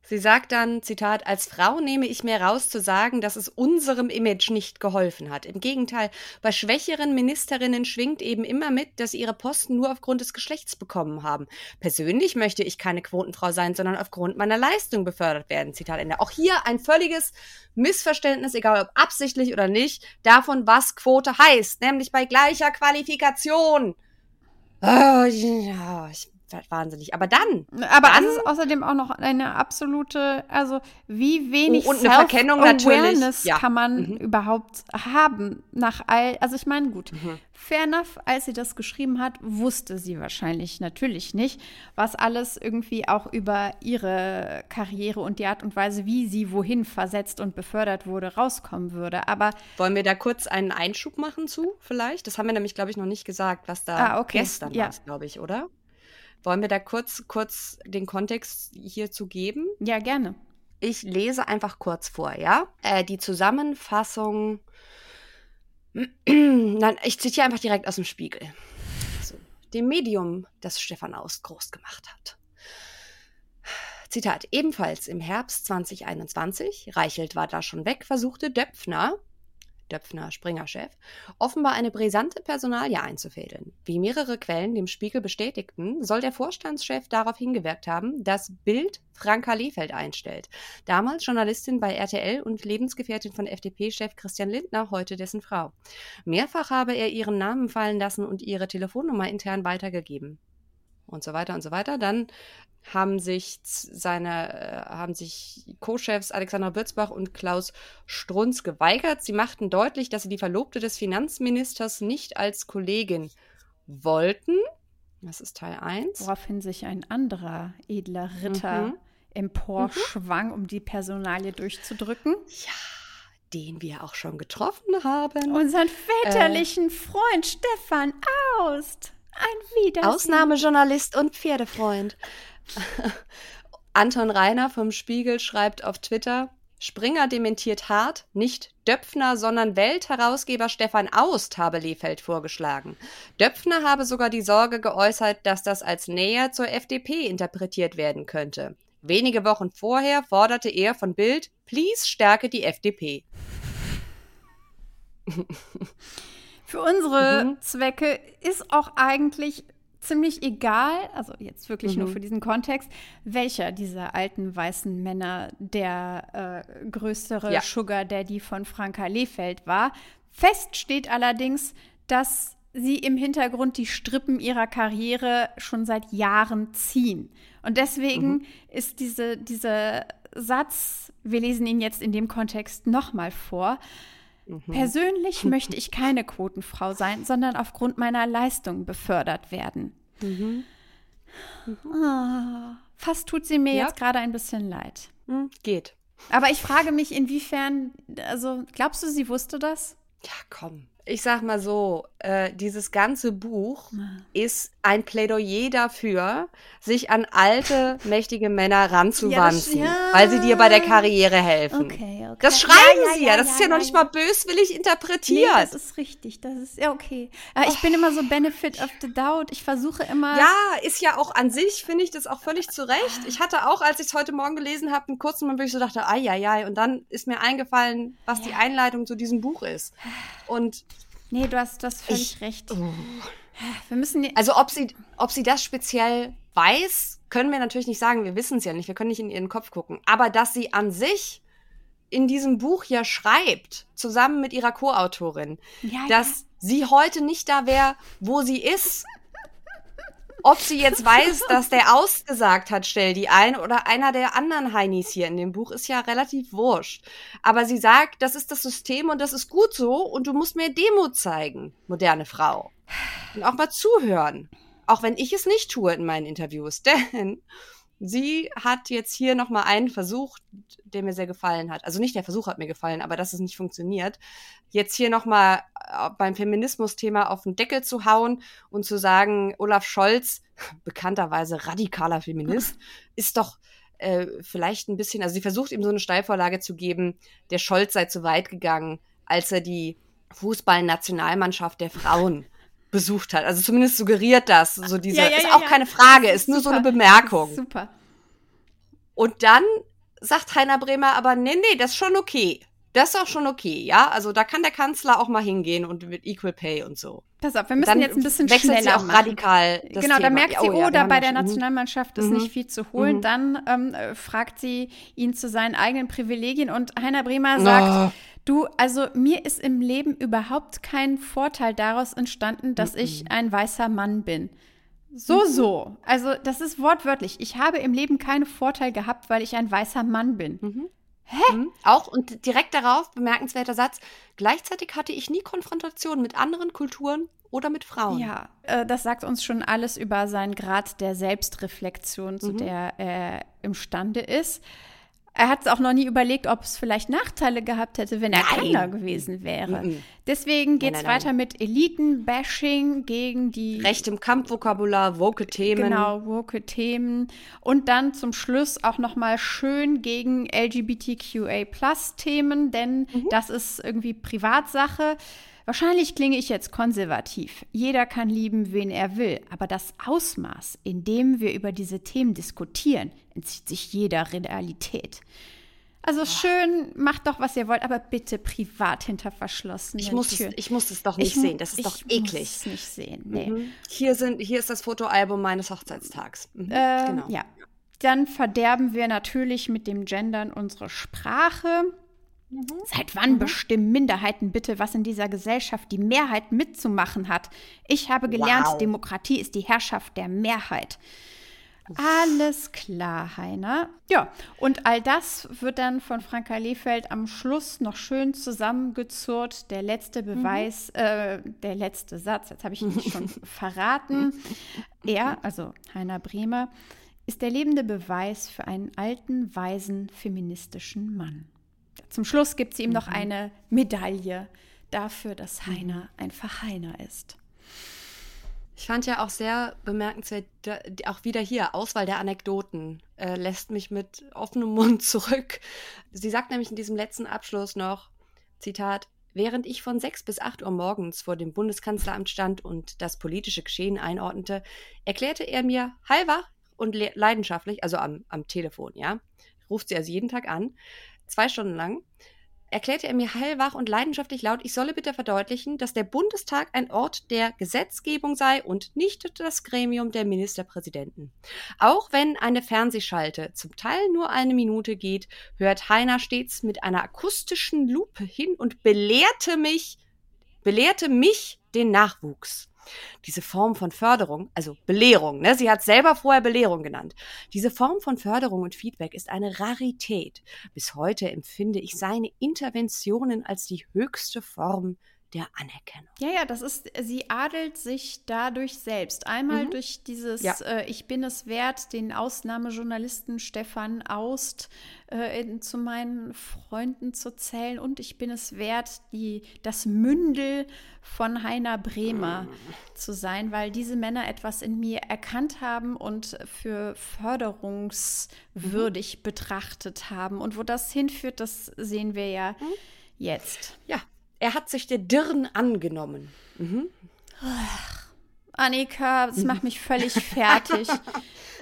Sie sagt dann, Zitat, als Frau nehme ich mir raus zu sagen, dass es unserem Image nicht geholfen hat. Im Gegenteil, bei schwächeren Ministerinnen schwingt eben immer mit, dass sie ihre Posten nur aufgrund des Geschlechts bekommen haben. Persönlich möchte ich keine Quotenfrau sein, sondern aufgrund meiner Leistung befördert werden. Zitat Ende. Auch hier ein völliges Missverständnis, egal ob absichtlich oder nicht, davon, was Quote heißt, nämlich bei gleicher Qualifikation. Oh, ja, werd wahnsinnig. Aber dann, aber Dann- es ist außerdem auch noch eine absolute, also wie wenig und eine Verkennung natürlich, Self-Awareness ja. kann man Mhm. überhaupt haben nach all, also ich meine, gut, Mhm. fair enough, als sie das geschrieben hat, wusste sie wahrscheinlich natürlich nicht, was alles irgendwie auch über ihre Karriere und die Art und Weise, wie sie wohin versetzt und befördert wurde, rauskommen würde. Aber Wollen wir da kurz einen Einschub machen zu, vielleicht? Das haben wir nämlich, glaube ich, noch nicht gesagt, was da Ah, okay. gestern Ja. war, glaube ich, oder? Wollen wir da kurz, kurz den Kontext hierzu geben? ja, gerne. Ich lese einfach kurz vor, ja? Äh, die Zusammenfassung. Nein, ich zitiere einfach direkt aus dem Spiegel. So, dem Medium, das Stefan Aust groß gemacht hat. Zitat, ebenfalls im Herbst 2021, Reichelt war da schon weg, versuchte Döpfner, Döpfner Springer-Chef, offenbar eine brisante Personalie einzufädeln. Wie mehrere Quellen dem Spiegel bestätigten, soll der Vorstandschef darauf hingewirkt haben, dass Bild Franka Lehfeld einstellt. Damals Journalistin bei RTL und Lebensgefährtin von FDP-Chef Christian Lindner, heute dessen Frau. Mehrfach habe er ihren Namen fallen lassen und ihre Telefonnummer intern weitergegeben. und so weiter und so weiter. Dann haben sich seine, äh, haben sich Co-Chefs Alexander Bürzbach und Klaus Strunz geweigert. Sie machten deutlich, dass sie die Verlobte des Finanzministers nicht als Kollegin wollten. Das ist Teil 1. Woraufhin sich ein anderer edler Ritter Mhm. emporschwang, um die Personalie durchzudrücken. Den wir auch schon getroffen haben. Unseren Äh. väterlichen Freund Stefan Aust. Ein Wiedersehen. Ausnahmejournalist und Pferdefreund. Anton Reiner vom Spiegel schreibt auf Twitter, Springer dementiert hart, nicht Döpfner, sondern Weltherausgeber Stefan Aust habe Lehfeld vorgeschlagen. Döpfner habe sogar die Sorge geäußert, dass das als näher zur FDP interpretiert werden könnte. Wenige Wochen vorher forderte er von Bild, please stärke die FDP. Für unsere Mhm. Zwecke ist auch eigentlich ziemlich egal, also jetzt wirklich nur Mhm. für diesen Kontext, welcher dieser alten weißen Männer der äh, größere Ja. Sugar Daddy von Franka Lehfeld war. Fest steht allerdings, dass sie im Hintergrund die Strippen ihrer Karriere schon seit Jahren ziehen. Und deswegen Mhm. ist diese, dieser Satz, wir lesen ihn jetzt in dem Kontext nochmal vor, Mhm. Persönlich möchte ich keine Quotenfrau sein, sondern aufgrund meiner Leistung befördert werden. Ah, fast tut sie mir Ja. jetzt gerade ein bisschen leid. Hm, geht. Aber ich frage mich, inwiefern, also glaubst du, sie wusste das? Ja, komm. Ich sag mal so, äh, dieses ganze Buch ist ein Plädoyer dafür, sich an alte, mächtige Männer ranzuwanzen, Ja, das- ja. weil sie dir bei der Karriere helfen. Okay, okay. Das schreiben Ja, sie ja, das ist ja noch nicht mal böswillig Nee, interpretiert. das ist richtig. Das ist ja okay. Aber ich bin immer so Benefit of the Doubt. Ich versuche immer. ja, ist ja auch an sich, finde ich das auch völlig zu Recht. Ich hatte auch, als ich es heute Morgen gelesen habe, einen kurzen Moment, wo ich so dachte, ai, ai, ai. Und dann ist mir eingefallen, was die Einleitung zu diesem Buch ist. Und Nee, du hast, du hast völlig Ich- recht. Wir müssen. Also ob sie, ob sie das speziell weiß, können wir natürlich nicht sagen. Wir wissen es ja nicht. Wir können nicht in ihren Kopf gucken. Aber dass sie an sich in diesem Buch ja schreibt, zusammen mit ihrer Co-Autorin, Ja, dass sie heute nicht da wäre, wo sie ist. Ob sie jetzt weiß, dass der ausgesagt hat, stell die ein, oder einer der anderen Heinis hier in dem Buch, ist ja relativ wurscht. Aber sie sagt, das ist das System und das ist gut so und du musst mir Demut zeigen, moderne Frau. Und auch mal zuhören. Auch wenn ich es nicht tue in meinen Interviews. Denn sie hat jetzt hier nochmal einen Versuch, der mir sehr gefallen hat. Also nicht der Versuch hat mir gefallen, aber dass es nicht funktioniert. Jetzt hier nochmal beim Feminismus-Thema auf den Deckel zu hauen und zu sagen, Olaf Scholz, bekannterweise radikaler Feminist, ist doch äh, vielleicht ein bisschen, also sie versucht ihm so eine Steilvorlage zu geben, der Scholz sei zu weit gegangen, als er die Fußballnationalmannschaft der Frauen besucht hat. Also zumindest suggeriert das, so diese, Ja, ja, ist auch ja. keine Frage, Das ist nur so eine. Bemerkung. Super. Und dann sagt Heiner Bremer aber, nee, nee, das ist schon okay. Das ist auch schon okay, ja? Also da kann der Kanzler auch mal hingehen und mit Equal Pay und so. Pass auf, wir müssen Dann jetzt ein bisschen schneller sie auch machen. radikal das genau, da merkt sie, Ja, oh, ja, da bei der mhm. Nationalmannschaft ist Mhm. nicht viel zu holen. Mhm. Dann ähm, äh, fragt sie ihn zu seinen eigenen Privilegien und Heiner Bremer Ah. sagt, du, also mir ist im Leben überhaupt kein Vorteil daraus entstanden, dass Mhm. ich ein weißer Mann bin. So, so. Also das ist wortwörtlich. Ich habe im Leben keinen Vorteil gehabt, weil ich ein weißer Mann bin. Mhm. Auch und direkt darauf, bemerkenswerter Satz, gleichzeitig hatte ich nie Konfrontation mit anderen Kulturen oder mit Frauen. Ja, äh, das sagt uns schon alles über seinen Grad der Selbstreflexion, zu Mhm. der er imstande ist. Er hat es auch noch nie überlegt, ob es vielleicht Nachteile gehabt hätte, wenn er keiner gewesen wäre. Deswegen geht es weiter mit Eliten-Bashing gegen die Rechtem Kampfvokabular, woke Themen. Genau, woke Themen. Und dann zum Schluss auch nochmal schön gegen LGBTQA-Plus-Themen, denn Mhm. das ist irgendwie Privatsache. Wahrscheinlich klinge ich jetzt konservativ. Jeder kann lieben, wen er will. Aber das Ausmaß, in dem wir über diese Themen diskutieren, entzieht sich jeder Realität. Also schön, macht doch, was ihr wollt, aber bitte privat hinter verschlossenen Ich muss, es, Türen. ich muss es doch nicht mu- sehen. Das ist doch ich eklig. Muss es nicht sehen. Nee. Mhm. Hier, sind, hier ist das Fotoalbum meines Hochzeitstags. Mhm. Ähm, genau. Ja. Dann verderben wir natürlich mit dem Gendern unsere Sprache. Seit wann bestimmen Minderheiten bitte, was in dieser Gesellschaft die Mehrheit mitzumachen hat? Ich habe gelernt, Wow. Demokratie ist die Herrschaft der Mehrheit. Alles klar, Heiner. Ja, und all das wird dann von Franka Lehfeld am Schluss noch schön zusammengezurrt. Der letzte Beweis, äh, der letzte Satz, jetzt habe ich ihn schon verraten. Er, also Heiner Bremer, ist der lebende Beweis für einen alten, weisen, feministischen Mann. Zum Schluss gibt sie ihm noch eine Medaille dafür, dass Heiner einfach Heiner ist. Ich fand ja auch sehr bemerkenswert, auch wieder hier, Auswahl der Anekdoten äh, lässt mich mit offenem Mund zurück. Sie sagt nämlich in diesem letzten Abschluss noch, Zitat, Während ich von 6 bis 8 Uhr morgens vor dem Bundeskanzleramt stand und das politische Geschehen einordnete, erklärte er mir hellwach und le- leidenschaftlich, also am, am Telefon, ja, ruft sie also jeden Tag an, zwei Stunden lang, erklärte er mir hellwach und leidenschaftlich laut, ich solle bitte verdeutlichen, dass der Bundestag ein Ort der Gesetzgebung sei und nicht das Gremium der Ministerpräsidenten. Auch wenn eine Fernsehschalte zum Teil nur eine Minute geht, hört Heiner stets mit einer akustischen Lupe hin und belehrte mich, belehrte mich den Nachwuchs. Diese Form von Förderung, also Belehrung, ne? sie hat selber vorher Belehrung genannt. Diese Form von Förderung und Feedback ist eine Rarität. Bis heute empfinde ich seine Interventionen als die höchste Form der Anerkennung. Ja, ja, das ist, sie adelt sich dadurch selbst. Einmal Mhm. durch dieses Ja. äh, Ich bin es wert, den Ausnahmejournalisten Stefan Aust äh, in, zu meinen Freunden zu zählen und ich bin es wert, die, das Mündel von Heiner Bremer zu sein, weil diese Männer etwas in mir erkannt haben und für förderungswürdig betrachtet haben. Und wo das hinführt, das sehen wir ja jetzt. Ja, er hat sich der Dirn angenommen. Mhm. Annika, das macht mich völlig fertig.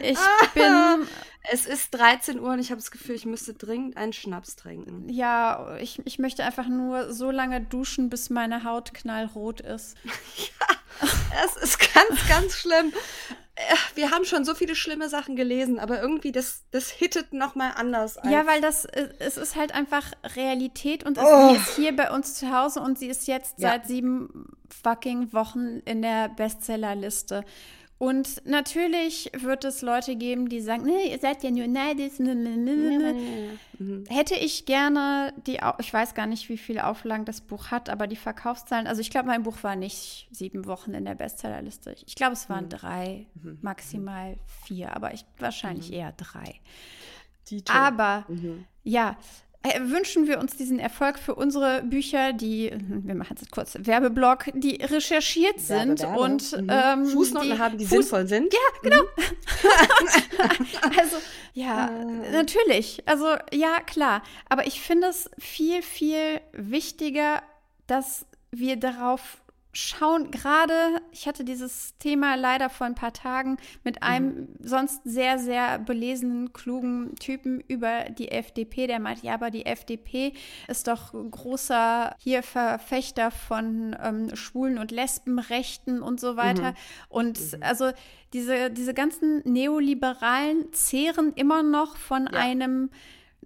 Ich bin, Es ist 13 Uhr und ich habe das Gefühl, ich müsste dringend einen Schnaps trinken. ja, ich, ich möchte einfach nur so lange duschen, bis meine Haut knallrot ist. Es ist ganz, ganz schlimm. Äh, Wir haben schon so viele schlimme Sachen gelesen, aber irgendwie das, das hittet noch mal anders. Ja, weil das, äh, es ist halt einfach Realität und es, Oh. sie ist hier bei uns zu Hause und sie ist jetzt Ja. seit sieben fucking Wochen in der Bestsellerliste. Und natürlich wird es Leute geben, die sagen, nee, ihr seid ja nur neidisch. ne, ne, ne. Mhm. Hätte ich gerne die, ich weiß gar nicht, wie viele Auflagen das Buch hat, aber die Verkaufszahlen, also ich glaube, mein Buch war nicht sieben Wochen in der Bestsellerliste. Ich glaube, es Mhm. waren drei, maximal vier, aber ich, wahrscheinlich Mhm. eher drei. Dito. Aber Mhm. ja, wünschen wir uns diesen Erfolg für unsere Bücher, die, wir machen es jetzt kurz, Werbeblock, die recherchiert sind Werbe, Werbe. und Mhm. ähm, Fußnoten die haben, die Fuß- sinnvoll sind. Also, ja, Äh. natürlich. Also, ja, klar. Aber ich finde es viel, viel wichtiger, dass wir darauf schauen. Gerade, ich hatte dieses Thema leider vor ein paar Tagen mit einem sonst sehr, sehr belesenen, klugen Typen über die FDP. Der meinte, ja, aber die FDP ist doch großer hier Verfechter von ähm, Schwulen- und Lesbenrechten und so weiter. Und also diese, diese ganzen Neoliberalen zehren immer noch von Ja. einem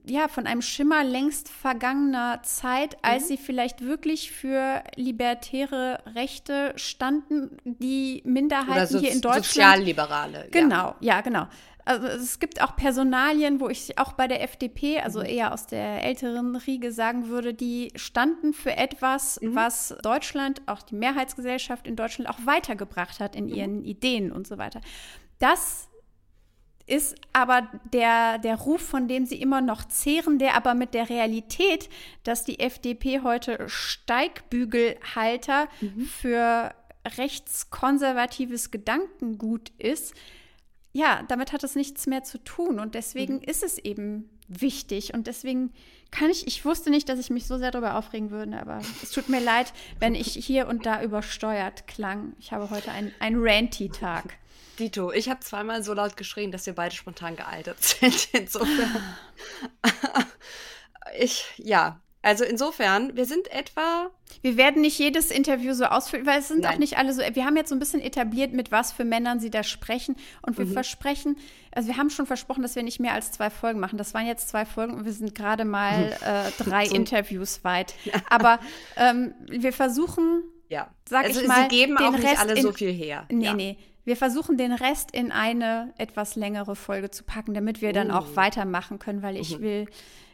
ja, von einem Schimmer längst vergangener Zeit, als Mhm. sie vielleicht wirklich für libertäre Rechte standen, die Minderheiten so, hier in Deutschland Sozialliberale. Genau, ja, genau. Also es gibt auch Personalien, wo ich auch bei der FDP, also Mhm. eher aus der älteren Riege sagen würde, die standen für etwas, Mhm. was Deutschland, auch die Mehrheitsgesellschaft in Deutschland auch weitergebracht hat in Mhm. ihren Ideen und so weiter. Das ist aber der, der Ruf, von dem sie immer noch zehren, der aber mit der Realität, dass die FDP heute Steigbügelhalter für rechtskonservatives Gedankengut ist, ja, damit hat es nichts mehr zu tun. Und deswegen ist es eben wichtig. Und deswegen kann ich, ich wusste nicht, dass ich mich so sehr darüber aufregen würde, aber es tut mir leid, wenn ich hier und da übersteuert klang. Ich habe heute einen, einen Ranty-Tag. Dito, ich habe zweimal so laut geschrien, dass wir beide spontan gealtert sind. Insofern. ich, ja, Also insofern, wir sind etwa. Wir werden nicht jedes Interview so ausfüllen, weil es sind Nein. auch nicht alle so. Wir haben jetzt so ein bisschen etabliert, mit was für Männern sie da sprechen. Und wir Mhm. versprechen, also wir haben schon versprochen, dass wir nicht mehr als zwei Folgen machen. Das waren jetzt zwei Folgen und wir sind gerade mal äh, drei So. Interviews weit. Aber ähm, wir versuchen, Ja. Sag also ich mal, sie geben den auch nicht Rest alle so viel her. nee, ja. nee. Wir versuchen den Rest in eine etwas längere Folge zu packen, damit wir dann Uh. auch weitermachen können, weil ich Mhm. will.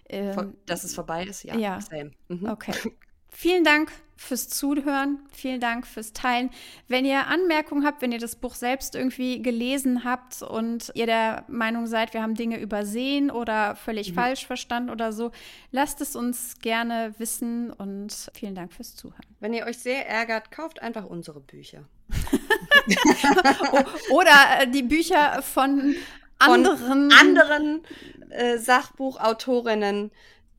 Ähm, Dass es vorbei ist, ja. ja. Mhm. Okay. Vielen Dank fürs Zuhören. Vielen Dank fürs Teilen. Wenn ihr Anmerkungen habt, wenn ihr das Buch selbst irgendwie gelesen habt und ihr der Meinung seid, wir haben Dinge übersehen oder völlig Mhm. falsch verstanden oder so, lasst es uns gerne wissen und vielen Dank fürs Zuhören. Wenn ihr euch sehr ärgert, kauft einfach unsere Bücher. Oder äh, die Bücher von Von anderen. Anderen äh, Sachbuchautorinnen,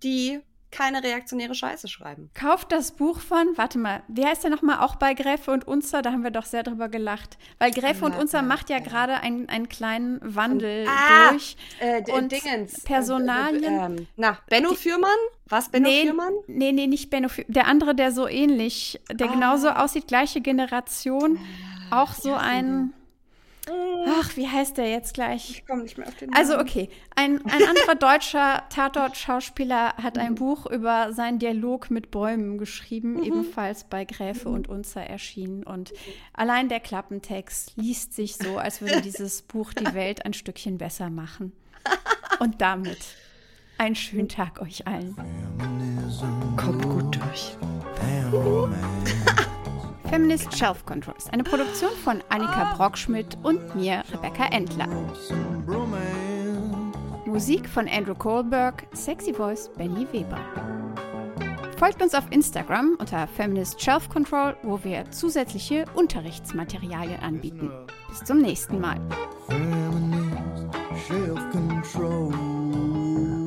die keine reaktionäre Scheiße schreiben. Kauft das Buch von, warte mal, wie heißt der nochmal? Auch bei Gräfe und Unzer, da haben wir doch sehr drüber gelacht. Weil Gräfe und Ja, Unzer ja, macht ja, ja. gerade einen, einen kleinen Wandel Ah, durch. Äh, Und Dingens. Personalien? Äh, äh, na, Benno Die- Fürmann? Was, Benno nee, Fürmann? nee, nee, nicht Benno. Fü- Der andere, der so ähnlich, der Ah. genauso aussieht, gleiche Generation. Auch so ein, ach, wie heißt der jetzt gleich? Ich komme nicht mehr auf den Also Namen. okay, ein, ein anderer deutscher Tatort-Schauspieler hat ein Buch über seinen Dialog mit Bäumen geschrieben, ebenfalls bei Gräfe und Unzer erschienen. Und allein der Klappentext liest sich so, als würde dieses Buch die Welt ein Stückchen besser machen. Und damit einen schönen Tag euch allen. Kommt gut durch. Feminist Shelf Control ist eine Produktion von Annika Brockschmidt und mir, Rebecca bromance. Musik von Andrew Kohlberg, Sexy Voice Benny Weber. Folgt uns auf Instagram unter Feminist Shelf Control, wo wir zusätzliche Unterrichtsmaterialien anbieten. Bis zum nächsten Mal. Feminist self-control.